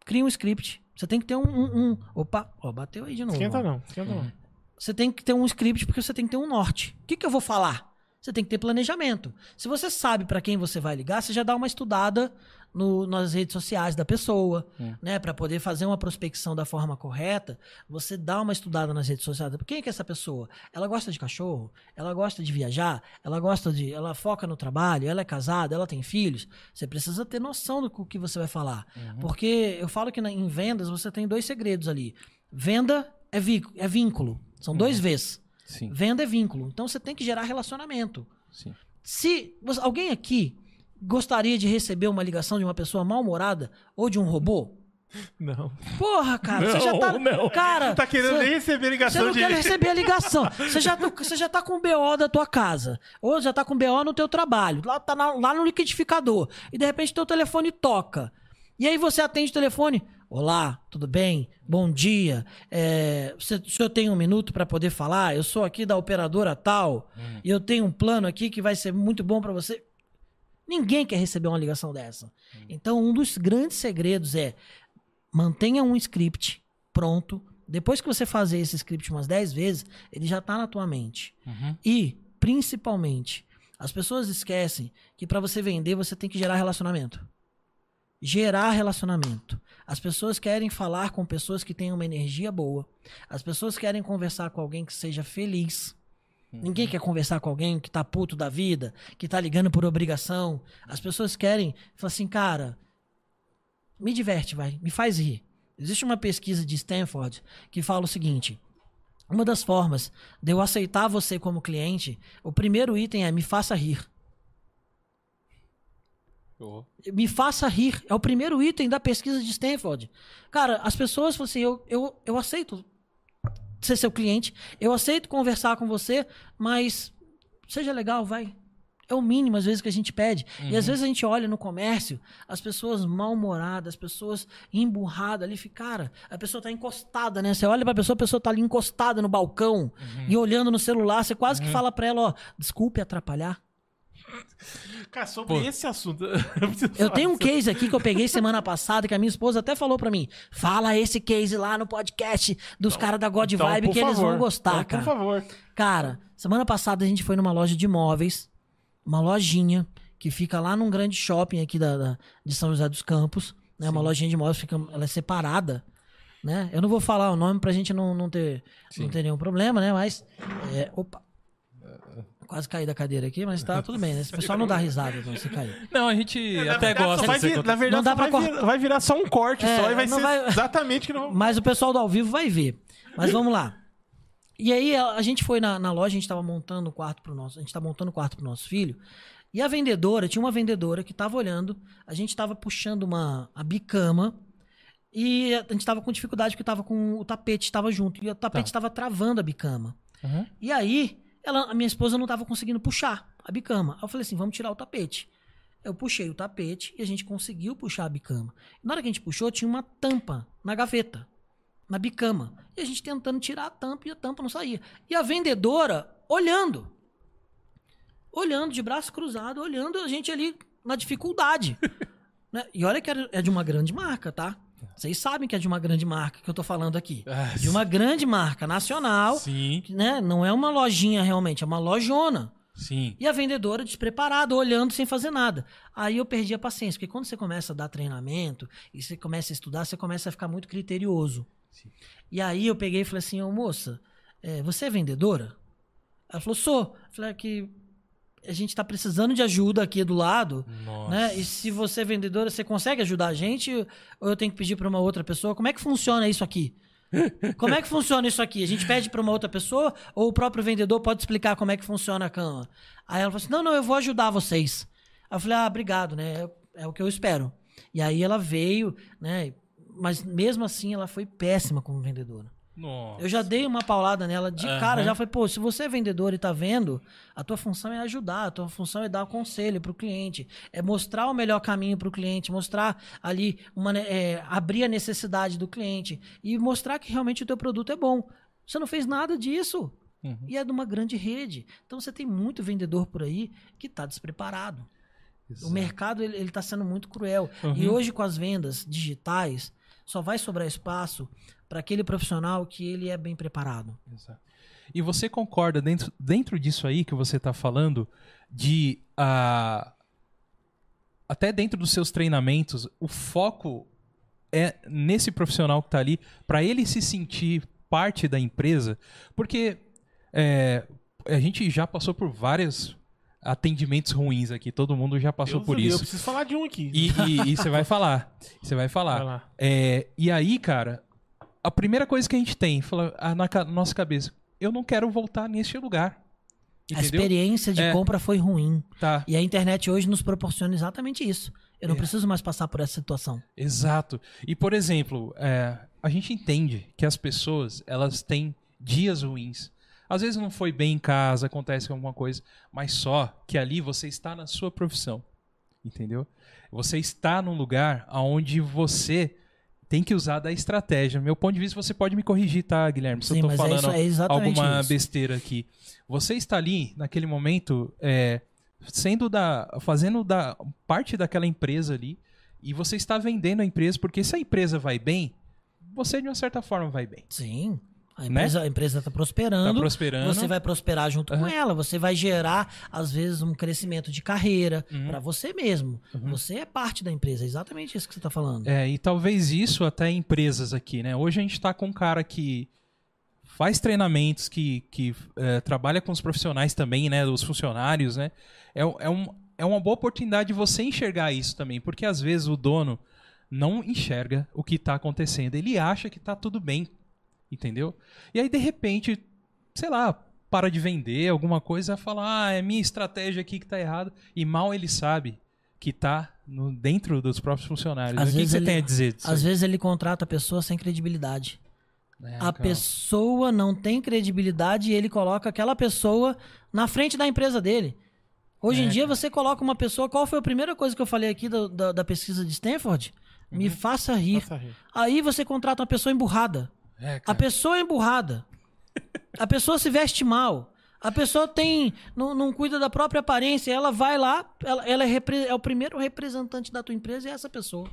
Cria um script. Você tem que ter um. um- um- Opa, ó, bateu aí de novo. Esquenta ó. não, esquenta não. Você tem que ter um script porque você tem que ter um norte. O que, que eu vou falar? Você tem que ter planejamento. Se você sabe para quem você vai ligar, você já dá uma estudada no- nas redes sociais da pessoa, Hum. né? Para poder fazer uma prospecção da forma correta, você dá uma estudada nas redes sociais. Quem é que é essa pessoa? Ela gosta de cachorro? Ela gosta de viajar? Ela gosta de. Ela foca no trabalho? Ela é casada? Ela tem filhos? Você precisa ter noção do que você vai falar. Uhum. Porque eu falo que na- em vendas você tem dois segredos ali. Venda é, vi- é vínculo. São dois V's. Sim, Venda é vínculo. Então você tem que gerar relacionamento. sim. Se você- alguém aqui gostaria de receber uma ligação de uma pessoa mal-humorada ou de um robô, Não. porra, cara, você já tá. não. Cara, Não tá querendo você- nem receber você ligação não de. quer receber a ligação. Você já, tá- você já tá com o BO da tua casa. Ou já tá com BO no teu trabalho. Lá, tá na- lá no liquidificador. E de repente teu telefone toca. E aí você atende o telefone. Olá, tudo bem? Bom dia. É, você- o senhor tem um minuto para poder falar? Eu sou aqui da operadora tal. E eu tenho um plano aqui que vai ser muito bom para você. Ninguém quer receber uma ligação dessa. Então, um dos grandes segredos é mantenha um script pronto. Depois que você fazer esse script umas 10 vezes, ele já está na tua mente. Uhum. E, principalmente, as pessoas esquecem que para você vender, você tem que gerar relacionamento. Gerar relacionamento. As pessoas querem falar com pessoas que têm uma energia boa. As pessoas querem conversar com alguém que seja feliz. Ninguém quer conversar com alguém que tá puto da vida, que tá ligando por obrigação. As pessoas querem, falar assim, cara, me diverte, vai, me faz rir. Existe uma pesquisa de Stanford que fala o seguinte: uma das formas de eu aceitar você como cliente, o primeiro item é me faça rir. Me faça rir. É o primeiro item da pesquisa de Stanford. Cara, as pessoas falam assim: eu, eu, eu aceito ser seu cliente, eu aceito conversar com você, mas seja legal, vai. É o mínimo, às vezes, que a gente pede. E às vezes a gente olha no comércio, as pessoas mal-humoradas, as pessoas emburradas ali, fica, cara, a pessoa tá encostada, né? Você olha pra pessoa, a pessoa tá ali encostada no balcão e olhando no celular, você quase que fala pra ela, ó, desculpe atrapalhar. Cara, sobre Pô. esse assunto. eu Eu tenho um case aqui que eu peguei semana passada, que a minha esposa até falou pra mim. Fala esse case lá no podcast dos caras da God Então, Vibe que eles favor. vão gostar, Então, cara. Por favor. Cara, semana passada a gente foi numa loja de imóveis, uma lojinha que fica lá num grande shopping aqui da, da- de São José dos Campos, né? Uma lojinha de imóveis, fica, ela é separada, né? Eu não vou falar o nome pra gente não, não, ter, não ter nenhum problema, né? Mas, é, opa, quase caí da cadeira aqui, mas tá tudo bem, né? Esse pessoal não dá risada quando você cair. Não, a gente Na até verdade, gosta vai vir-. Na verdade, Não dá pra vai, vir- vai virar só um corte É, só e vai ser vai- exatamente que não Mas o pessoal do ao vivo vai ver. Mas vamos lá. E aí a, gente foi na, na loja, a gente tava montando o quarto pro nosso, a gente tá montando o quarto pro nosso filho. E a vendedora, tinha uma vendedora que tava olhando, a gente tava puxando uma a bicama e a gente tava com dificuldade porque tava com o tapete tava junto e o tapete tava travando a bicama. Uhum. E aí, ela, a minha esposa não tava conseguindo puxar a bicama. Aí eu falei assim: vamos tirar o tapete. Eu puxei o tapete e a gente conseguiu puxar a bicama. Na hora que a gente puxou, tinha uma tampa na gaveta, na bicama. E a gente tentando tirar a tampa e a tampa não saía. E a vendedora olhando. olhando de braço cruzado, olhando a gente ali na dificuldade. né? E olha que é de uma grande marca, tá? Vocês sabem que é de uma grande marca que eu tô falando aqui. Ah, De uma grande marca nacional, Sim, né? Não é uma lojinha realmente, é uma lojona. sim. E a vendedora despreparada, olhando sem fazer nada. Aí eu perdi a paciência, porque quando você começa a dar treinamento e você começa a estudar, você começa a ficar muito criterioso. Sim. E aí eu peguei e falei assim, ô moça, é, você é vendedora? Ela falou, sou. Eu falei "É que a gente tá precisando de ajuda aqui do lado, Nossa. né? E se você é vendedora, você consegue ajudar a gente? Ou eu tenho que pedir para uma outra pessoa? Como é que funciona isso aqui? Como é que funciona isso aqui? A gente pede para uma outra pessoa ou o próprio vendedor pode explicar como é que funciona a cama? Aí ela falou assim: não, não, eu vou ajudar vocês. Aí eu falei: ah, obrigado, né? É, é o que eu espero. E aí ela veio, né? Mas mesmo assim ela foi péssima como vendedora. Nossa. Eu já dei uma paulada nela de Aham. cara, já falei, pô, se você é vendedor e tá vendo, a tua função é ajudar, a tua função é dar conselho pro cliente, é mostrar o melhor caminho pro cliente, mostrar ali, uma, é, abrir a necessidade do cliente e mostrar que realmente o teu produto é bom. Você não fez nada disso. Uhum. E é de uma grande rede. Então você tem muito vendedor por aí que tá despreparado. O Exato. mercado ele, ele tá sendo muito cruel. Uhum. E hoje com as vendas digitais, só vai sobrar espaço para aquele profissional que ele é bem preparado. Exato. E você concorda dentro, dentro disso aí que você está falando de ah, até dentro dos seus treinamentos o foco é nesse profissional que está ali para ele se sentir parte da empresa, porque é, a gente já passou por vários atendimentos ruins aqui, todo mundo já passou Deus por do livre, Eu isso. preciso falar de um aqui. E, e- e você vai falar, você vai falar. Vai. É, e aí, cara, a primeira coisa que a gente tem fala, na nossa cabeça, eu não quero voltar neste lugar. A Entendeu? experiência de É. compra foi ruim. Tá, E a internet hoje nos proporciona exatamente isso. Eu não É. preciso mais passar por essa situação. exato. E, por exemplo, é, a gente entende que as pessoas, elas têm dias ruins. Às vezes não foi bem em casa, acontece alguma coisa, mas só que ali você está na sua profissão. Entendeu? Você está num lugar onde você tem que usar da estratégia. Meu ponto de vista, você pode me corrigir, tá, Guilherme? Se Sim, eu tô mas é, falando isso, é exatamente alguma isso. besteira aqui. Você está ali naquele momento é, sendo da fazendo da parte daquela empresa ali e você está vendendo a empresa porque se a empresa vai bem, você de uma certa forma vai bem. Sim. A empresa, a empresa tá prosperando. Né? Tá prosperando. Você vai prosperar junto com Aham. ela. Você vai gerar, às vezes, um crescimento de carreira Uhum. para você mesmo. Você é parte da empresa. É exatamente isso que você tá falando. É, e talvez isso até empresas aqui, né? Hoje a gente está com um cara que faz treinamentos, que, que é, trabalha com os profissionais também, né? Os funcionários, né? É, é, um, é uma boa oportunidade de você enxergar isso também, porque às vezes o dono não enxerga o que está acontecendo. Ele acha que está tudo bem, entendeu? E aí, de repente, sei lá, para de vender alguma coisa, fala, ah, é minha estratégia aqui que tá errada. E mal ele sabe que tá no, dentro dos próprios funcionários. Às o que, você ele- tem a dizer disso? Às vezes ele contrata a pessoa sem credibilidade. É, a calma. pessoa não tem credibilidade e ele coloca aquela pessoa na frente da empresa dele. Hoje em É, dia você coloca uma pessoa. Qual foi a primeira coisa que eu falei aqui da, da, da pesquisa de Stanford? Uhum. Me faça rir. Faça rir. Aí você contrata uma pessoa emburrada. É, A pessoa é emburrada. A pessoa se veste mal. A pessoa tem. Não, não cuida da própria aparência. Ela vai lá, ela, ela é, repre- é o primeiro representante da tua empresa e é essa pessoa.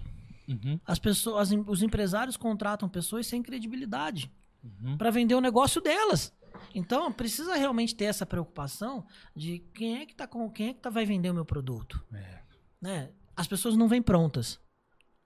Uhum, As pessoas, as os empresários contratam pessoas sem credibilidade uhum. para vender o negócio delas. Então, precisa realmente ter essa preocupação de quem é que tá com quem é que tá, vai vender o meu produto, É. né? As pessoas não vêm prontas.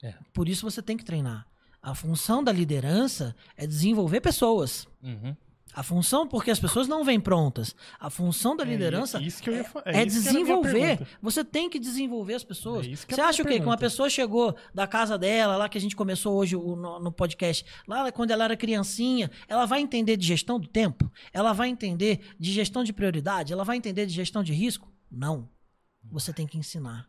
É. Por isso você tem que treinar. A função da liderança é desenvolver pessoas. Uhum. A função, porque as pessoas não vêm prontas. A função da É, liderança eu ia é, é desenvolver. Você tem que desenvolver as pessoas. É que Você acha o quê? Que uma pessoa chegou da casa dela, lá que a gente começou hoje o- no, no podcast, lá quando ela era criancinha, ela vai entender de gestão do tempo? Ela vai entender de gestão de prioridade? Ela vai entender de gestão de risco? Não. Você tem que ensinar.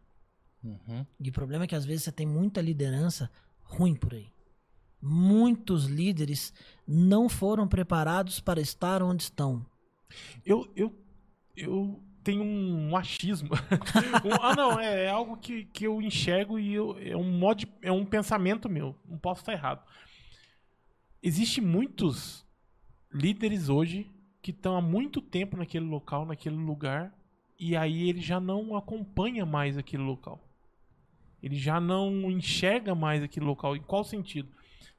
Uhum. E o problema é que às vezes você tem muita liderança ruim por aí. Muitos líderes não foram preparados para estar onde estão. Eu, eu, eu tenho um achismo. Ah, não, é, é algo que, que eu enxergo e eu- é um modo, de- é um pensamento meu. Não posso estar errado. Existem muitos líderes hoje que estão há muito tempo naquele local, naquele lugar e aí ele já não acompanha mais aquele local. Ele já não enxerga mais aquele local. Em qual sentido?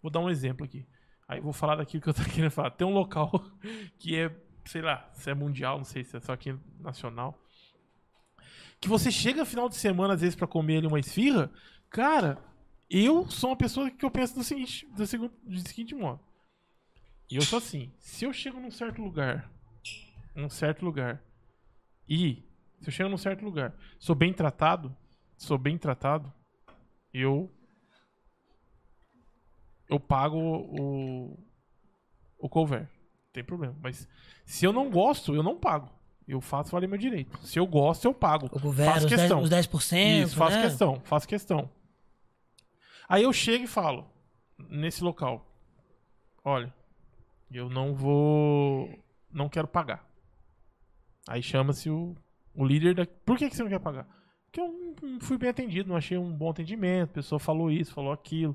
Vou dar um exemplo aqui. Aí vou falar daquilo que eu tô querendo falar. Tem um local que é, sei lá, se é mundial, não sei se é só aqui nacional. Que você chega final de semana, às vezes, pra comer ali uma esfirra. Cara, eu sou uma pessoa que eu penso do seguinte, do seguinte, do seguinte modo. E eu sou assim, se eu chego num certo lugar, num certo lugar, e se eu chego num certo lugar, sou bem tratado, sou bem tratado, eu eu pago o o cover. Não tem problema, mas se eu não gosto, eu não pago. Eu faço valer meu direito. Se eu gosto, eu pago. O governo, faço os 10%, questão. os 10% Isso, faço né? questão, faço questão. Aí eu chego e falo, nesse local, olha, eu não vou, não quero pagar. Aí chama-se o, o líder da... Por que, que você não quer pagar? Porque eu não fui bem atendido, não achei um bom atendimento, a pessoa falou isso, falou aquilo.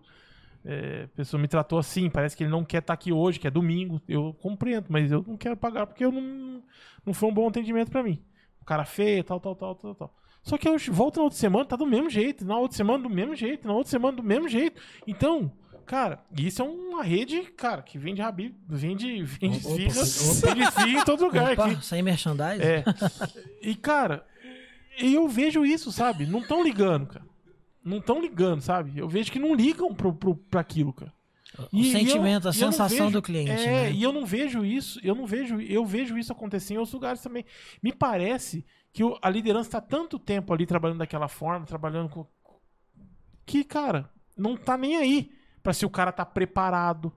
É, a pessoa me tratou assim, parece que ele não quer estar aqui hoje, que é domingo. Eu compreendo, mas eu não quero pagar porque eu não, não foi um bom atendimento pra mim. O cara feio, tal, tal, tal, tal, tal. Só que eu volto na outra semana, tá do mesmo jeito. Na outra semana, do mesmo jeito. Na outra semana, do mesmo jeito. Então, cara, isso é uma rede, cara, que vende rabi, vende, vende Opa, esfirra, vende esfirra em todo lugar Opa, aqui. sem merchandising? É. E, cara, eu vejo isso, sabe? Não tão ligando, cara. Não tão ligando, sabe? Eu vejo que não ligam pro, pro, pra aquilo, cara. O sentimento, a e eu não sensação vejo- do cliente, É, né? e eu não vejo isso, eu não vejo, eu vejo isso acontecer em outros lugares também. Me parece que o- a liderança está tanto tempo ali trabalhando daquela forma, trabalhando com que, cara, não tá nem aí pra se o cara tá preparado.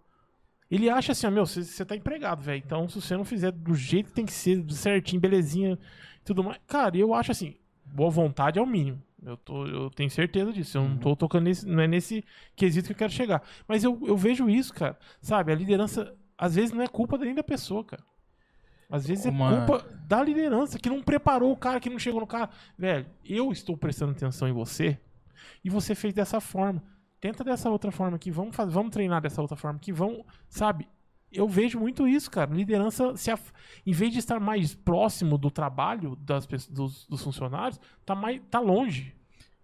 Ele acha assim, ó, meu, você- tá empregado, velho. Então, se você não fizer do jeito que tem que ser, certinho, belezinha, e tudo mais. Cara, eu acho assim, boa vontade é o mínimo. Eu, tô, eu tenho certeza disso. Eu não tô tocando nesse. Não é nesse quesito que eu quero chegar. Mas eu, eu vejo isso, cara. Sabe, a liderança, às vezes, não é culpa nem da pessoa, cara. Às vezes Uma- é culpa da liderança, que não preparou o cara, que não chegou no cara. Velho, eu estou prestando atenção em você e você fez dessa forma. Tenta dessa outra forma aqui, vamos, fazer, vamos treinar dessa outra forma aqui, vamos, sabe? Eu vejo muito isso, cara. Liderança, se af- em vez de estar mais próximo do trabalho das, pe- dos, dos funcionários, tá, mais, tá longe.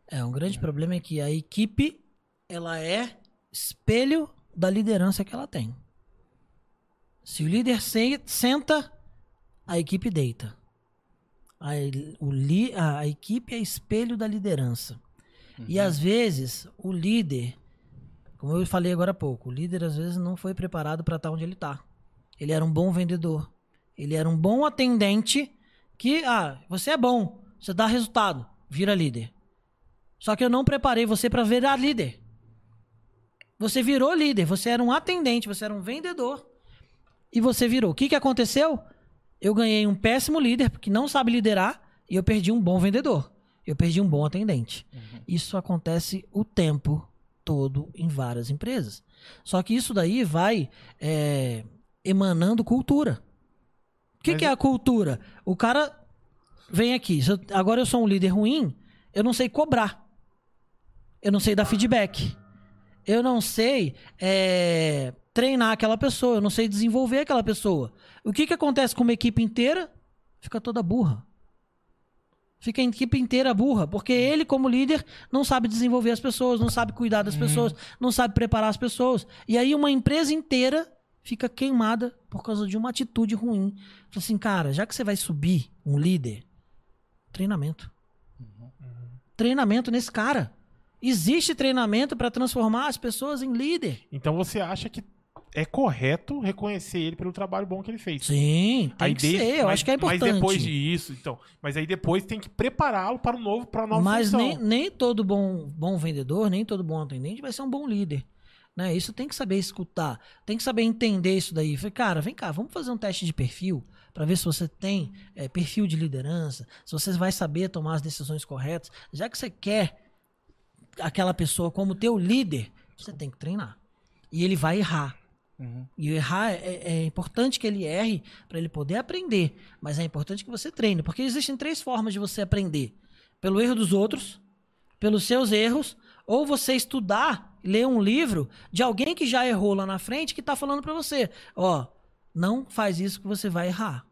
É, um grande problema é que a equipe, ela é espelho da liderança que ela tem. Se o líder se- senta, a equipe deita. A, o li- a- a equipe é espelho da liderança. E às vezes, o líder, como eu falei agora há pouco, o líder às vezes não foi preparado para estar onde ele está. Ele era um bom vendedor. Ele era um bom atendente que, ah, você é bom, você dá resultado, vira líder. Só que eu não preparei você para virar líder. Você virou líder, você era um atendente, você era um vendedor. E você virou. O que, que aconteceu? Eu ganhei um péssimo líder, porque não sabe liderar, e eu perdi um bom vendedor. Eu perdi um bom atendente. Isso acontece o tempo todo em várias empresas. Só que isso daí vai é, emanando cultura. O que, Mas que é a cultura? O cara vem aqui. eu- agora eu sou um líder ruim, eu não sei cobrar. Eu não sei dar feedback. Eu não sei é, treinar aquela pessoa. Eu não sei desenvolver aquela pessoa. O que, que acontece com uma equipe inteira? Fica toda burra. Fica a equipe inteira burra, porque ele, como líder, não sabe desenvolver as pessoas, não sabe cuidar das pessoas, não sabe preparar as pessoas. E aí uma empresa inteira fica queimada por causa de uma atitude ruim. Fala assim, cara, já que você vai subir um líder, treinamento. Treinamento nesse cara. Existe treinamento para transformar as pessoas em líder. Então você acha que é correto reconhecer ele pelo trabalho bom que ele fez. Sim, tem Aí que desde- ser. Eu mas- acho que é importante. Mas depois disso, então. Mas aí depois tem que prepará-lo para o novo, para a nova Mas função. nem, nem todo bom, bom vendedor, nem todo bom atendente vai ser um bom líder. Né? Isso tem que saber escutar, tem que saber entender isso daí. Falei, cara, vem cá, vamos fazer um teste de perfil para ver se você tem é, perfil de liderança, se você vai saber tomar as decisões corretas. Já que você quer aquela pessoa como teu líder, você tem que treinar. E ele vai errar. Uhum. E errar é, é importante que ele erre para ele poder aprender. Mas é importante que você treine. Porque existem três formas de você aprender: pelo erro dos outros, pelos seus erros, ou você estudar, ler um livro de alguém que já errou lá na frente que está falando para você: ó, não faz isso que você vai errar.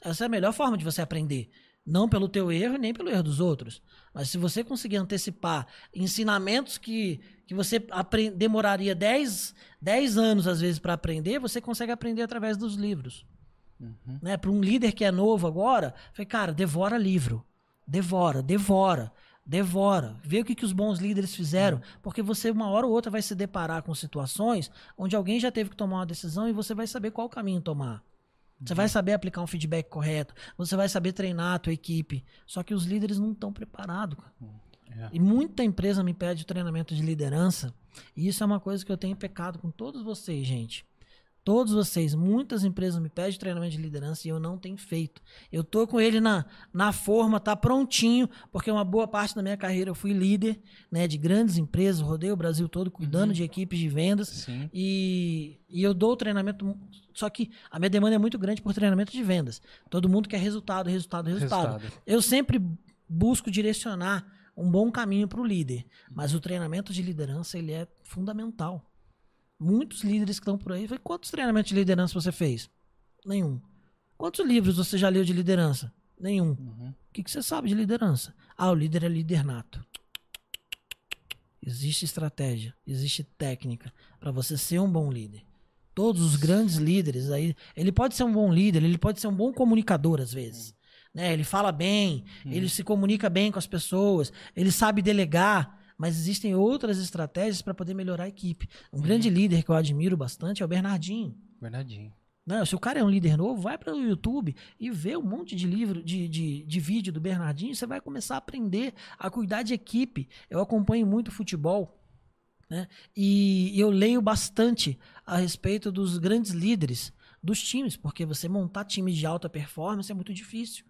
Essa é a melhor forma de você aprender. Não pelo teu erro nem pelo erro dos outros. Mas se você conseguir antecipar ensinamentos que, que você demoraria 10, 10 anos, às vezes, para aprender, você consegue aprender através dos livros. Né? Para um líder que é novo agora, falei, cara, devora livro. Devora, devora, devora. Vê o que, que os bons líderes fizeram. Porque você, uma hora ou outra, vai se deparar com situações onde alguém já teve que tomar uma decisão e você vai saber qual caminho tomar. Você vai saber aplicar um feedback correto. Você vai saber treinar a tua equipe. Só que os líderes não estão preparados. cara. É. E muita empresa me pede treinamento de liderança. E isso é uma coisa que eu tenho pecado com todos vocês, gente. Todos vocês, muitas empresas me pedem treinamento de liderança e eu não tenho feito. Eu tô com ele na, na forma, tá prontinho, porque uma boa parte da minha carreira eu fui líder né, de grandes empresas, rodei o Brasil todo cuidando de equipes de vendas. Sim. E, e eu dou o treinamento. Só que a minha demanda é muito grande por treinamento de vendas. Todo mundo quer resultado, resultado, resultado. Resultado. Eu sempre busco direcionar um bom caminho para o líder. Mas o treinamento de liderança ele é fundamental. Muitos líderes que estão por aí. Quantos treinamentos de liderança você fez? Nenhum. Quantos livros você já leu de liderança? Nenhum. Uhum. O que, que você sabe de liderança? Ah, o líder é líder nato. Existe estratégia, existe técnica para você ser um bom líder. Todos os grandes líderes aí, ele pode ser um bom líder, ele pode ser um bom comunicador às vezes. Né? Ele fala bem, ele se comunica bem com as pessoas, ele sabe delegar, mas existem outras estratégias para poder melhorar a equipe. Um grande líder que eu admiro bastante é o Bernardinho. Bernardinho. Não, se o cara é um líder novo, vai para o YouTube e vê um monte de livro, de, de, de vídeo do Bernardinho, você vai começar a aprender a cuidar de equipe. Eu acompanho muito futebol, né? E eu leio bastante a respeito dos grandes líderes dos times, porque você montar times de alta performance é muito difícil.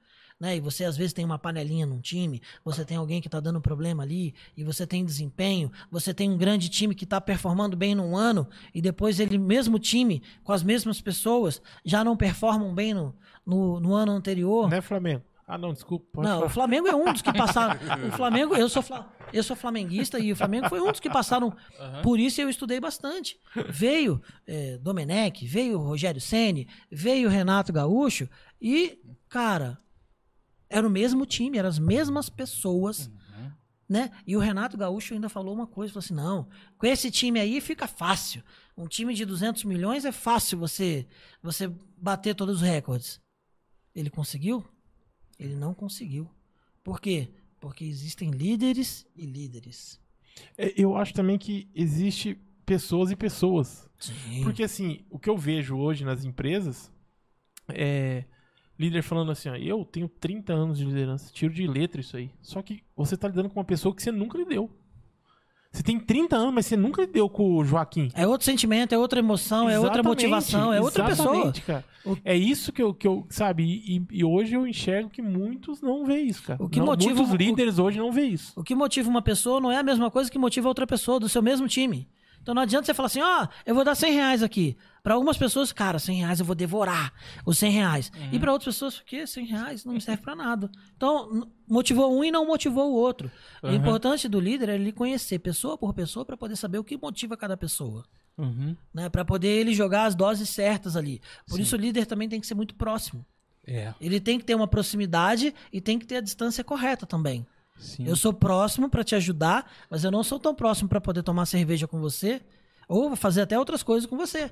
Né? E você às vezes tem uma panelinha num time, você tem alguém que está dando problema ali, e você tem desempenho, você tem um grande time que está performando bem num ano, e depois ele, mesmo time, com as mesmas pessoas, já não performam bem no, no, no ano anterior. Né, Flamengo? Ah, não, desculpa. Não, falar. o Flamengo é um dos que passaram. O Flamengo, eu sou, eu sou flamenguista e o Flamengo foi um dos que passaram. Por isso eu estudei bastante. Veio é, Domenech, veio Rogério Ceni, veio Renato Gaúcho e, cara, era o mesmo time, eram as mesmas pessoas. Né? E o Renato Gaúcho ainda falou uma coisa, falou assim, não, com esse time aí fica fácil. Um time de 200 milhões é fácil você você bater todos os recordes. Ele conseguiu? Ele não conseguiu. Por quê? Porque existem líderes e líderes. É, Eu acho também que existe pessoas e pessoas. Sim. Porque assim, o que eu vejo hoje nas empresas é líder falando assim, ó, eu tenho 30 anos de liderança, tiro de letra isso aí. Só que você tá lidando com uma pessoa que você nunca lidou. Você tem 30 anos, mas você nunca lidou com o Joaquim. É outro sentimento, é outra emoção, é outra Exatamente, motivação, é outra pessoa. exatamente, Cara. O- É isso que eu, que eu sabe, e, e hoje eu enxergo que muitos não vê isso, cara. O que Não- motiva muitos o- líderes hoje não vê isso. O que motiva uma pessoa não é a mesma coisa que motiva outra pessoa do seu mesmo time. Então não adianta você falar assim, ó, eu vou dar 100 reais aqui. Para algumas pessoas, cara, 100 reais eu vou devorar os 100 reais. E para outras pessoas, o quê? 100 reais não me serve para nada. Então, motivou um e não motivou o outro. O Uhum. importante do líder é ele conhecer pessoa por pessoa para poder saber o que motiva cada pessoa. Uhum. Né? Para poder ele jogar as doses certas ali. Por isso o líder também tem que ser muito próximo. É, Ele tem que ter uma proximidade e tem que ter a distância correta também. Sim. Eu sou próximo pra te ajudar, mas eu não sou tão próximo pra poder tomar cerveja com você ou fazer até outras coisas com você.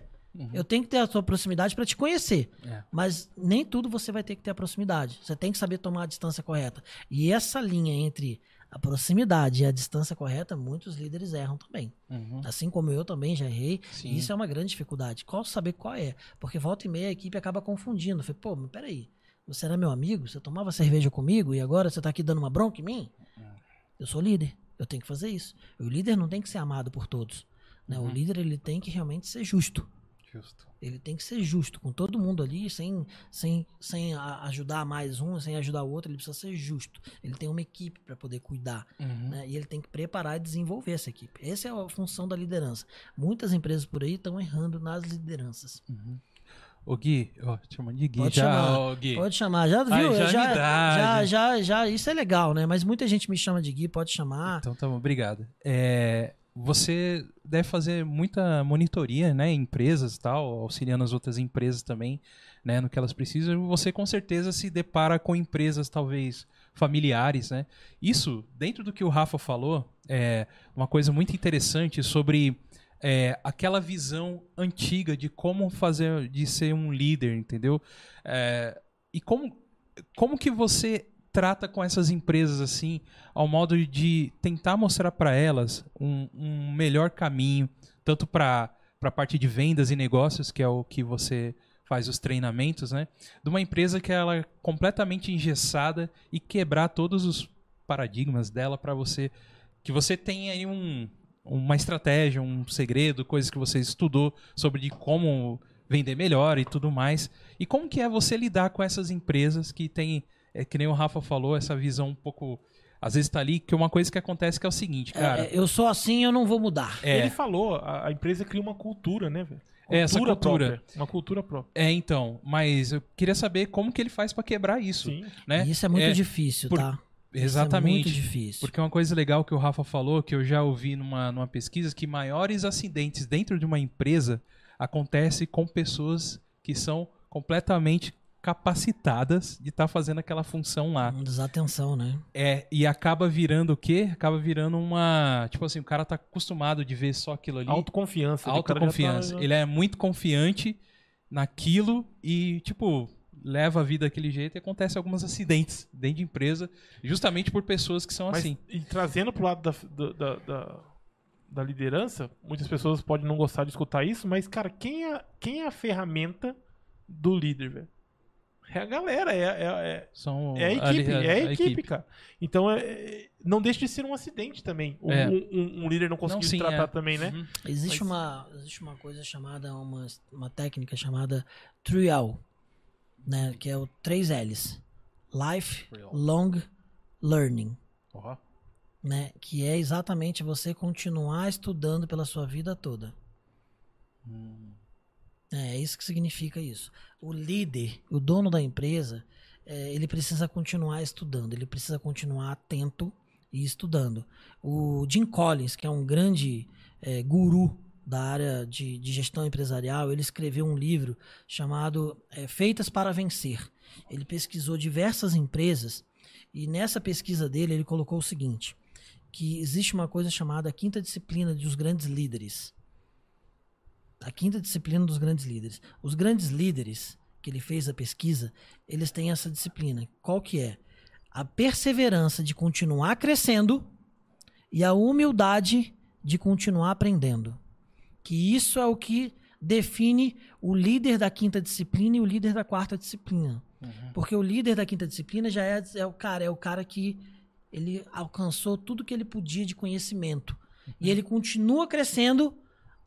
Eu tenho que ter a sua proximidade pra te conhecer, É. mas nem tudo você vai ter que ter a proximidade. Você tem que saber tomar a distância correta. E essa linha entre a proximidade e a distância correta, muitos líderes erram também. Uhum. Assim como eu também já errei. Sim. E isso é uma grande dificuldade. Qual saber qual é? Porque volta e meia a equipe acaba confundindo. Falei, pô, mas peraí. Você era meu amigo? Você tomava cerveja comigo e agora você tá aqui dando uma bronca em mim? Eu sou líder. Eu tenho que fazer isso. O líder não tem que ser amado por todos. né? O líder ele tem que realmente ser justo. Justo. Ele tem que ser justo com todo mundo ali, sem, sem, sem ajudar mais um, sem ajudar o outro. Ele precisa ser justo. Ele tem uma equipe para poder cuidar. Uhum. né? E ele tem que preparar e desenvolver essa equipe. Essa é a função da liderança. Muitas empresas por aí estão errando nas lideranças. Ô Gui, ó, te chamando de Gui Pode já, chamar. ó, Gui. Pode chamar, já viu? Ai, já já, dá, já, já, já, isso é legal, né? Mas muita gente me chama de Gui, pode chamar. Então tá bom, obrigado. É, você deve fazer muita monitoria, né, em empresas e tal, auxiliando as outras empresas também, né, no que elas precisam. Você com certeza se depara com empresas talvez familiares, né? Isso, dentro do que o Rafa falou, é uma coisa muito interessante sobre é, aquela visão antiga de como fazer, de ser um líder, entendeu? É, e como, como que você trata com essas empresas assim, ao modo de tentar mostrar para elas um, um, melhor caminho, tanto para a parte de vendas e negócios, que é o que você faz os treinamentos, né? De uma empresa que ela é completamente engessada e quebrar todos os paradigmas dela para você que você tenha aí um, uma estratégia, um segredo, coisas que você estudou sobre de como vender melhor e tudo mais. E como que é você lidar com essas empresas que têm é que nem o Rafa falou, essa visão um pouco. Às vezes tá ali, que uma coisa que acontece que é o seguinte, cara. É, eu sou assim, eu não vou mudar. É. Ele falou, a, a, empresa cria uma cultura, né, velho? É, essa cultura. Própria, uma cultura própria. É, então. Mas eu queria saber como que ele faz para quebrar isso. Sim. Né? Isso é muito é, difícil, por... tá? Exatamente. Isso é muito difícil. Porque uma coisa legal que o Rafa falou, que eu já ouvi numa, numa pesquisa, que maiores acidentes dentro de uma empresa acontece com pessoas que são completamente capacitadas de estar tá fazendo aquela função lá. Desatenção, né? É, e acaba virando o quê? Acaba virando uma. Tipo assim, o cara tá acostumado de ver só aquilo ali. Autoconfiança. Autoconfiança. Tá... Ele é muito confiante naquilo e, tipo, leva a vida daquele jeito e acontece alguns acidentes dentro de empresa, justamente por pessoas que são Mas, assim. E trazendo pro lado da, da, da, da, liderança, muitas pessoas podem não gostar de escutar isso, mas, cara, quem é, quem é a ferramenta do líder, velho? É a galera, é, é, é, São é a equipe, a, a, é a, equipe, equipe, cara. Então, é, não deixa de ser um acidente também. Um, é. um, um líder não conseguir se tratar é. também, né? Uhum. Existe, Mas... uma, existe uma coisa chamada, uma, uma técnica chamada trial, né? Que é o 3 L's. Life Long Learning. Uhum. Né? Que é exatamente você continuar estudando pela sua vida toda. Hum. É, é isso que significa isso. O líder, o dono da empresa, é, ele precisa continuar estudando, ele precisa continuar atento e estudando. O Jim Collins, que é um grande é, guru da área de, de, gestão empresarial, ele escreveu um livro chamado é, Feitas para Vencer. Ele pesquisou diversas empresas e nessa pesquisa dele ele colocou o seguinte, que existe uma coisa chamada quinta disciplina dos grandes líderes a quinta disciplina dos grandes líderes. Os grandes líderes que ele fez a pesquisa, eles têm essa disciplina. Qual que é? A perseverança de continuar crescendo e a humildade de continuar aprendendo. Que isso é o que define o líder da quinta disciplina e o líder da quarta disciplina. Uhum. Porque o líder da quinta disciplina já é, é, o cara, é o cara que ele alcançou tudo que ele podia de conhecimento. Uhum. E ele continua crescendo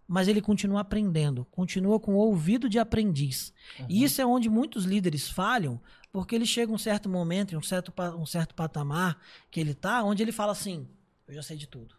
mas ele continua aprendendo, continua com o ouvido de aprendiz. Uhum. E isso é onde muitos líderes falham, porque ele chega um certo momento, em um certo, um certo patamar que ele está, onde ele fala assim: Eu já sei de tudo.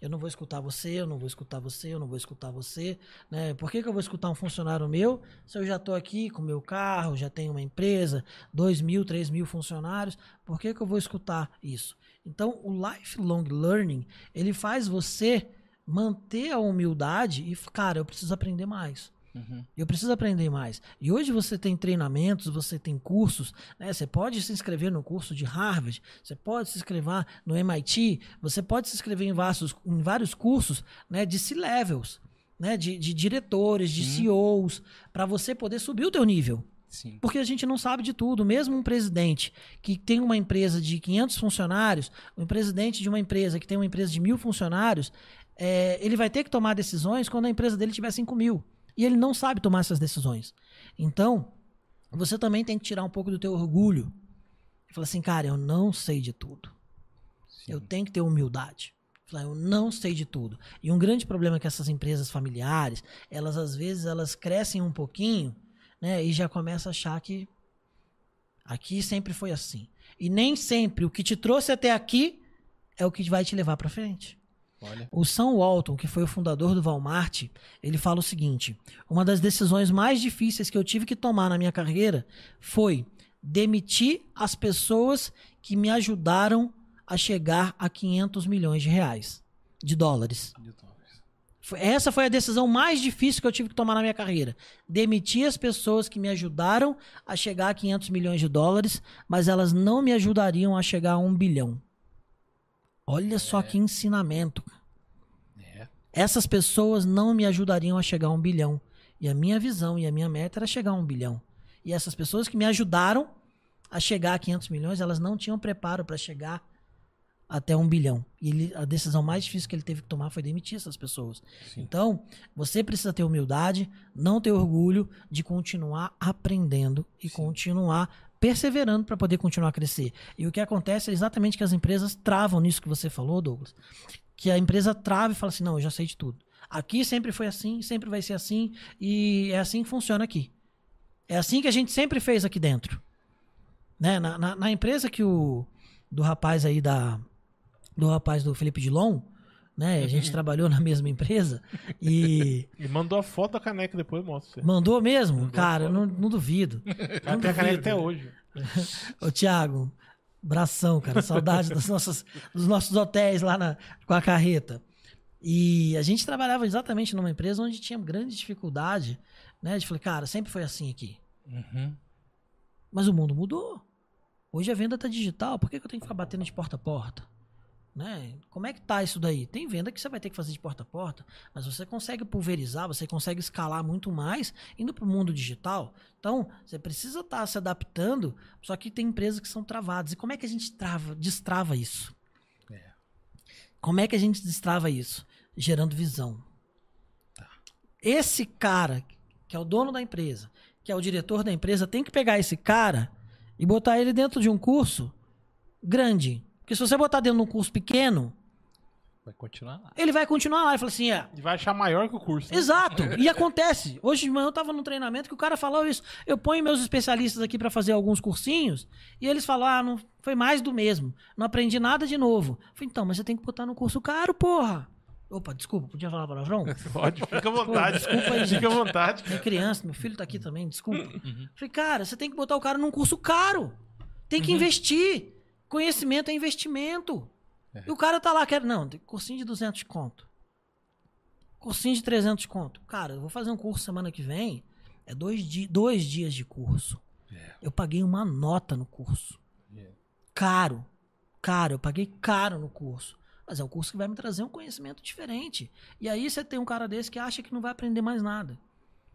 Eu não vou escutar você, eu não vou escutar você, eu não vou escutar você. Né? Por que, que eu vou escutar um funcionário meu se eu já estou aqui com meu carro, já tenho uma empresa, dois mil, três mil funcionários? Por que, que eu vou escutar isso? Então, o lifelong learning, ele faz você manter a humildade e, cara, eu preciso aprender mais. Uhum. Eu preciso aprender mais. E hoje você tem treinamentos, você tem cursos, né? Você pode se inscrever no curso de Harvard, você pode se inscrever no MIT, você pode se inscrever em vários, em vários cursos né, de C-levels, né? De, de diretores, de CEOs, para você poder subir o teu nível. Sim. Porque a gente não sabe de tudo. Mesmo um presidente que tem uma empresa de 500 funcionários, um presidente de uma empresa que tem uma empresa de mil funcionários, é, ele vai ter que tomar decisões quando a empresa dele tiver 5 mil. E ele não sabe tomar essas decisões. Então, você também tem que tirar um pouco do teu orgulho. E falar assim, cara, eu não sei de tudo. Sim. Eu tenho que ter humildade. Falar, eu não sei de tudo. E um grande problema é que essas empresas familiares, elas às vezes elas crescem um pouquinho, né, e já começa a achar que aqui sempre foi assim. E nem sempre o que te trouxe até aqui é o que vai te levar para frente. Olha. O Sam Walton, que foi o fundador do Walmart, ele fala o seguinte: uma das decisões mais difíceis que eu tive que tomar na minha carreira foi demitir as pessoas que me ajudaram a chegar a 500 milhões de reais. de dólares. Essa foi a decisão mais difícil que eu tive que tomar na minha carreira. Demitir as pessoas que me ajudaram a chegar a 500 milhões de dólares, mas elas não me ajudariam a chegar a um bilhão. Olha só que ensinamento. É. Essas pessoas não me ajudariam a chegar a um bilhão. E a minha visão e a minha meta era chegar a um bilhão. E essas pessoas que me ajudaram a chegar a 500 milhões, elas não tinham preparo para chegar até um bilhão. E ele- a decisão mais difícil que ele teve que tomar foi demitir essas pessoas. Sim. Então, você precisa ter humildade, não ter orgulho de continuar aprendendo e continuar perseverando para poder continuar a crescer. E o que acontece é exatamente que as empresas travam nisso que você falou, Douglas. Que a empresa trava e fala assim: não, eu já sei de tudo. Aqui sempre foi assim, sempre vai ser assim, e é assim que funciona aqui. É assim que a gente sempre fez aqui dentro. Né? Na, na- na empresa que o do rapaz aí da do rapaz do Felipe Dilon, né? A gente trabalhou na mesma empresa e Ele mandou a foto da caneca depois, mostra mandou mesmo, Mandou cara, não, não duvido. Ela tem a caneca até hoje. Ô, Thiago, bração, cara. Saudade das nossas, dos nossos hotéis lá na, com a carreta. E a gente trabalhava exatamente numa empresa onde tinha grande dificuldade, né? De falei, cara, sempre foi assim aqui. Uhum. Mas o mundo mudou. Hoje a venda tá digital, por que, que eu tenho que ficar batendo de porta a porta? Né? Como é que tá isso daí? Tem venda que você vai ter que fazer de porta a porta, mas você consegue pulverizar, você consegue escalar muito mais indo para o mundo digital. Então, você precisa estar se adaptando, só que tem empresas que são travadas. E como é que a gente trava, destrava isso? É. Como é que a gente destrava isso? Gerando visão. Esse cara, que é o dono da empresa, que é o diretor da empresa, tem que pegar esse cara e botar ele dentro de um curso grande. Porque se você botar dentro de um curso pequeno, Vai continuar lá. ele vai continuar lá e fala assim: é. E vai achar maior que o curso. né? Exato. E acontece. Hoje de manhã eu tava num treinamento que o cara falou isso. Eu ponho meus especialistas aqui pra fazer alguns cursinhos e eles falaram: ah, não foi mais do mesmo. Não aprendi nada de novo. Eu falei, então, mas você tem que botar no curso caro, porra. Opa, desculpa, podia falar palavrão? Pode, fica à vontade. desculpa aí, gente. Fica à vontade. Tem criança, meu filho tá aqui também, desculpa. Falei, cara, você tem que botar o cara num curso caro. Tem que investir. Conhecimento é investimento. É. E o cara tá lá, quer. Não, cursinho de 200 de conto. Cursinho de 300 de conto. Cara, eu vou fazer um curso semana que vem. É dois, di dois dias de curso. É. Eu paguei uma nota no curso. É. Caro. Caro. Eu paguei caro no curso. Mas é um curso que vai me trazer um conhecimento diferente. E aí você tem um cara desse que acha que não vai aprender mais nada.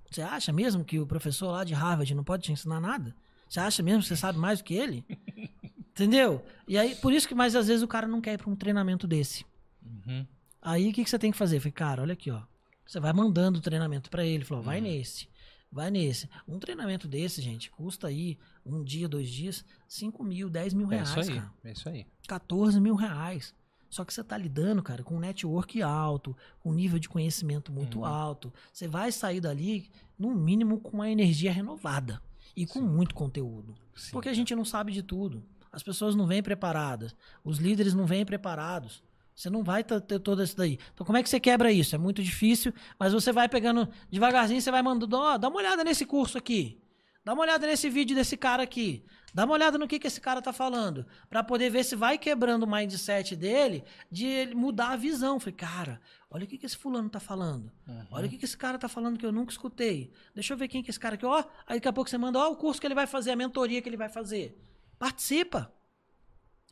Você acha mesmo que o professor lá de Harvard não pode te ensinar nada? Você acha mesmo que você sabe mais do que ele? Entendeu? E aí, por isso que mais às vezes o cara não quer ir pra um treinamento desse. Uhum. Aí o que, que você tem que fazer? Falei, cara, olha aqui, ó. Você vai mandando o treinamento pra ele. Falou, Uhum. vai nesse. Vai nesse. Um treinamento desse, gente, custa aí um dia, dois dias, 5 mil, 10 mil É reais, isso aí. cara. É isso aí. 14 mil reais. Só que você tá lidando, cara, com um network alto, com um nível de conhecimento muito Uhum. alto. Você vai sair dali, no mínimo, com uma energia renovada e com Sim. muito conteúdo. Sim. Porque a gente não sabe de tudo. As pessoas não vêm preparadas. Os líderes não vêm preparados. Você não vai ter todo isso daí. Então, como é que você quebra isso? É muito difícil, mas você vai pegando devagarzinho, você vai mandando, ó, dá uma olhada nesse curso aqui. Dá uma olhada nesse vídeo desse cara aqui. Dá uma olhada no que, que esse cara tá falando. Pra poder ver se vai quebrando o mindset dele de ele mudar a visão. Falei, cara, olha o que, que esse fulano tá falando. Uhum. Olha o que, que esse cara tá falando que eu nunca escutei. Deixa eu ver quem que é esse cara aqui. Ó, aí daqui a pouco você manda, ó, o curso que ele vai fazer, a mentoria que ele vai fazer. Participa.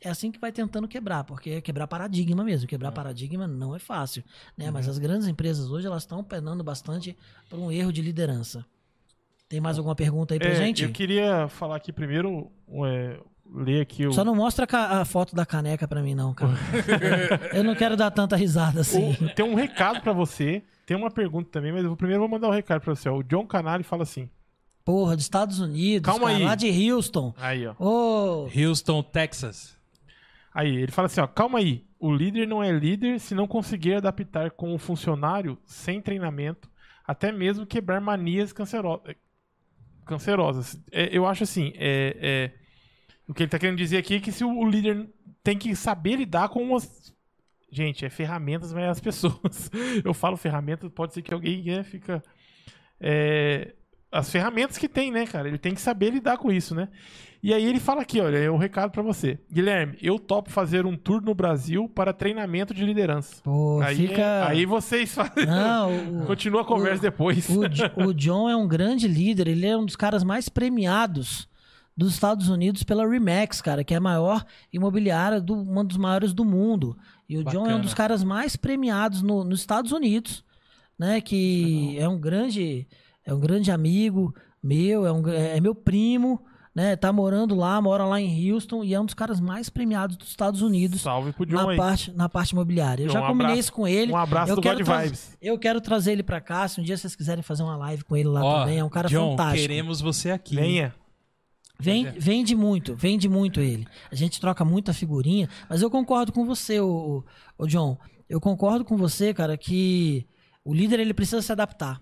É assim que vai tentando quebrar, porque é quebrar paradigma mesmo. Quebrar paradigma não é fácil, né? Mas as grandes empresas hoje elas estão penando bastante por um erro de liderança. Tem mais alguma pergunta aí pra É, gente? Eu queria falar aqui primeiro, é, ler aqui o. Só não mostra a foto da caneca pra mim não, cara. eu não quero dar tanta risada assim. tem um recado pra você. Tem uma pergunta também, mas eu primeiro vou mandar um recado pra você. O John Canali fala assim. Porra, dos Estados Unidos, Calma cara, aí. lá de Houston. Aí, ó. Ô, Houston, Texas. Aí, ele fala assim, ó, calma aí. O líder não é líder se não conseguir adaptar com o funcionário sem treinamento, até mesmo quebrar manias cancero- cancerosas. É, eu acho assim, é, é, o que ele tá querendo dizer aqui é que se o, o líder tem que saber lidar com as... Gente, é ferramentas, mas é as pessoas. Eu falo ferramentas, pode ser que alguém né, fica... é, as ferramentas que tem, né, cara? Ele tem que saber lidar com isso, né? E aí ele fala aqui, olha, é um recado pra você. Guilherme, eu topo fazer um tour no Brasil para treinamento de liderança. Pô, aí, fica. aí vocês fazem. Não, o, Continua a conversa o- depois. o, o John é um grande líder, ele é um dos caras mais premiados dos Estados Unidos pela Remax, cara, que é a maior imobiliária, do, uma dos maiores do mundo. E o John é um Bacana. dos caras mais premiados no- nos Estados Unidos, né? Que é um grande, é um grande amigo meu, é, um, é meu primo, né? Tá morando lá, mora lá em Houston e é um dos caras mais premiados dos Estados Unidos. Salve pro John Na aí. parte, na parte imobiliária. Eu John, já um combinei abraço- isso com ele. Um abraço eu do quero God trazer- Vibes. Eu quero trazer ele pra cá. Se um dia vocês quiserem fazer uma live com ele lá Ó, também, é um cara John, fantástico. queremos você aqui. Venha. Vem, é. Vende muito, vende muito ele. A gente troca muita figurinha, mas eu concordo com você, o, o, John. Eu concordo com você, cara, que o líder ele precisa se adaptar.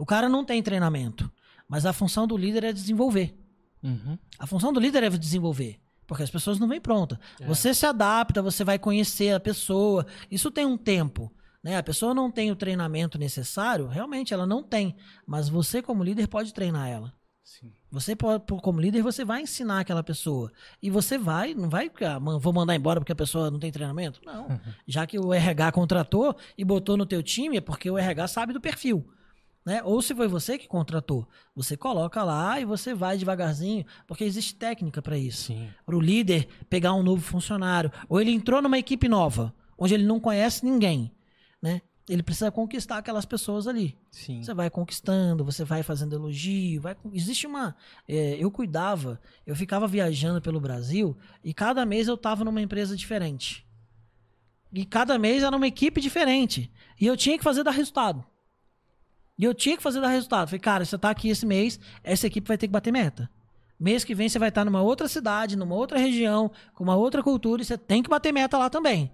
O cara não tem treinamento, mas a função do líder é desenvolver. Uhum. A função do líder é desenvolver. Porque as pessoas não vêm prontas. É. Você se adapta, você vai conhecer a pessoa. Isso tem um tempo. Né? A pessoa não tem o treinamento necessário, realmente ela não tem. Mas você, como líder, pode treinar ela. Sim. Você, pode- como líder, você vai ensinar aquela pessoa. E você vai, não vai, ah, "Man, vou mandar embora porque a pessoa não tem treinamento? Não. Já que o RH contratou e botou no teu time, é porque o RH sabe do perfil. Né? Ou se foi você que contratou, você coloca lá e você vai devagarzinho, porque existe técnica para isso. Para o líder pegar um novo funcionário, ou ele entrou numa equipe nova, onde ele não conhece ninguém, né? Ele precisa conquistar aquelas pessoas ali. Sim. Você vai conquistando, você vai fazendo elogio, vai. Existe uma. é, eu cuidava, eu ficava viajando pelo Brasil e cada mês eu tava numa empresa diferente. E cada mês era uma equipe diferente. E eu tinha que fazer dar resultado. E eu tinha que fazer dar resultado. Falei, cara, você tá aqui esse mês, essa equipe vai ter que bater meta. Mês que vem você vai estar numa outra cidade, numa outra região, com uma outra cultura, e você tem que bater meta lá também.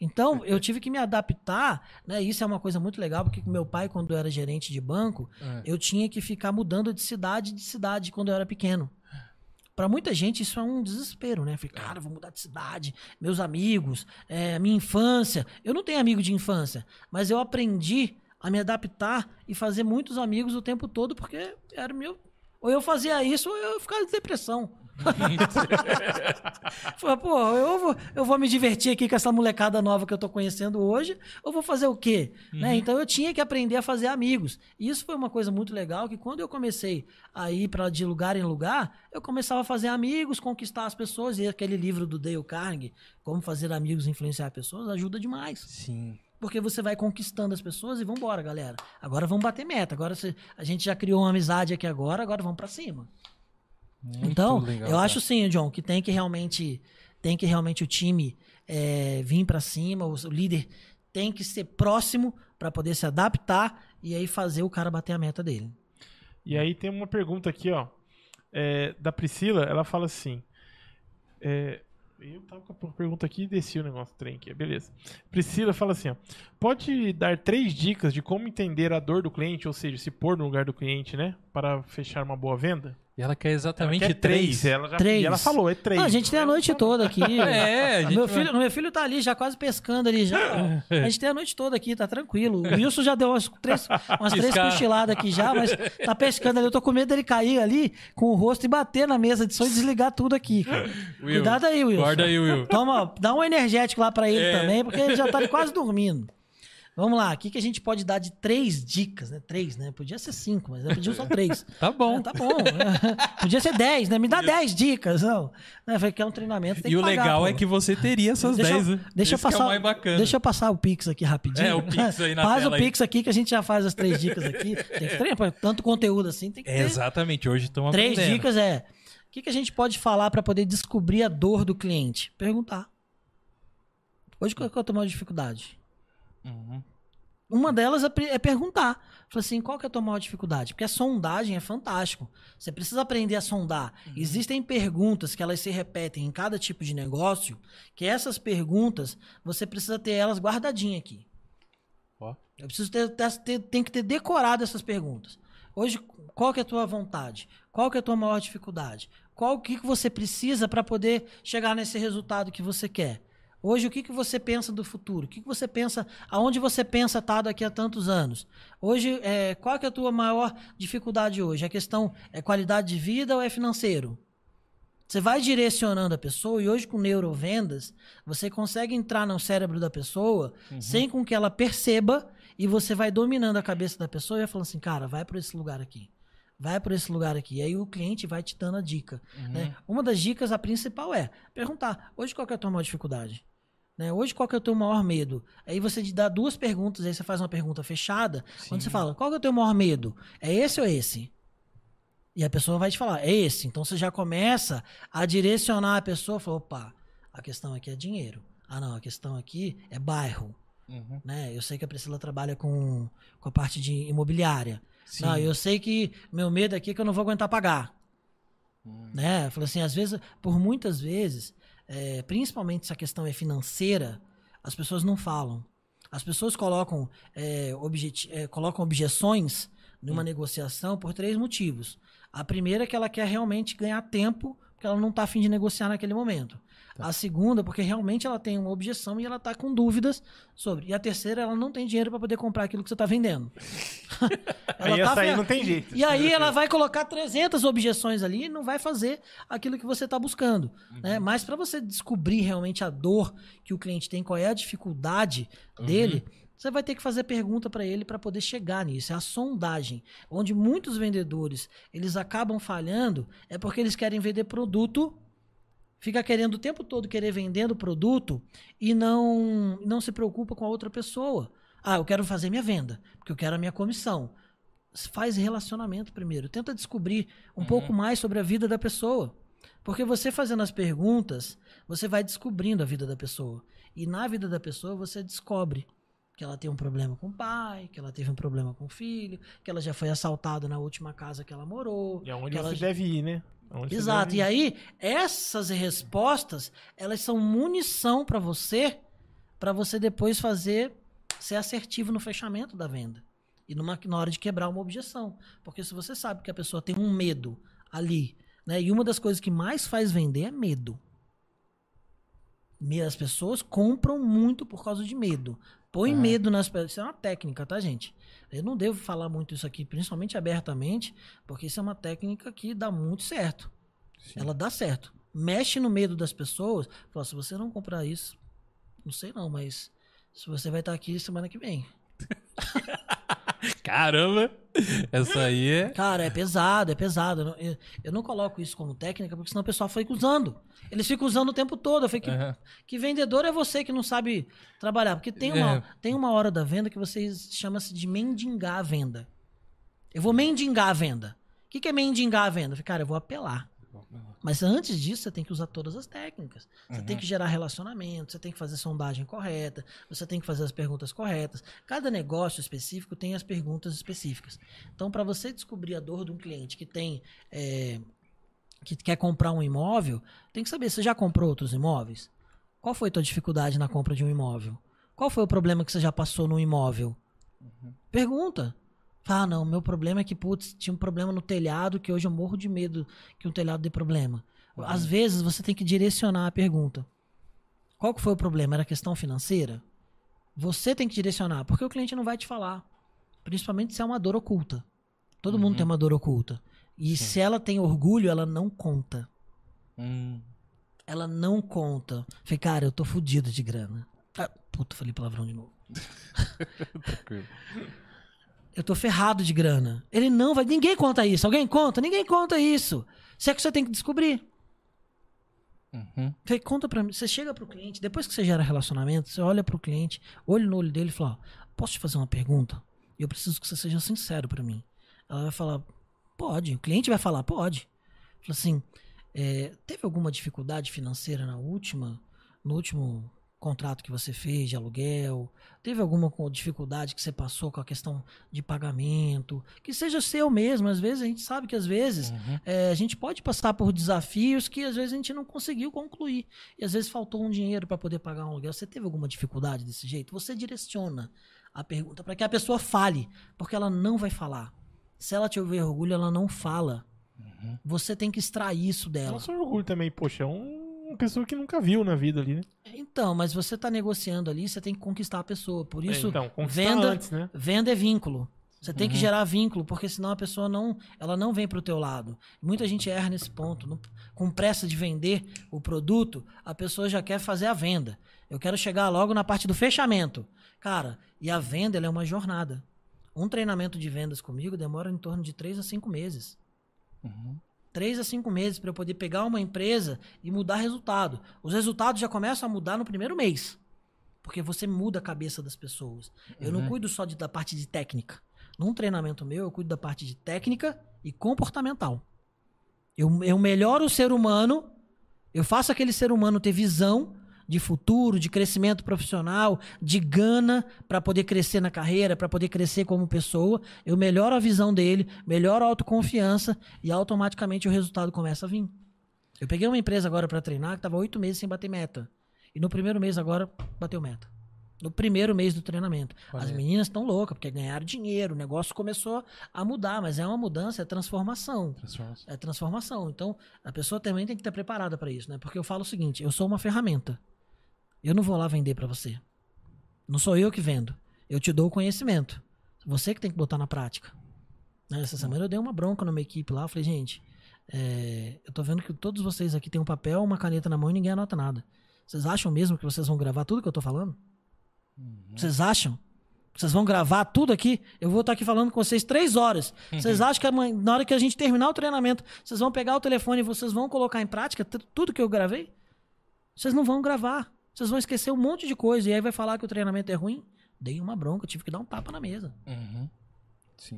Então, eu tive que me adaptar, né? Isso é uma coisa muito legal, porque com meu pai, quando eu era gerente de banco, É. eu tinha que ficar mudando de cidade de cidade quando eu era pequeno. Pra muita gente isso é um desespero, né? Falei, cara, vou mudar de cidade, meus amigos, é, minha infância. Eu não tenho amigo de infância, mas eu aprendi a me adaptar e fazer muitos amigos o tempo todo, porque era meu. Ou eu fazia isso, ou eu ficava de depressão. Falei, pô, eu vou, eu vou me divertir aqui com essa molecada nova que eu tô conhecendo hoje, ou vou fazer o quê? Né? Então eu tinha que aprender a fazer amigos. E isso foi uma coisa muito legal, que quando eu comecei a ir para de lugar em lugar, eu começava a fazer amigos, conquistar as pessoas, e aquele livro do Dale Carnegie, Como Fazer Amigos e Influenciar Pessoas, ajuda demais. Sim. Porque você vai conquistando as pessoas e vambora, galera. Agora vamos bater meta. Agora a gente já criou uma amizade aqui agora, agora vamos pra cima. Muito então, legal, eu cara. acho sim, John, que tem que realmente tem que realmente o time é, vir pra cima, o, o líder tem que ser próximo pra poder se adaptar e aí fazer o cara bater a meta dele. E aí tem uma pergunta aqui, ó. é, da Priscila, ela fala assim. é, eu tava com a pergunta aqui e desci o negócio do trem aqui, beleza. Priscila fala assim, ó. Pode dar três dicas de como entender a dor do cliente, ou seja, se pôr no lugar do cliente, né? Para fechar uma boa venda? E ela quer exatamente Ela quer três. Ela já, Três. E ela falou, é três. Ah, a gente tem a noite toda aqui. É, a gente meu, vai- filho, meu filho tá ali já quase pescando ali já. A gente tem a noite toda aqui, tá tranquilo. O Wilson já deu umas três, umas três cochiladas aqui já, mas tá pescando ali. Eu tô com medo dele cair ali com o rosto e bater na mesa de som e desligar tudo aqui. cara. Will, Cuidado aí, Wilson. Guarda aí, Will. Toma, dá um energético lá pra ele É. também, porque ele já tá ali quase dormindo. Vamos lá, o que, que a gente pode dar de três dicas, né? Três, né? Podia ser cinco, mas eu pedi só três. Tá bom. É, tá bom. Podia ser 10, né? Me dá 10 dicas. Não. Né? Falei que é um treinamento. E o pagar, legal pô. é que você teria essas Deixa, 10, eu, né? deixa eu que passar. é. Deixa eu passar o Pix aqui rapidinho. É, o Pix aí na Faz tela o aí. Pix aqui que a gente já faz as três dicas aqui. Tem que treinar, tanto conteúdo assim, tem que É, ter. exatamente, hoje estamos Três aprendendo. dicas é: o que, que a gente pode falar para poder descobrir a dor do cliente? Perguntar. Hoje qual que é a tua maior dificuldade? Uhum. Uma delas é, é perguntar. Fala assim, qual que é a tua maior dificuldade? Porque a sondagem é fantástico. Você precisa aprender a sondar. Uhum. Existem perguntas que elas se repetem em cada tipo de negócio, que essas perguntas, você precisa ter elas guardadinhas aqui. Ó. Eu preciso ter, ter- ter- tem que ter decorado essas perguntas. Hoje, qual que é a tua vontade? Qual que é a tua maior dificuldade? Qual o que, que você precisa para poder chegar nesse resultado que você quer? Hoje, o que, que você pensa do futuro? O que, que você pensa, aonde você pensa estar daqui a tantos anos? Hoje, é, qual que é a tua maior dificuldade hoje? A questão é qualidade de vida ou é financeiro? Você vai direcionando a pessoa e hoje com neurovendas, você consegue entrar no cérebro da pessoa sem com que ela perceba e você vai dominando a cabeça da pessoa e vai falando assim, cara, vai para esse lugar aqui. Vai para esse lugar aqui. E aí o cliente vai te dando a dica. né? Uma das dicas, a principal é perguntar, hoje qual que é a tua maior dificuldade? Né? Hoje qual que é o teu maior medo? Aí você te dá duas perguntas, aí você faz uma pergunta fechada, quando você fala, qual que é o teu maior medo? É esse ou esse? E a pessoa vai te falar, é esse. Então você já começa a direcionar a pessoa, fala, opa, a questão aqui é dinheiro. Ah, não, a questão aqui é bairro. Uhum. Né? Eu sei que a Priscila trabalha com, com a parte de imobiliária. Sim. Não, eu sei que meu medo aqui é que eu não vou aguentar pagar. Hum. Né? Eu falo assim, às vezes, por muitas vezes, é, principalmente se a questão é financeira, as pessoas não falam. As pessoas colocam, é, objeti- é, colocam objeções numa negociação por três motivos. A primeira é que ela quer realmente ganhar tempo, porque ela não está afim de negociar naquele momento. A segunda, porque realmente ela tem uma objeção e ela está com dúvidas sobre. E a terceira, ela não tem dinheiro para poder comprar aquilo que você está vendendo. Aí tá essa aí não tem jeito. E aí ela vai colocar 300 objeções ali e não vai fazer aquilo que você está buscando. Né? Mas para você descobrir realmente a dor que o cliente tem, qual é a dificuldade dele, você vai ter que fazer pergunta para ele para poder chegar nisso. É a sondagem. Onde muitos vendedores eles acabam falhando é porque eles querem vender produto fica querendo o tempo todo querer vendendo produto e não não se preocupa com a outra pessoa. Ah, eu quero fazer minha venda, porque eu quero a minha comissão. Faz relacionamento primeiro. Tenta descobrir um pouco mais sobre a vida da pessoa. Porque você fazendo as perguntas, você vai descobrindo a vida da pessoa. E na vida da pessoa você descobre que ela tem um problema com o pai, que ela teve um problema com o filho, que ela já foi assaltada na última casa que ela morou. E aonde que ela deve ir, né? Você Exato. E aí, essas respostas, elas são munição para você, para você depois fazer ser assertivo no fechamento da venda. E numa, na hora de quebrar uma objeção. Porque se você sabe que a pessoa tem um medo ali, né? E uma das coisas que mais faz vender é medo. Me- As pessoas compram muito por causa de medo. Põe Aham. medo nas pessoas. Isso é uma técnica, tá, gente? Eu não devo falar muito isso aqui, principalmente abertamente, porque isso é uma técnica que dá muito certo. Sim. Ela dá certo. Mexe no medo das pessoas. Fala, se você não comprar isso, não sei não, mas se você vai estar aqui semana que vem. Caramba! Essa aí é. Cara, é pesado, é pesado. Eu não, eu- eu não coloco isso como técnica, porque senão o pessoal fica usando. Eles ficam usando o tempo todo. Eu falei, que, Aham. que vendedor é você que não sabe trabalhar? Porque tem uma, É. tem uma hora da venda que vocês chama-se de mendigar a venda. Eu vou mendigar a venda. O que, que é mendigar a venda? Eu falei, Cara, eu vou apelar. Mas antes disso, você tem que usar todas as técnicas. Você tem que gerar relacionamento, você tem que fazer sondagem correta, você tem que fazer as perguntas corretas. Cada negócio específico tem as perguntas específicas. Então, para você descobrir a dor de um cliente que tem. é, que quer comprar um imóvel, tem que saber, você já comprou outros imóveis? Qual foi a tua dificuldade na compra de um imóvel? Qual foi o problema que você já passou no imóvel? Pergunta. Ah, não, meu problema é que, putz, tinha um problema no telhado que hoje eu morro de medo que um telhado dê problema. Às vezes você tem que direcionar a pergunta. Qual que foi o problema? Era questão financeira? Você tem que direcionar, porque o cliente não vai te falar. Principalmente se é uma dor oculta. Todo mundo tem uma dor oculta. E se ela tem orgulho, ela não conta. Hum. Ela não conta. Falei, cara, eu tô fudido de grana. Ah, puta, falei palavrão de novo. Tranquilo. Eu tô ferrado de grana. Ele não vai. Ninguém conta isso. Alguém conta? Ninguém conta isso. Isso é que você tem que descobrir. Uhum. Falei, conta pra mim. Você chega pro cliente, depois que você gera relacionamento, você olha pro cliente, olho no olho dele e fala: Posso te fazer uma pergunta? E eu preciso que você seja sincero pra mim. Ela vai falar: Pode. O cliente vai falar: Pode. Fala assim: é, Teve alguma dificuldade financeira na última, no último contrato que você fez de aluguel? Teve alguma dificuldade que você passou com a questão de pagamento? Que seja seu mesmo. Às vezes a gente sabe que às vezes Uhum. é, a gente pode passar por desafios que às vezes a gente não conseguiu concluir. E às vezes faltou um dinheiro para poder pagar um aluguel. Você teve alguma dificuldade desse jeito? Você direciona a pergunta para que a pessoa fale, porque ela não vai falar. Se ela te ouvir orgulho, ela não fala. Você tem que extrair isso dela. seu orgulho também, poxa, é um- uma pessoa que nunca viu na vida ali, né? Então, mas você está negociando ali, você tem que conquistar a pessoa. Por isso, É, então, venda, antes, né? venda é vínculo. Você tem que gerar vínculo, porque senão a pessoa não, ela não vem pro teu lado. Muita gente erra nesse ponto. Não- com pressa de vender o produto, a pessoa já quer fazer a venda. Eu quero chegar logo na parte do fechamento. Cara, e a venda ela é uma jornada. Um treinamento de vendas comigo demora em torno de três a cinco meses. Uhum. Três a cinco meses para eu poder pegar uma empresa e mudar resultado. Os resultados já começam a mudar no primeiro mês. Porque você muda a cabeça das pessoas. Eu não Uhum. cuido só de- da parte de técnica. Num treinamento meu, eu cuido da parte de técnica e comportamental. Eu, eu melhoro o ser humano, eu faço aquele ser humano ter visão de futuro, de crescimento profissional, de gana para poder crescer na carreira, para poder crescer como pessoa. Eu melhoro a visão dele, melhoro a autoconfiança e automaticamente o resultado começa a vir. Eu peguei uma empresa agora para treinar que estava oito meses sem bater meta. E no primeiro mês agora bateu meta. No primeiro mês do treinamento. Olha As meninas estão loucas, porque ganharam dinheiro, o negócio começou a mudar, mas é uma mudança, é transformação. Transformação. É transformação. Então, a pessoa também tem que estar preparada para isso, né? Porque eu falo o seguinte: eu sou uma ferramenta. Eu não vou lá vender para você. Não sou eu que vendo. Eu te dou o conhecimento. Você que tem que botar na prática. Né, Essa semana eu dei uma bronca numa equipe lá. Eu falei, gente, é, eu tô vendo que todos vocês aqui têm um papel, uma caneta na mão e ninguém anota nada. Vocês acham mesmo que vocês vão gravar tudo que eu tô falando? Vocês acham? Vocês vão gravar tudo aqui? Eu vou estar aqui falando com vocês três horas. Vocês acham que na hora que a gente terminar o treinamento, vocês vão pegar o telefone e vocês vão colocar em prática tudo que eu gravei? Vocês não vão gravar. Vocês vão esquecer um monte de coisa e aí vai falar que o treinamento é ruim? Dei uma bronca, tive que dar um tapa na mesa. Uhum.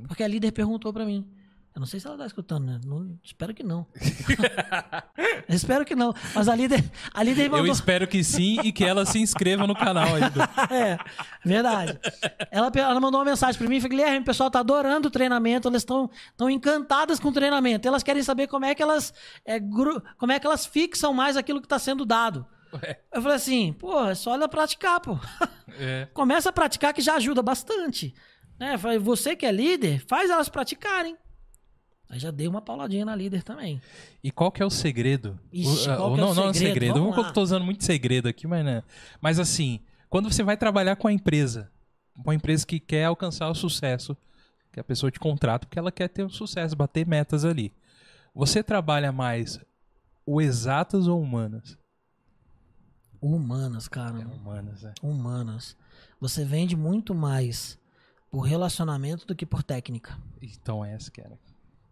Porque a líder perguntou pra mim. Eu não sei se ela tá escutando, né? Não- espero que não. Eu espero que não. Mas a líder, a líder Eu mandou. espero que sim e que ela se inscreva no canal do- É, verdade. Ela, ela mandou uma mensagem pra mim e falou: Guilherme, o pessoal tá adorando o treinamento, elas estão tão encantadas com o treinamento. Elas querem saber como é que elas, é, gru- como é que elas fixam mais aquilo que tá sendo dado. Ué. Eu falei assim, pô, é só ela praticar, pô. É. Começa a praticar que já ajuda bastante. Né? Eu falei, você que é líder, faz elas praticarem. Aí já dei uma pauladinha na líder também. E qual que é o segredo? Ixi, O- qual o- que é o não, não é um segredo? segredo. Vamos Eu tô usando muito segredo aqui, mas né. Mas assim, quando você vai trabalhar com a empresa, uma empresa que quer alcançar o sucesso, que a pessoa te contrata porque ela quer ter o sucesso, bater metas ali. Você trabalha mais o exatas ou humanas? Humanas, cara. É humanas, é. Humanas. Você vende muito mais por relacionamento do que por técnica. Então essa que era.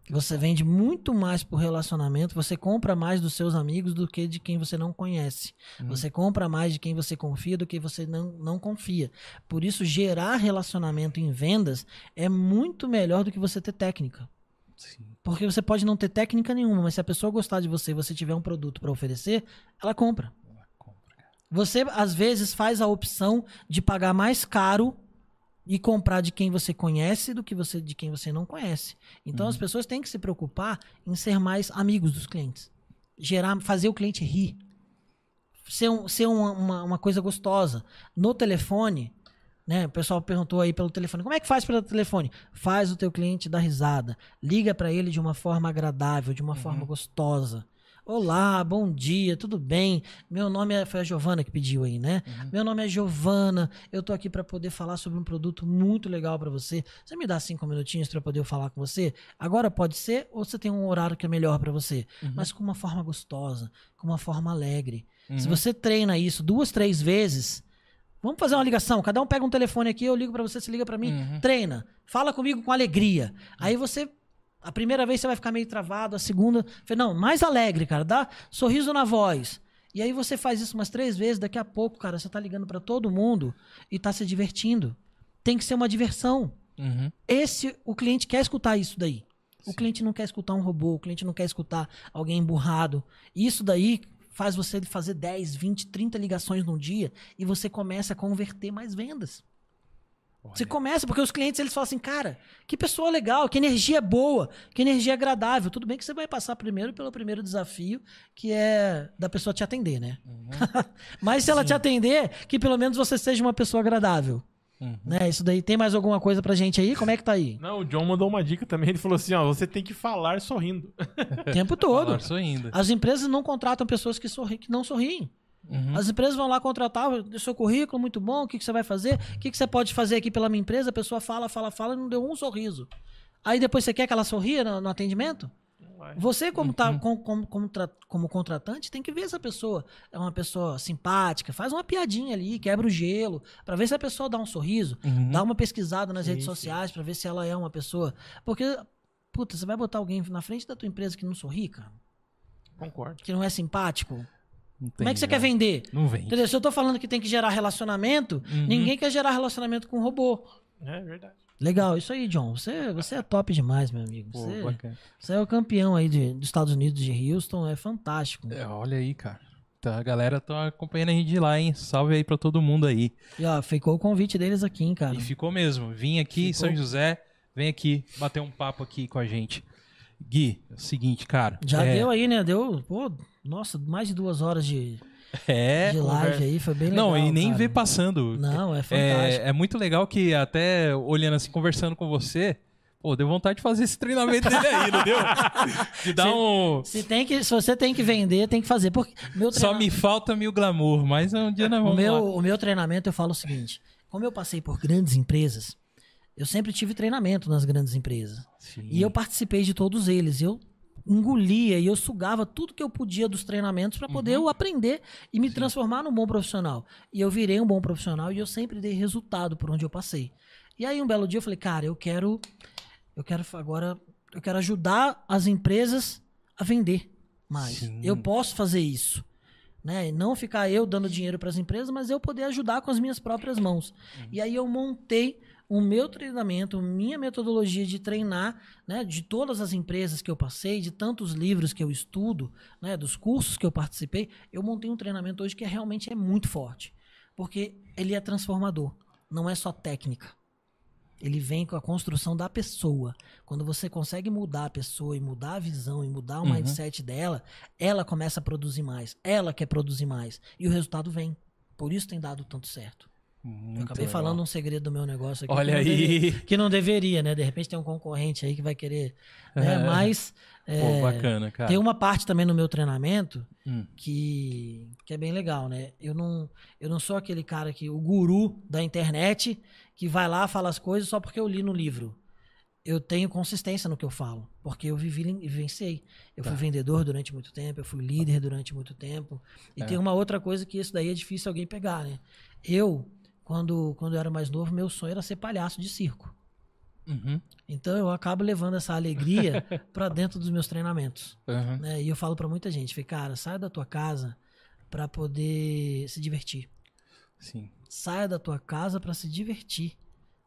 Você vende muito mais por relacionamento, você compra mais dos seus amigos do que de quem você não conhece. Você compra mais de quem você confia do que você não, não confia. Por isso, gerar relacionamento em vendas é muito melhor do que você ter técnica. Sim. Porque você pode não ter técnica nenhuma, mas se a pessoa gostar de você e você tiver um produto para oferecer, ela compra. Você, às vezes, faz a opção de pagar mais caro e comprar de quem você conhece do que você de quem você não conhece. Então, as pessoas têm que se preocupar em ser mais amigos dos clientes. Gerar, fazer o cliente rir. Ser, um- ser uma, uma, uma coisa gostosa. No telefone, né? O pessoal perguntou aí pelo telefone. Como é que faz pelo telefone? Faz o teu cliente dar risada. Liga para ele de uma forma agradável, de uma forma gostosa. Olá, bom dia, tudo bem? Meu nome é, foi a Giovana que pediu aí, né? Meu nome é Giovana. Eu tô aqui para poder falar sobre um produto muito legal para você. Você me dá cinco minutinhos para poder falar com você? Agora pode ser ou você tem um horário que é melhor para você, mas com uma forma gostosa, com uma forma alegre. Se você treina isso duas, três vezes, vamos fazer uma ligação. Cada um pega um telefone aqui, eu ligo para você, você liga para mim. Uhum. Treina, fala comigo com alegria. Aí você a primeira vez você vai ficar meio travado, a segunda, não, mais alegre, cara, dá sorriso na voz. E aí você faz isso umas três vezes, daqui a pouco, cara, você tá ligando para todo mundo e tá se divertindo. Tem que ser uma diversão. Uhum. Esse, o cliente quer escutar isso daí. O cliente não quer escutar um robô, o cliente não quer escutar alguém emburrado. Isso daí faz você fazer 10, 20, 30 ligações num dia e você começa a converter mais vendas. Você começa, porque os clientes eles falam assim, cara, que pessoa legal, que energia boa, que energia agradável. Tudo bem que você vai passar primeiro pelo primeiro desafio, que é da pessoa te atender, né? Uhum. Mas se ela te atender, que pelo menos você seja uma pessoa agradável. Uhum. Né? Isso daí, tem mais alguma coisa pra gente aí? Como é que tá aí? Não, o John mandou uma dica também. Ele falou assim: ó, você tem que falar sorrindo. O tempo todo. Falar sorrindo. As empresas não contratam pessoas que, sorri, que não sorriem. Uhum. As empresas vão lá contratar o seu currículo, muito bom, o que, que você vai fazer, o que, que você pode fazer aqui pela minha empresa, a pessoa fala, fala, fala e não deu um sorriso. Aí depois você quer que ela sorria no, no atendimento? Você, como, tá, Uhum. com- como, como, tra- como contratante, tem que ver se a pessoa é uma pessoa simpática, faz uma piadinha ali, quebra o gelo, pra ver se a pessoa dá um sorriso, Uhum. dá uma pesquisada nas Sim, redes sociais pra ver se ela é uma pessoa. Porque, puta, você vai botar alguém na frente da tua empresa que não sorri, cara? Concordo. Que não é simpático? Não Como é que você quer vender? Não vem. Entendeu? Se eu tô falando que tem que gerar relacionamento, Uhum. ninguém quer gerar relacionamento com robô. É verdade. Legal, isso aí, John. Você, você é top demais, meu amigo. Pô, Você, bacana. você é o campeão aí de, dos Estados Unidos, de Houston. É fantástico. É, olha aí, cara. Tá, a galera tá acompanhando a gente de lá, hein? Salve aí pra todo mundo aí. E ó, ficou o convite deles aqui, hein, cara. E ficou mesmo. Vim aqui, Ficou. São José, vem aqui bater um papo aqui com a gente. Gui, é o seguinte, cara. Já é, deu aí, né? Deu, pô, nossa, mais de duas horas de, É, de live aí. Foi bem legal. Não, e nem cara. vê passando. Não, é fantástico. É, é muito legal que até olhando assim, conversando com você, pô, deu vontade de fazer esse treinamento dele aí, não deu? De dar um. Se, tem que, se você tem que vender, tem que fazer. Porque meu Só treina- me falta mil glamour, mas um dia nós o, vamos meu, lá. o meu treinamento, eu falo o seguinte: como eu passei por grandes empresas, eu sempre tive treinamento nas grandes empresas. Sim. E eu participei de todos eles. Eu engolia e eu sugava tudo que eu podia dos treinamentos para poder Uhum. eu aprender e me transformar num bom profissional. E eu virei um bom profissional e eu sempre dei resultado por onde eu passei. E aí um belo dia eu falei, cara, eu quero eu quero agora eu quero ajudar as empresas a vender mais. Sim. Eu posso fazer isso. Né? Não ficar eu dando dinheiro para as empresas, mas eu poder ajudar com as minhas próprias mãos. E aí eu montei o meu treinamento, minha metodologia de treinar, né, de todas as empresas que eu passei, de tantos livros que eu estudo, né, dos cursos que eu participei, eu montei um treinamento hoje que é, realmente é muito forte, porque ele é transformador, não é só técnica. Ele vem com a construção da pessoa. Quando você consegue mudar a pessoa e mudar a visão e mudar o Uhum. mindset dela, ela começa a produzir mais. Ela quer produzir mais. E o resultado vem. Por isso tem dado tanto certo. Muito Eu acabei legal. falando um segredo do meu negócio aqui. Olha que não aí. deveria- que não deveria, né? De repente tem um concorrente aí que vai querer. Né? É. Mas Pô, é, bacana, cara. tem uma parte também no meu treinamento Hum. que, que é bem legal, né? Eu não, eu não sou aquele cara que, o guru da internet, que vai lá, fala as coisas só porque eu li no livro. Eu tenho consistência no que eu falo, porque eu vivi e vivenciei. Eu Tá. fui vendedor durante muito tempo, eu fui líder durante muito tempo. E É. tem uma outra coisa que isso daí é difícil alguém pegar, né? Eu, quando, quando eu era mais novo, meu sonho era ser palhaço de circo. Uhum. Então eu acabo levando essa alegria pra dentro dos meus treinamentos Uhum. né? E eu falo pra muita gente, cara, saia da tua casa pra poder se divertir. Sim. Saia da tua casa pra se divertir.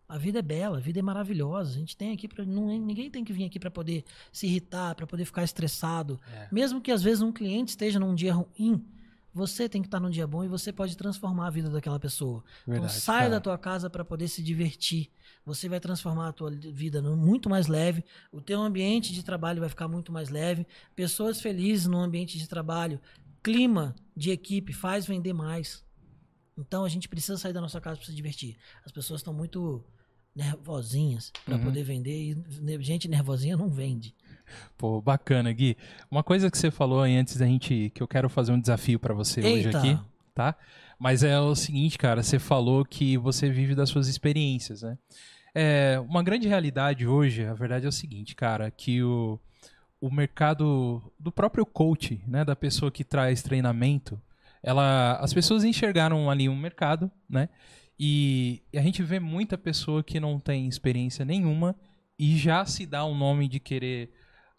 A vida é bela, a vida é maravilhosa. A gente tem aqui para ninguém tem que vir aqui pra poder se irritar, pra poder ficar estressado. É. Mesmo que às vezes um cliente esteja num dia ruim, você tem que estar num dia bom e você pode transformar a vida daquela pessoa. Verdade, então saia cara. da tua casa para poder se divertir. Você vai transformar a tua vida no- muito mais leve. O teu ambiente de trabalho vai ficar muito mais leve. Pessoas felizes no ambiente de trabalho. Clima de equipe faz vender mais. Então a gente precisa sair da nossa casa para se divertir. As pessoas estão muito nervosinhas para Uhum. poder vender e gente nervosinha não vende. Pô, bacana, Gui. Uma coisa que você falou aí antes da gente, que eu quero fazer um desafio pra você hoje Eita. aqui, tá? Mas é o seguinte, cara, você falou que você vive das suas experiências, né? É, uma grande realidade hoje, a verdade é o seguinte, cara, que o, o mercado do próprio coach, né, da pessoa que traz treinamento, ela, as pessoas enxergaram ali um mercado, né? E, e a gente vê muita pessoa que não tem experiência nenhuma e já se dá o nome de querer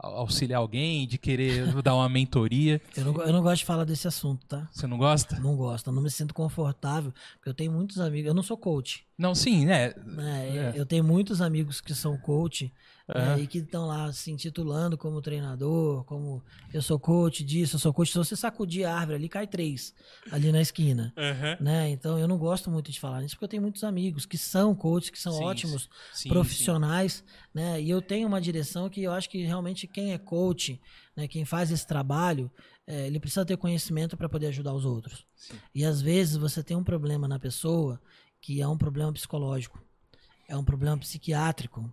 auxiliar alguém, de querer dar uma mentoria. Eu não, eu não gosto de falar desse assunto, tá? Você não gosta? Não gosto, não me sinto confortável, porque eu tenho muitos amigos, eu não sou coach, Não, sim, né? né? É. Eu tenho muitos amigos que são coach né, Aham. e que estão lá se intitulando como treinador, como eu sou coach disso, eu sou coach. Se você sacudir a árvore ali, cai três ali na esquina. Né? Então eu não gosto muito de falar isso, porque eu tenho muitos amigos que são coaches, que são Sim, ótimos Sim, profissionais, né? E eu tenho uma direção que eu acho que realmente quem é coach, né, quem faz esse trabalho, é, ele precisa ter conhecimento para poder ajudar os outros. Sim. E às vezes você tem um problema na pessoa que é um problema psicológico, é um problema psiquiátrico.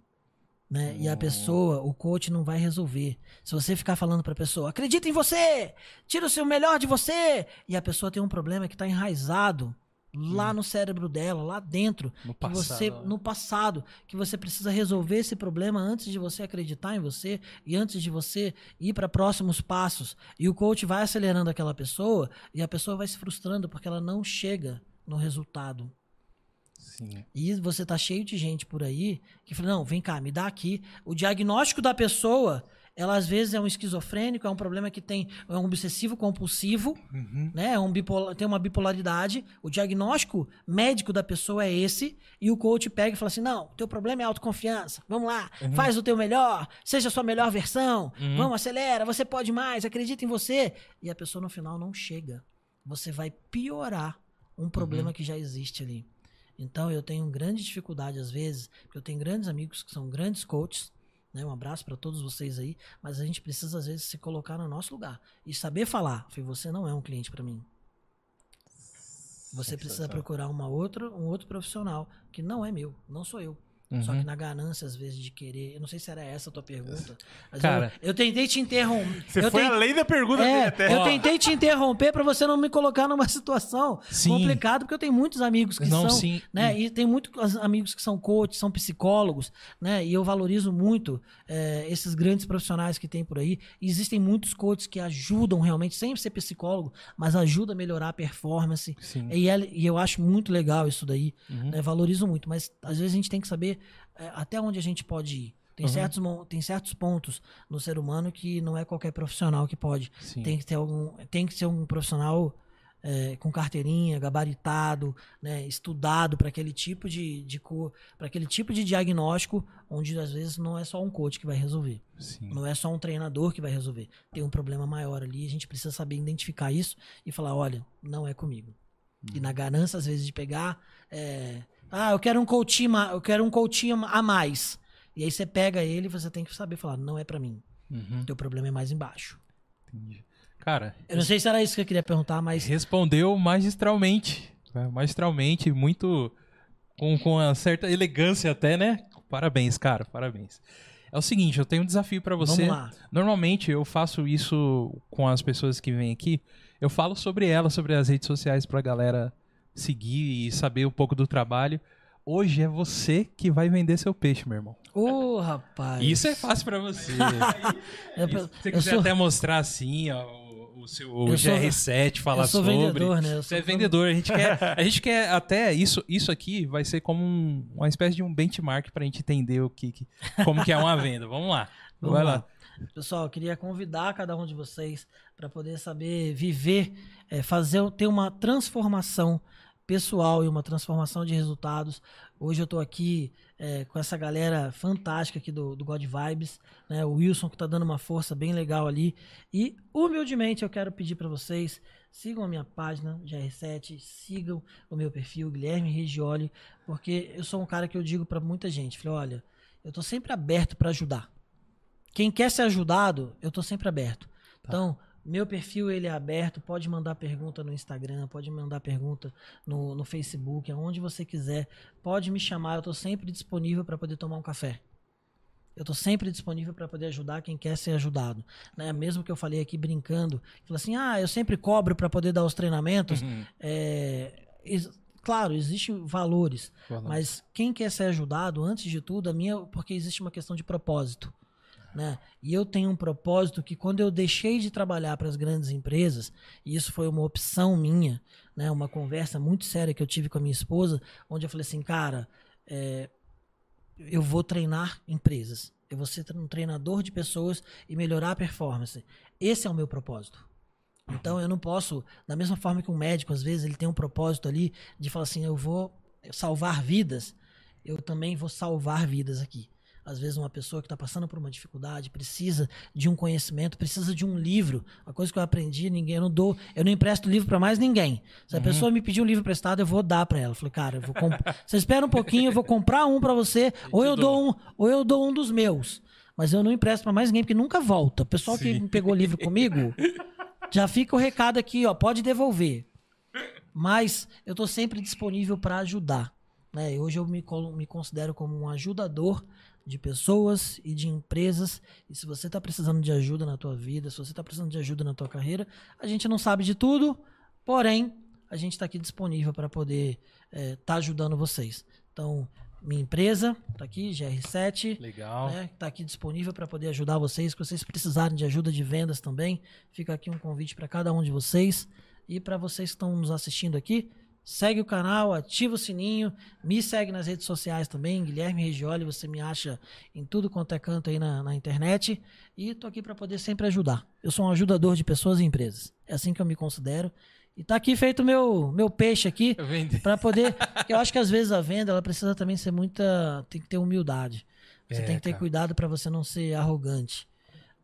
Né? E a pessoa, o coach não vai resolver. Se você ficar falando pra pessoa, acredita em você, tira o seu melhor de você, e a pessoa tem um problema que tá enraizado lá no cérebro dela, lá dentro, No que você passado, né? no passado, que você precisa resolver esse problema antes de você acreditar em você e antes de você ir para próximos passos. E o coach vai acelerando aquela pessoa e a pessoa vai se frustrando porque ela não chega no resultado. Sim. E você tá cheio de gente por aí que fala: "Não, vem cá, me dá aqui o diagnóstico da pessoa". Ela às vezes é um esquizofrênico, é um problema que tem é um obsessivo compulsivo, Uhum. né? É um bipolar, tem uma bipolaridade. O diagnóstico médico da pessoa é esse e o coach pega e fala assim: "Não, teu problema é autoconfiança. Vamos lá, faz o teu melhor, seja a sua melhor versão. Vamos, acelera, você pode mais, acredita em você". E a pessoa no final não chega. Você vai piorar um problema que já existe ali. Então eu tenho grande dificuldade às vezes, porque eu tenho grandes amigos que são grandes coaches, né? Um abraço para todos vocês aí, mas a gente precisa às vezes se colocar no nosso lugar e saber falar. Falei, você não é um cliente para mim. Você precisa procurar uma outra, um outro profissional que não é meu, não sou eu. Só Uhum. que na ganância, às vezes, de querer. Eu não sei se era essa a tua pergunta. Mas Cara- eu, eu tentei te interromper. Você eu foi ten- além da pergunta é, até. eu tentei te interromper pra você não me colocar numa situação Sim. complicada, porque eu tenho muitos amigos que Não, são, sim. né? E tem muitos amigos que são coaches, são psicólogos, né? E eu valorizo muito é, esses grandes profissionais que tem por aí. E existem muitos coaches que ajudam realmente, sem ser psicólogo, mas ajudam a melhorar a performance. Sim. E, é- e eu acho muito legal isso daí, Uhum. né? Valorizo muito, mas às vezes a gente tem que saber é, até onde a gente pode ir. Tem, Uhum. certos, tem certos pontos no ser humano que não é qualquer profissional que pode. Sim. Tem que ter algum, tem que ser um profissional é, com carteirinha, gabaritado, né, estudado para aquele tipo de, de para aquele tipo de diagnóstico, onde às vezes não é só um coach que vai resolver, Sim. não é só um treinador que vai resolver. Tem um problema maior ali, a gente precisa saber identificar isso e falar, olha, não é comigo. E na ganância às vezes de pegar, é, ah, eu quero um coachinho, ma- eu quero um coachinho a mais. E aí você pega ele e você tem que saber falar, não é para mim. Uhum. Teu problema é mais embaixo. Entendi. Cara, Eu não sei se era isso que eu queria perguntar, mas respondeu magistralmente. né? Magistralmente, muito. Com, com uma certa elegância até, né? Parabéns, cara, parabéns. É o seguinte, eu tenho um desafio pra você. vamos lá. Normalmente eu faço isso com as pessoas que vêm aqui. Eu falo sobre elas, sobre as redes sociais pra galera seguir e saber um pouco do trabalho. Hoje é você que vai vender seu peixe, meu irmão. Ô, rapaz. Isso é fácil pra você. E se você quiser sou, até mostrar assim, ó, o, seu o Eu sou- GR7, falar sobre. vendedor, né? Você é vendedor. A gente quer, a gente quer até isso, isso aqui vai ser como um- uma espécie de um benchmark pra gente entender o que, que- como que é uma venda. Vamos lá. Vamos vai lá. lá. Pessoal, eu queria convidar cada um de vocês para poder saber viver, eh, fazer, ter uma transformação pessoal e uma transformação de resultados. Hoje eu estou aqui eh, com essa galera fantástica aqui do, do God Vibes, né? O Wilson que está dando uma força bem legal ali. E humildemente eu quero pedir para vocês sigam a minha página GR7, sigam o meu perfil Guilherme Regioli, porque eu sou um cara que eu digo para muita gente, falei, olha, eu tô sempre aberto para ajudar. Quem quer ser ajudado, eu tô sempre aberto. Então, meu perfil ele é aberto, pode mandar pergunta no Instagram, pode mandar pergunta no, no Facebook, aonde você quiser. Pode me chamar, eu tô sempre disponível para poder tomar um café. Eu tô sempre disponível para poder ajudar quem quer ser ajudado. Né? Mesmo que eu falei aqui brincando, falei assim: ah, eu sempre cobro para poder dar os treinamentos. Uhum. É, claro, existem valores, Valores. mas quem quer ser ajudado, antes de tudo, a minha, porque existe uma questão de propósito. Né? E eu tenho um propósito que quando eu deixei de trabalhar para as grandes empresas, e isso foi uma opção minha, né? uma conversa muito séria que eu tive com a minha esposa, onde eu falei assim, cara, é, eu vou treinar empresas, eu vou ser um treinador de pessoas e melhorar a performance. Esse é o meu propósito. Então eu não posso, da mesma forma que um médico, às vezes, ele tem um propósito ali de falar assim, eu vou salvar vidas, eu também vou salvar vidas aqui. Às vezes uma pessoa que está passando por uma dificuldade precisa de um conhecimento, precisa de um livro. Uma coisa que eu aprendi, ninguém, eu não dou, eu não empresto livro para mais ninguém. Se a pessoa me pedir um livro emprestado, eu vou dar para ela. Eu falei, cara, eu vou. Você espera um pouquinho, eu vou comprar um para você, ou eu dou um, ou eu dou um dos meus. Mas eu não empresto para mais ninguém porque nunca volta. O pessoal que pegou livro comigo, já fica o recado aqui, ó, pode devolver. Mas eu estou sempre disponível para ajudar. Né? Hoje eu me, me considero como um ajudador de pessoas e de empresas. E se você está precisando de ajuda na tua vida, se você está precisando de ajuda na tua carreira, a gente não sabe de tudo, porém a gente está aqui disponível para poder estar tá ajudando vocês. Então, minha empresa está aqui, GR7. Legal. Né, tá aqui disponível para poder ajudar vocês. Se vocês precisarem de ajuda de vendas também, fica aqui um convite para cada um de vocês. E para vocês que estão nos assistindo aqui, segue o canal, ativa o sininho, me segue nas redes sociais também, Guilherme Regioli, você me acha em tudo quanto é canto aí na, na internet. E tô aqui para poder sempre ajudar. Eu sou um ajudador de pessoas e empresas. É assim que eu me considero. E tá aqui feito meu meu peixe aqui para poder, eu acho que às vezes a venda ela precisa também ser muita, tem que ter humildade. Você é, tem que ter cara. cuidado para você não ser arrogante,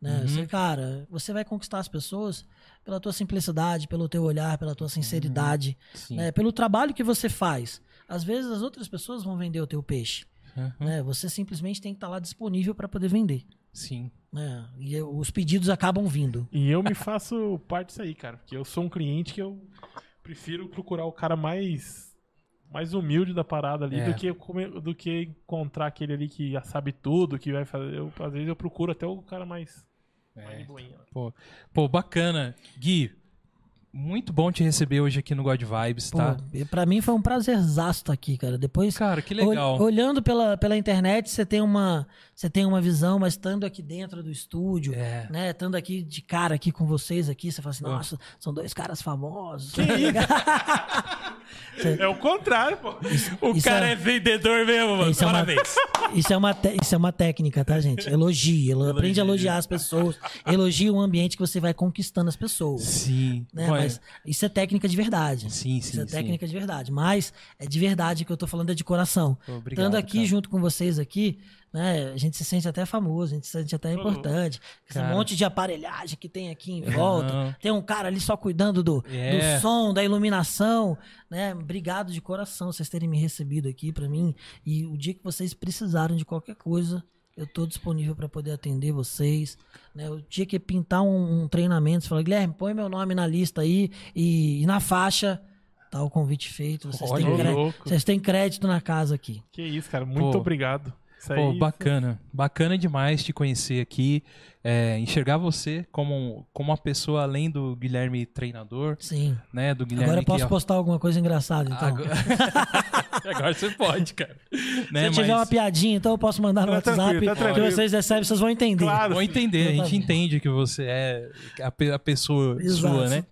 né? Uhum. Você, cara, você vai conquistar as pessoas pela tua simplicidade, pelo teu olhar, pela tua sinceridade, uhum. né? Pelo trabalho que você faz. Às vezes as outras pessoas vão vender o teu peixe, uhum. né? Você simplesmente tem que estar tá lá disponível para poder vender. Sim. É, e eu, os pedidos acabam vindo. E eu me faço parte disso aí, cara. Porque eu sou um cliente que eu prefiro procurar o cara mais mais humilde da parada ali é. do, que, do que encontrar aquele ali que já sabe tudo, que vai fazer. Eu, às vezes eu procuro até o cara mais. É. pô, pô, bacana. Gui, muito bom te receber hoje aqui no God Vibes, tá? Pô, pra mim foi um prazerzaço estar aqui, cara. Depois. Cara, que legal. olhando pela, pela internet, você tem uma. Você tem uma visão, mas estando aqui dentro do estúdio, é. né? Estando aqui de cara aqui com vocês aqui, você fala assim, nossa, são dois caras famosos. Que é o contrário, pô. Isso, o isso cara é... é... vendedor mesmo, mano. Isso Parabéns. É uma, isso, é uma isso é uma técnica, tá, gente? Elogie. Aprende a elogiar as pessoas. Elogie o ambiente que você vai conquistando as pessoas. Sim. Né? Mas isso é técnica de verdade. Sim, sim. Isso é técnica sim. de verdade. Mas é de verdade que eu tô falando é de coração. Obrigado, Estando aqui cara. junto com vocês aqui, né? A gente se sente até famoso, a gente se sente até importante. Esse monte de aparelhagem que tem aqui em volta. Uhum. Tem um cara ali só cuidando do, é. do som, da iluminação, né? Obrigado de coração vocês terem me recebido aqui para mim. E o dia que vocês precisarem de qualquer coisa, eu estou disponível para poder atender vocês. Né? O dia que pintar um, um treinamento, você fala, Guilherme, põe meu nome na lista aí e, e na faixa. Tá o convite feito. Vocês, Olha, têm, crédito, vocês têm crédito na casa aqui. Que isso, cara. Muito Pô. obrigado. Pô, bacana. Bacana demais te conhecer aqui. É, enxergar você como, como uma pessoa além do Guilherme treinador. Sim. Né, do Guilherme Agora eu posso que, postar alguma coisa engraçada, então. Agora, Agora você pode, cara. Né, Se tiver uma piadinha, então eu posso mandar no tá WhatsApp. Tá que vocês recebem, vocês vão entender. Claro. Vão entender. A gente entende que você é a, a pessoa Exato. sua, né?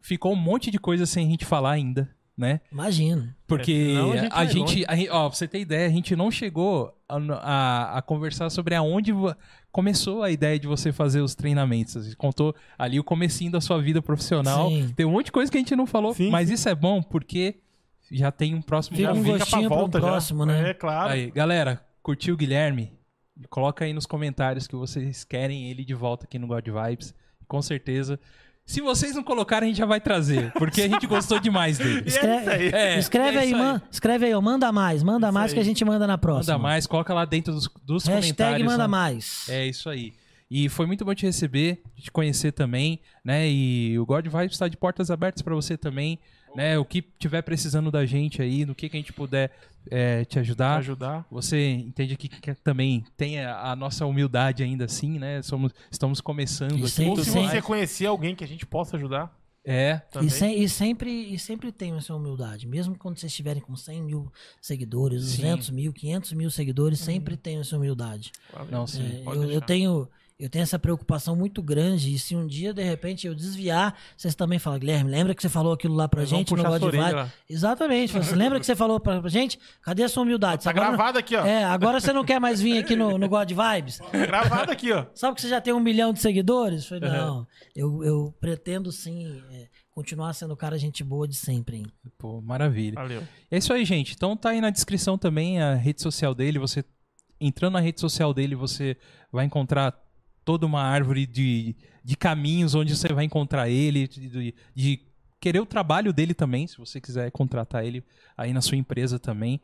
Ficou um monte de coisa sem a gente falar ainda né? Imagino. Porque é, a, gente, a gente, ó, pra você ter ideia, a gente não chegou a, a, a, conversar sobre aonde começou a ideia de você fazer os treinamentos. Você contou ali o comecinho da sua vida profissional. Sim. Tem um monte de coisa que a gente não falou, sim, mas sim. isso é bom porque já tem um próximo... Fica um gostinho pra volta próximo, já. né? É, claro. Aí, galera, curtiu o Guilherme? Coloca aí nos comentários que vocês querem ele de volta aqui no God Vibes. Com certeza se vocês não colocarem, a gente já vai trazer, porque a gente gostou demais dele. Escreve, é é, escreve é aí, man, escreve aí, manda mais, manda isso mais aí. que a gente manda na próxima. Manda mais, coloca lá dentro dos, dos Hashtag comentários. manda né? mais. É isso aí. E foi muito bom te receber, te conhecer também, né? E o God Vibes está de portas abertas para você também, né? O que tiver precisando da gente aí, no que, que a gente puder é, te ajudar. Te ajudar. Você entende que, que também tem a, a, nossa humildade ainda assim, né? Somos, estamos começando aqui. Ou se você conhecer alguém que a gente possa ajudar. É. E, se, e, sempre, e sempre tenham essa humildade. Mesmo quando vocês estiverem com 100 mil seguidores, sim. 200 mil, 500 mil seguidores, sempre hum. tenham essa humildade. Não, sim. É, eu, eu, tenho eu tenho essa preocupação muito grande. E se um dia, de repente, eu desviar, vocês também falam, Guilherme, lembra que você falou aquilo lá pra gente no God Vibe? Exatamente. Você lembra que você falou pra, pra gente? Cadê a sua humildade? Tá agora, gravado aqui, ó. É, agora você não quer mais vir aqui no, no God Vibes? Tá gravado aqui, ó. Sabe que você já tem um milhão de seguidores? Eu falei, não, uhum. eu, eu pretendo sim. É, continuar sendo o cara gente boa de sempre. Hein? Pô, maravilha. Valeu. É isso aí, gente. Então tá aí na descrição também a rede social dele. Você entrando na rede social dele, você vai encontrar toda uma árvore de, de caminhos onde você vai encontrar ele, de, de querer o trabalho dele também, se você quiser contratar ele aí na sua empresa também.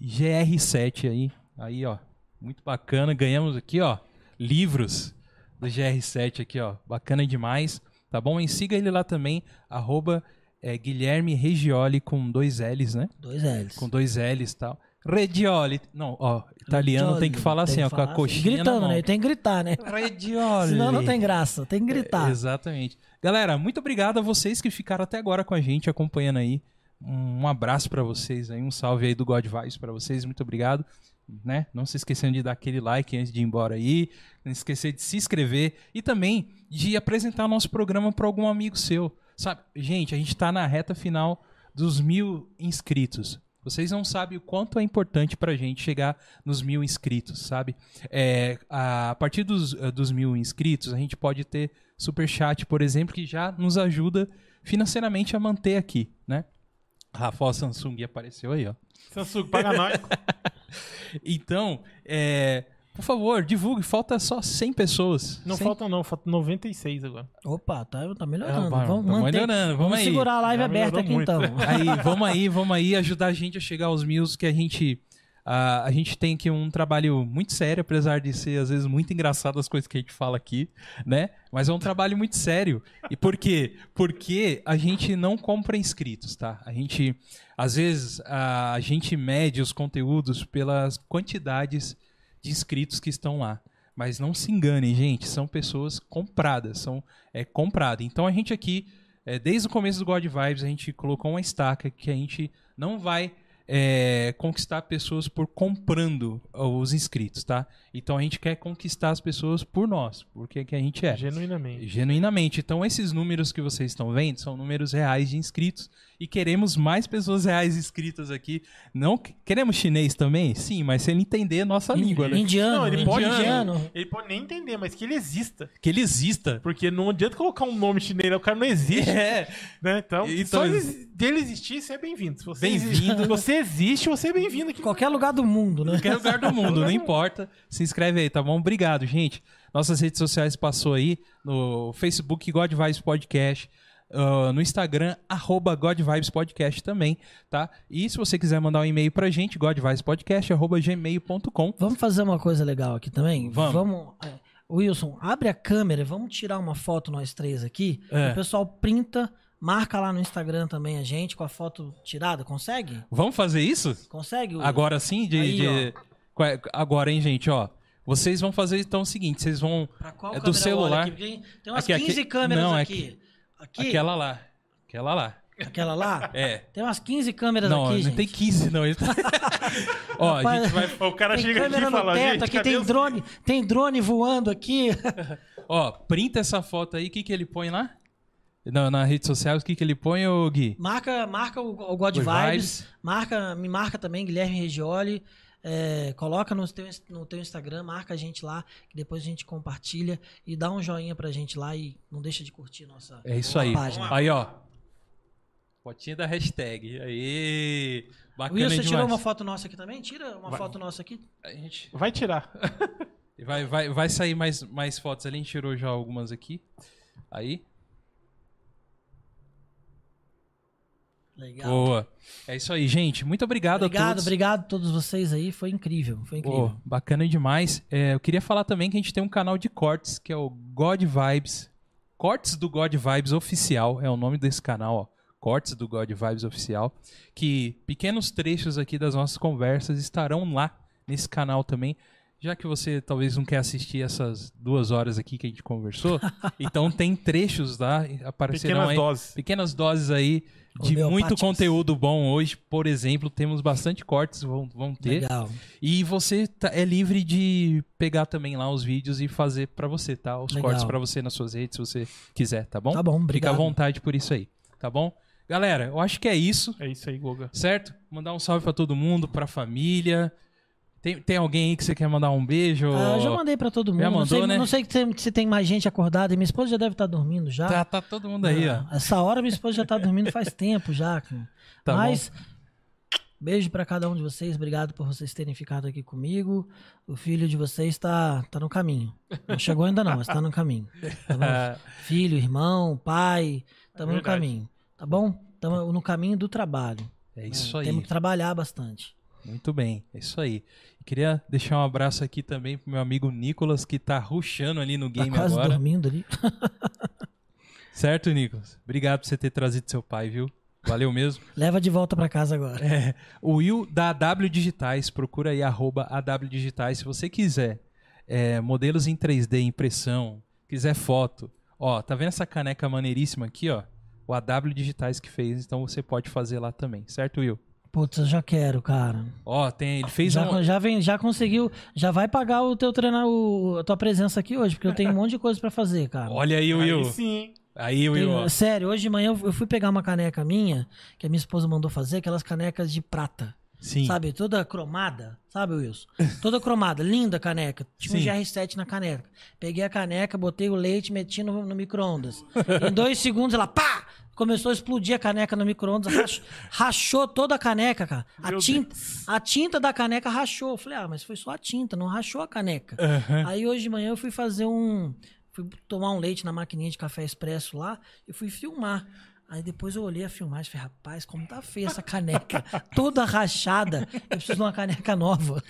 GR7 aí, aí ó, muito bacana. Ganhamos aqui, ó, livros do GR7 aqui, ó, bacana demais, tá bom? E siga ele lá também, arroba é, Guilherme Regioli com dois L's, né? Dois L's. Com dois L's e tal. Redioli. Não, ó, italiano tem que falar assim, Tem ó, que com a falar coxinha assim. Gritando, na mão. né? Tem que gritar, né? Redioli. Senão não tem graça. Tem que gritar. É, exatamente. Galera, muito obrigado a vocês que ficaram até agora com a gente, acompanhando aí. Um abraço pra vocês aí, um salve aí do God Vibes pra vocês, muito obrigado. Né? Não se esquecendo de dar aquele like antes de ir embora aí, não esquecer de se inscrever e também de apresentar nosso programa para algum amigo seu. Sabe, gente, a gente tá na reta final dos mil inscritos. Vocês não sabem o quanto é importante pra gente chegar nos mil inscritos, sabe? É, a partir dos, eh, dos mil inscritos, a gente pode ter super chat, por exemplo, que já nos ajuda financeiramente a manter aqui, né? Rafael Samsung apareceu aí, ó. Samsung, paga nós. Então, é, por favor, divulgue. Falta só 100 pessoas. Não 100 falta não, falta 96 agora. Opa, tá, tá melhorando. É, vai, vamos tá manter- melhorando, vamos aí. segurar a live Já aberta melhorou aqui muito. então. Aí, vamos aí, vamos aí ajudar a gente a chegar aos mil que a gente. ah, a gente tem aqui um trabalho muito sério, apesar de ser às vezes muito engraçado as coisas que a gente fala aqui, né? Mas é um trabalho muito sério. E por quê? Porque a gente não compra inscritos, tá? A gente, às vezes, a, a gente mede os conteúdos pelas quantidades de inscritos que estão lá. Mas não se enganem, gente, são pessoas compradas, são é comprado. Então a gente aqui, é, desde o começo do God Vibes, a gente colocou uma estaca que a gente não vai é, conquistar pessoas por comprando os inscritos, tá? Então a gente quer conquistar as pessoas por nós, porque que a gente é. Genuinamente. Genuinamente. Então, esses números que vocês estão vendo são números reais de inscritos e queremos mais pessoas reais inscritas aqui. Não que- queremos chinês também? Sim, mas se ele entender a nossa língua, né? Indiano, Não, ele pode, indiano. ele pode nem entender, mas que ele exista. Que ele exista. Porque não adianta colocar um nome chinês, né? o cara não existe. É. Né? Então, Então, só ex- ele- dele existir, você é bem-vindo. Se você Bem-vindo. você existe, você é bem-vindo aqui. Qualquer lugar do mundo, né? Qualquer lugar do mundo, não importa. Se inscreve aí, tá bom? Obrigado, gente. Nossas redes sociais passou aí no Facebook God Vibes Podcast. Ah, no Instagram, arroba God Vibes Podcast também, tá? E se você quiser mandar um e-mail pra gente, godvibespodcast, arroba gmail.com. Vamos fazer uma coisa legal aqui também? Vamos. é, Wilson, abre a câmera, vamos tirar uma foto nós três aqui. É. O pessoal printa, marca lá no Instagram também a gente com a foto tirada. Consegue? Vamos fazer isso? Consegue? Wilson? Agora sim? De, Aí, de- é- Agora, hein, gente, ó. Vocês vão fazer então o seguinte, vocês vão... Pra qual é do celular. aqui? Tem umas Aqui, aqui- 15 câmeras não, é aqui. Aqui, Aquela lá. Aquela lá. aquela lá. É. Tem umas 15 câmeras Não, aqui, não gente. tem 15 não. Ele tá- ó, a gente vai... O cara Tem chega aqui e fala, teto, gente, aqui tem os- drone, tem drone voando aqui. Ó, printa essa foto aí. O que, que ele põe lá? Na, na rede social, o que, que ele põe, ô Gui? Marca, marca o, o God Vibes, Vibes. marca, me marca também, Guilherme Regioli. É, coloca no teu, no teu Instagram, marca a gente lá, que depois a gente compartilha e dá um joinha pra gente lá e não deixa de curtir nossa É isso aí. página. Aí, ó. Fotinha da hashtag. Aí. Bacana Wilson, demais. tirou uma foto nossa aqui também? Tira uma Vai. foto nossa aqui. A gente Vai tirar. vai, vai, vai sair mais, mais fotos ali. A gente tirou já algumas aqui. Aí. Legal. Boa. É isso aí, gente. Muito obrigado, a Obrigado, todos. obrigado a todos vocês aí. Foi incrível, foi incrível. Pô, bacana demais. É, eu queria falar também que a gente tem um canal de cortes, que é o God Vibes. Cortes do God Vibes Oficial, é o nome desse canal, ó. Cortes do God Vibes Oficial. Que pequenos trechos aqui das nossas conversas estarão lá nesse canal também. Já que você talvez não quer assistir essas duas horas aqui que a gente conversou, então tem trechos lá, aparecerão Pequenas aí doses. pequenas doses aí de muito conteúdo bom hoje. Por exemplo, temos bastante cortes, vão, vão ter. Legal. E você tá- é livre de pegar também lá os vídeos e fazer pra você, tá? Os Legal. cortes pra você nas suas redes, se você quiser, tá bom? Tá bom, Fica à obrigado. vontade por isso aí, tá bom? Galera, eu acho que é isso, É isso aí, Goga. certo? Mandar um salve pra todo mundo, pra família. Tem, tem alguém aí que você quer mandar um beijo? Ah, eu já mandei pra todo mundo. Já não mandou, sei, né? não sei que tem- se tem mais gente acordada. e Minha esposa já deve estar dormindo já. Tá, tá todo mundo aí, ó. Ah, Essa hora minha esposa já tá dormindo faz tempo já. Tá Mas beijo pra cada um de vocês. Obrigado por vocês terem ficado aqui comigo. O filho de vocês tá, tá no caminho. Não chegou ainda não, mas tá no caminho. Tá bom? Filho, irmão, pai, estamos no Verdade. caminho. Tá bom? Estamos no caminho do trabalho. é isso É, aí. Temos que trabalhar bastante. Muito bem, é isso aí. Queria deixar um abraço aqui também pro meu amigo Nicolas, que tá rushando ali no Tá game quase agora. dormindo ali. Certo, Nicolas? Obrigado por você ter trazido seu pai, viu? Valeu mesmo. Leva de volta pra casa agora. É, o Will da AW Digitais, procura aí arroba AW Digitais. Se você quiser é, modelos em 3D, impressão, quiser foto, ó, tá vendo essa caneca maneiríssima aqui, ó? O AW Digitais que fez, então você pode fazer lá também, certo, Will? Putz, eu já quero, cara. Ó, tem, ele fez Já, um. já, vem, já conseguiu. Já vai pagar o teu treinar, o, a tua presença aqui hoje, porque eu tenho um monte de coisa pra fazer, cara. Olha aí, Will. Aí sim. Aí, Will. Ó. sério, hoje de manhã eu fui pegar uma caneca minha, que a minha esposa mandou fazer, aquelas canecas de prata. Sim. Sabe? Toda cromada. Sabe, Wilson? Toda cromada. Linda caneca. Tinha um Sim. GR7 na caneca. Peguei a caneca, botei o leite, meti no, no micro-ondas. em dois segundos ela, pá! Começou a explodir a caneca no micro-ondas. rach- rachou toda a caneca, cara. A tinta, a tinta da caneca rachou. Eu falei, ah, mas foi só a tinta, não rachou a caneca. Aham. Aí hoje de manhã eu fui fazer um. Fui tomar um leite na maquininha de café expresso lá e fui filmar. Aí depois eu olhei a filmagem e falei, rapaz, como tá feia essa caneca. toda rachada. Eu preciso de uma caneca nova.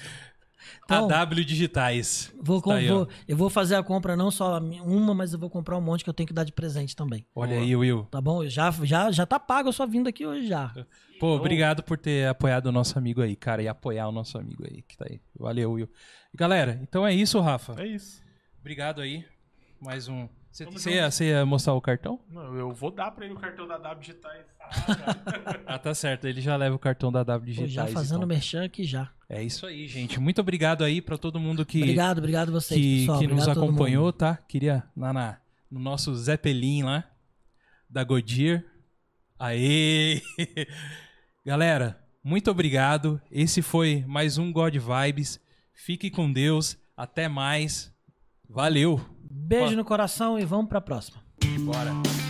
Então, AW Digitais. vou, Tá aí, vou- eu vou fazer a compra não só uma, mas eu vou comprar um monte que eu tenho que dar de presente também. Olha aí, Will. Tá bom? Já, já, já tá pago a sua vinda aqui hoje já. Pô, obrigado por ter apoiado o nosso amigo aí, cara, e apoiar o nosso amigo aí que tá aí. Valeu, Will. E, galera, então é isso, Rafa. É isso. Obrigado aí. Mais um. Você ia, você ia mostrar o cartão? Não, eu vou dar pra ele o cartão da W Digitais. Ah, tá certo. Ele já leva o cartão da W Digitais. já fazendo então. merchan aqui já. É isso aí, gente. Muito obrigado aí pra todo mundo que, Obrigado, obrigado a vocês, que, pessoal. que nos Obrigado a todo acompanhou, tá? Queria lá na, no nosso Zeppelin lá, da Goodyear. Aê! Galera, muito obrigado. Esse foi mais um God Vibes. Fique com Deus. Até mais. Valeu. Beijo no coração e vamos pra próxima. Bora.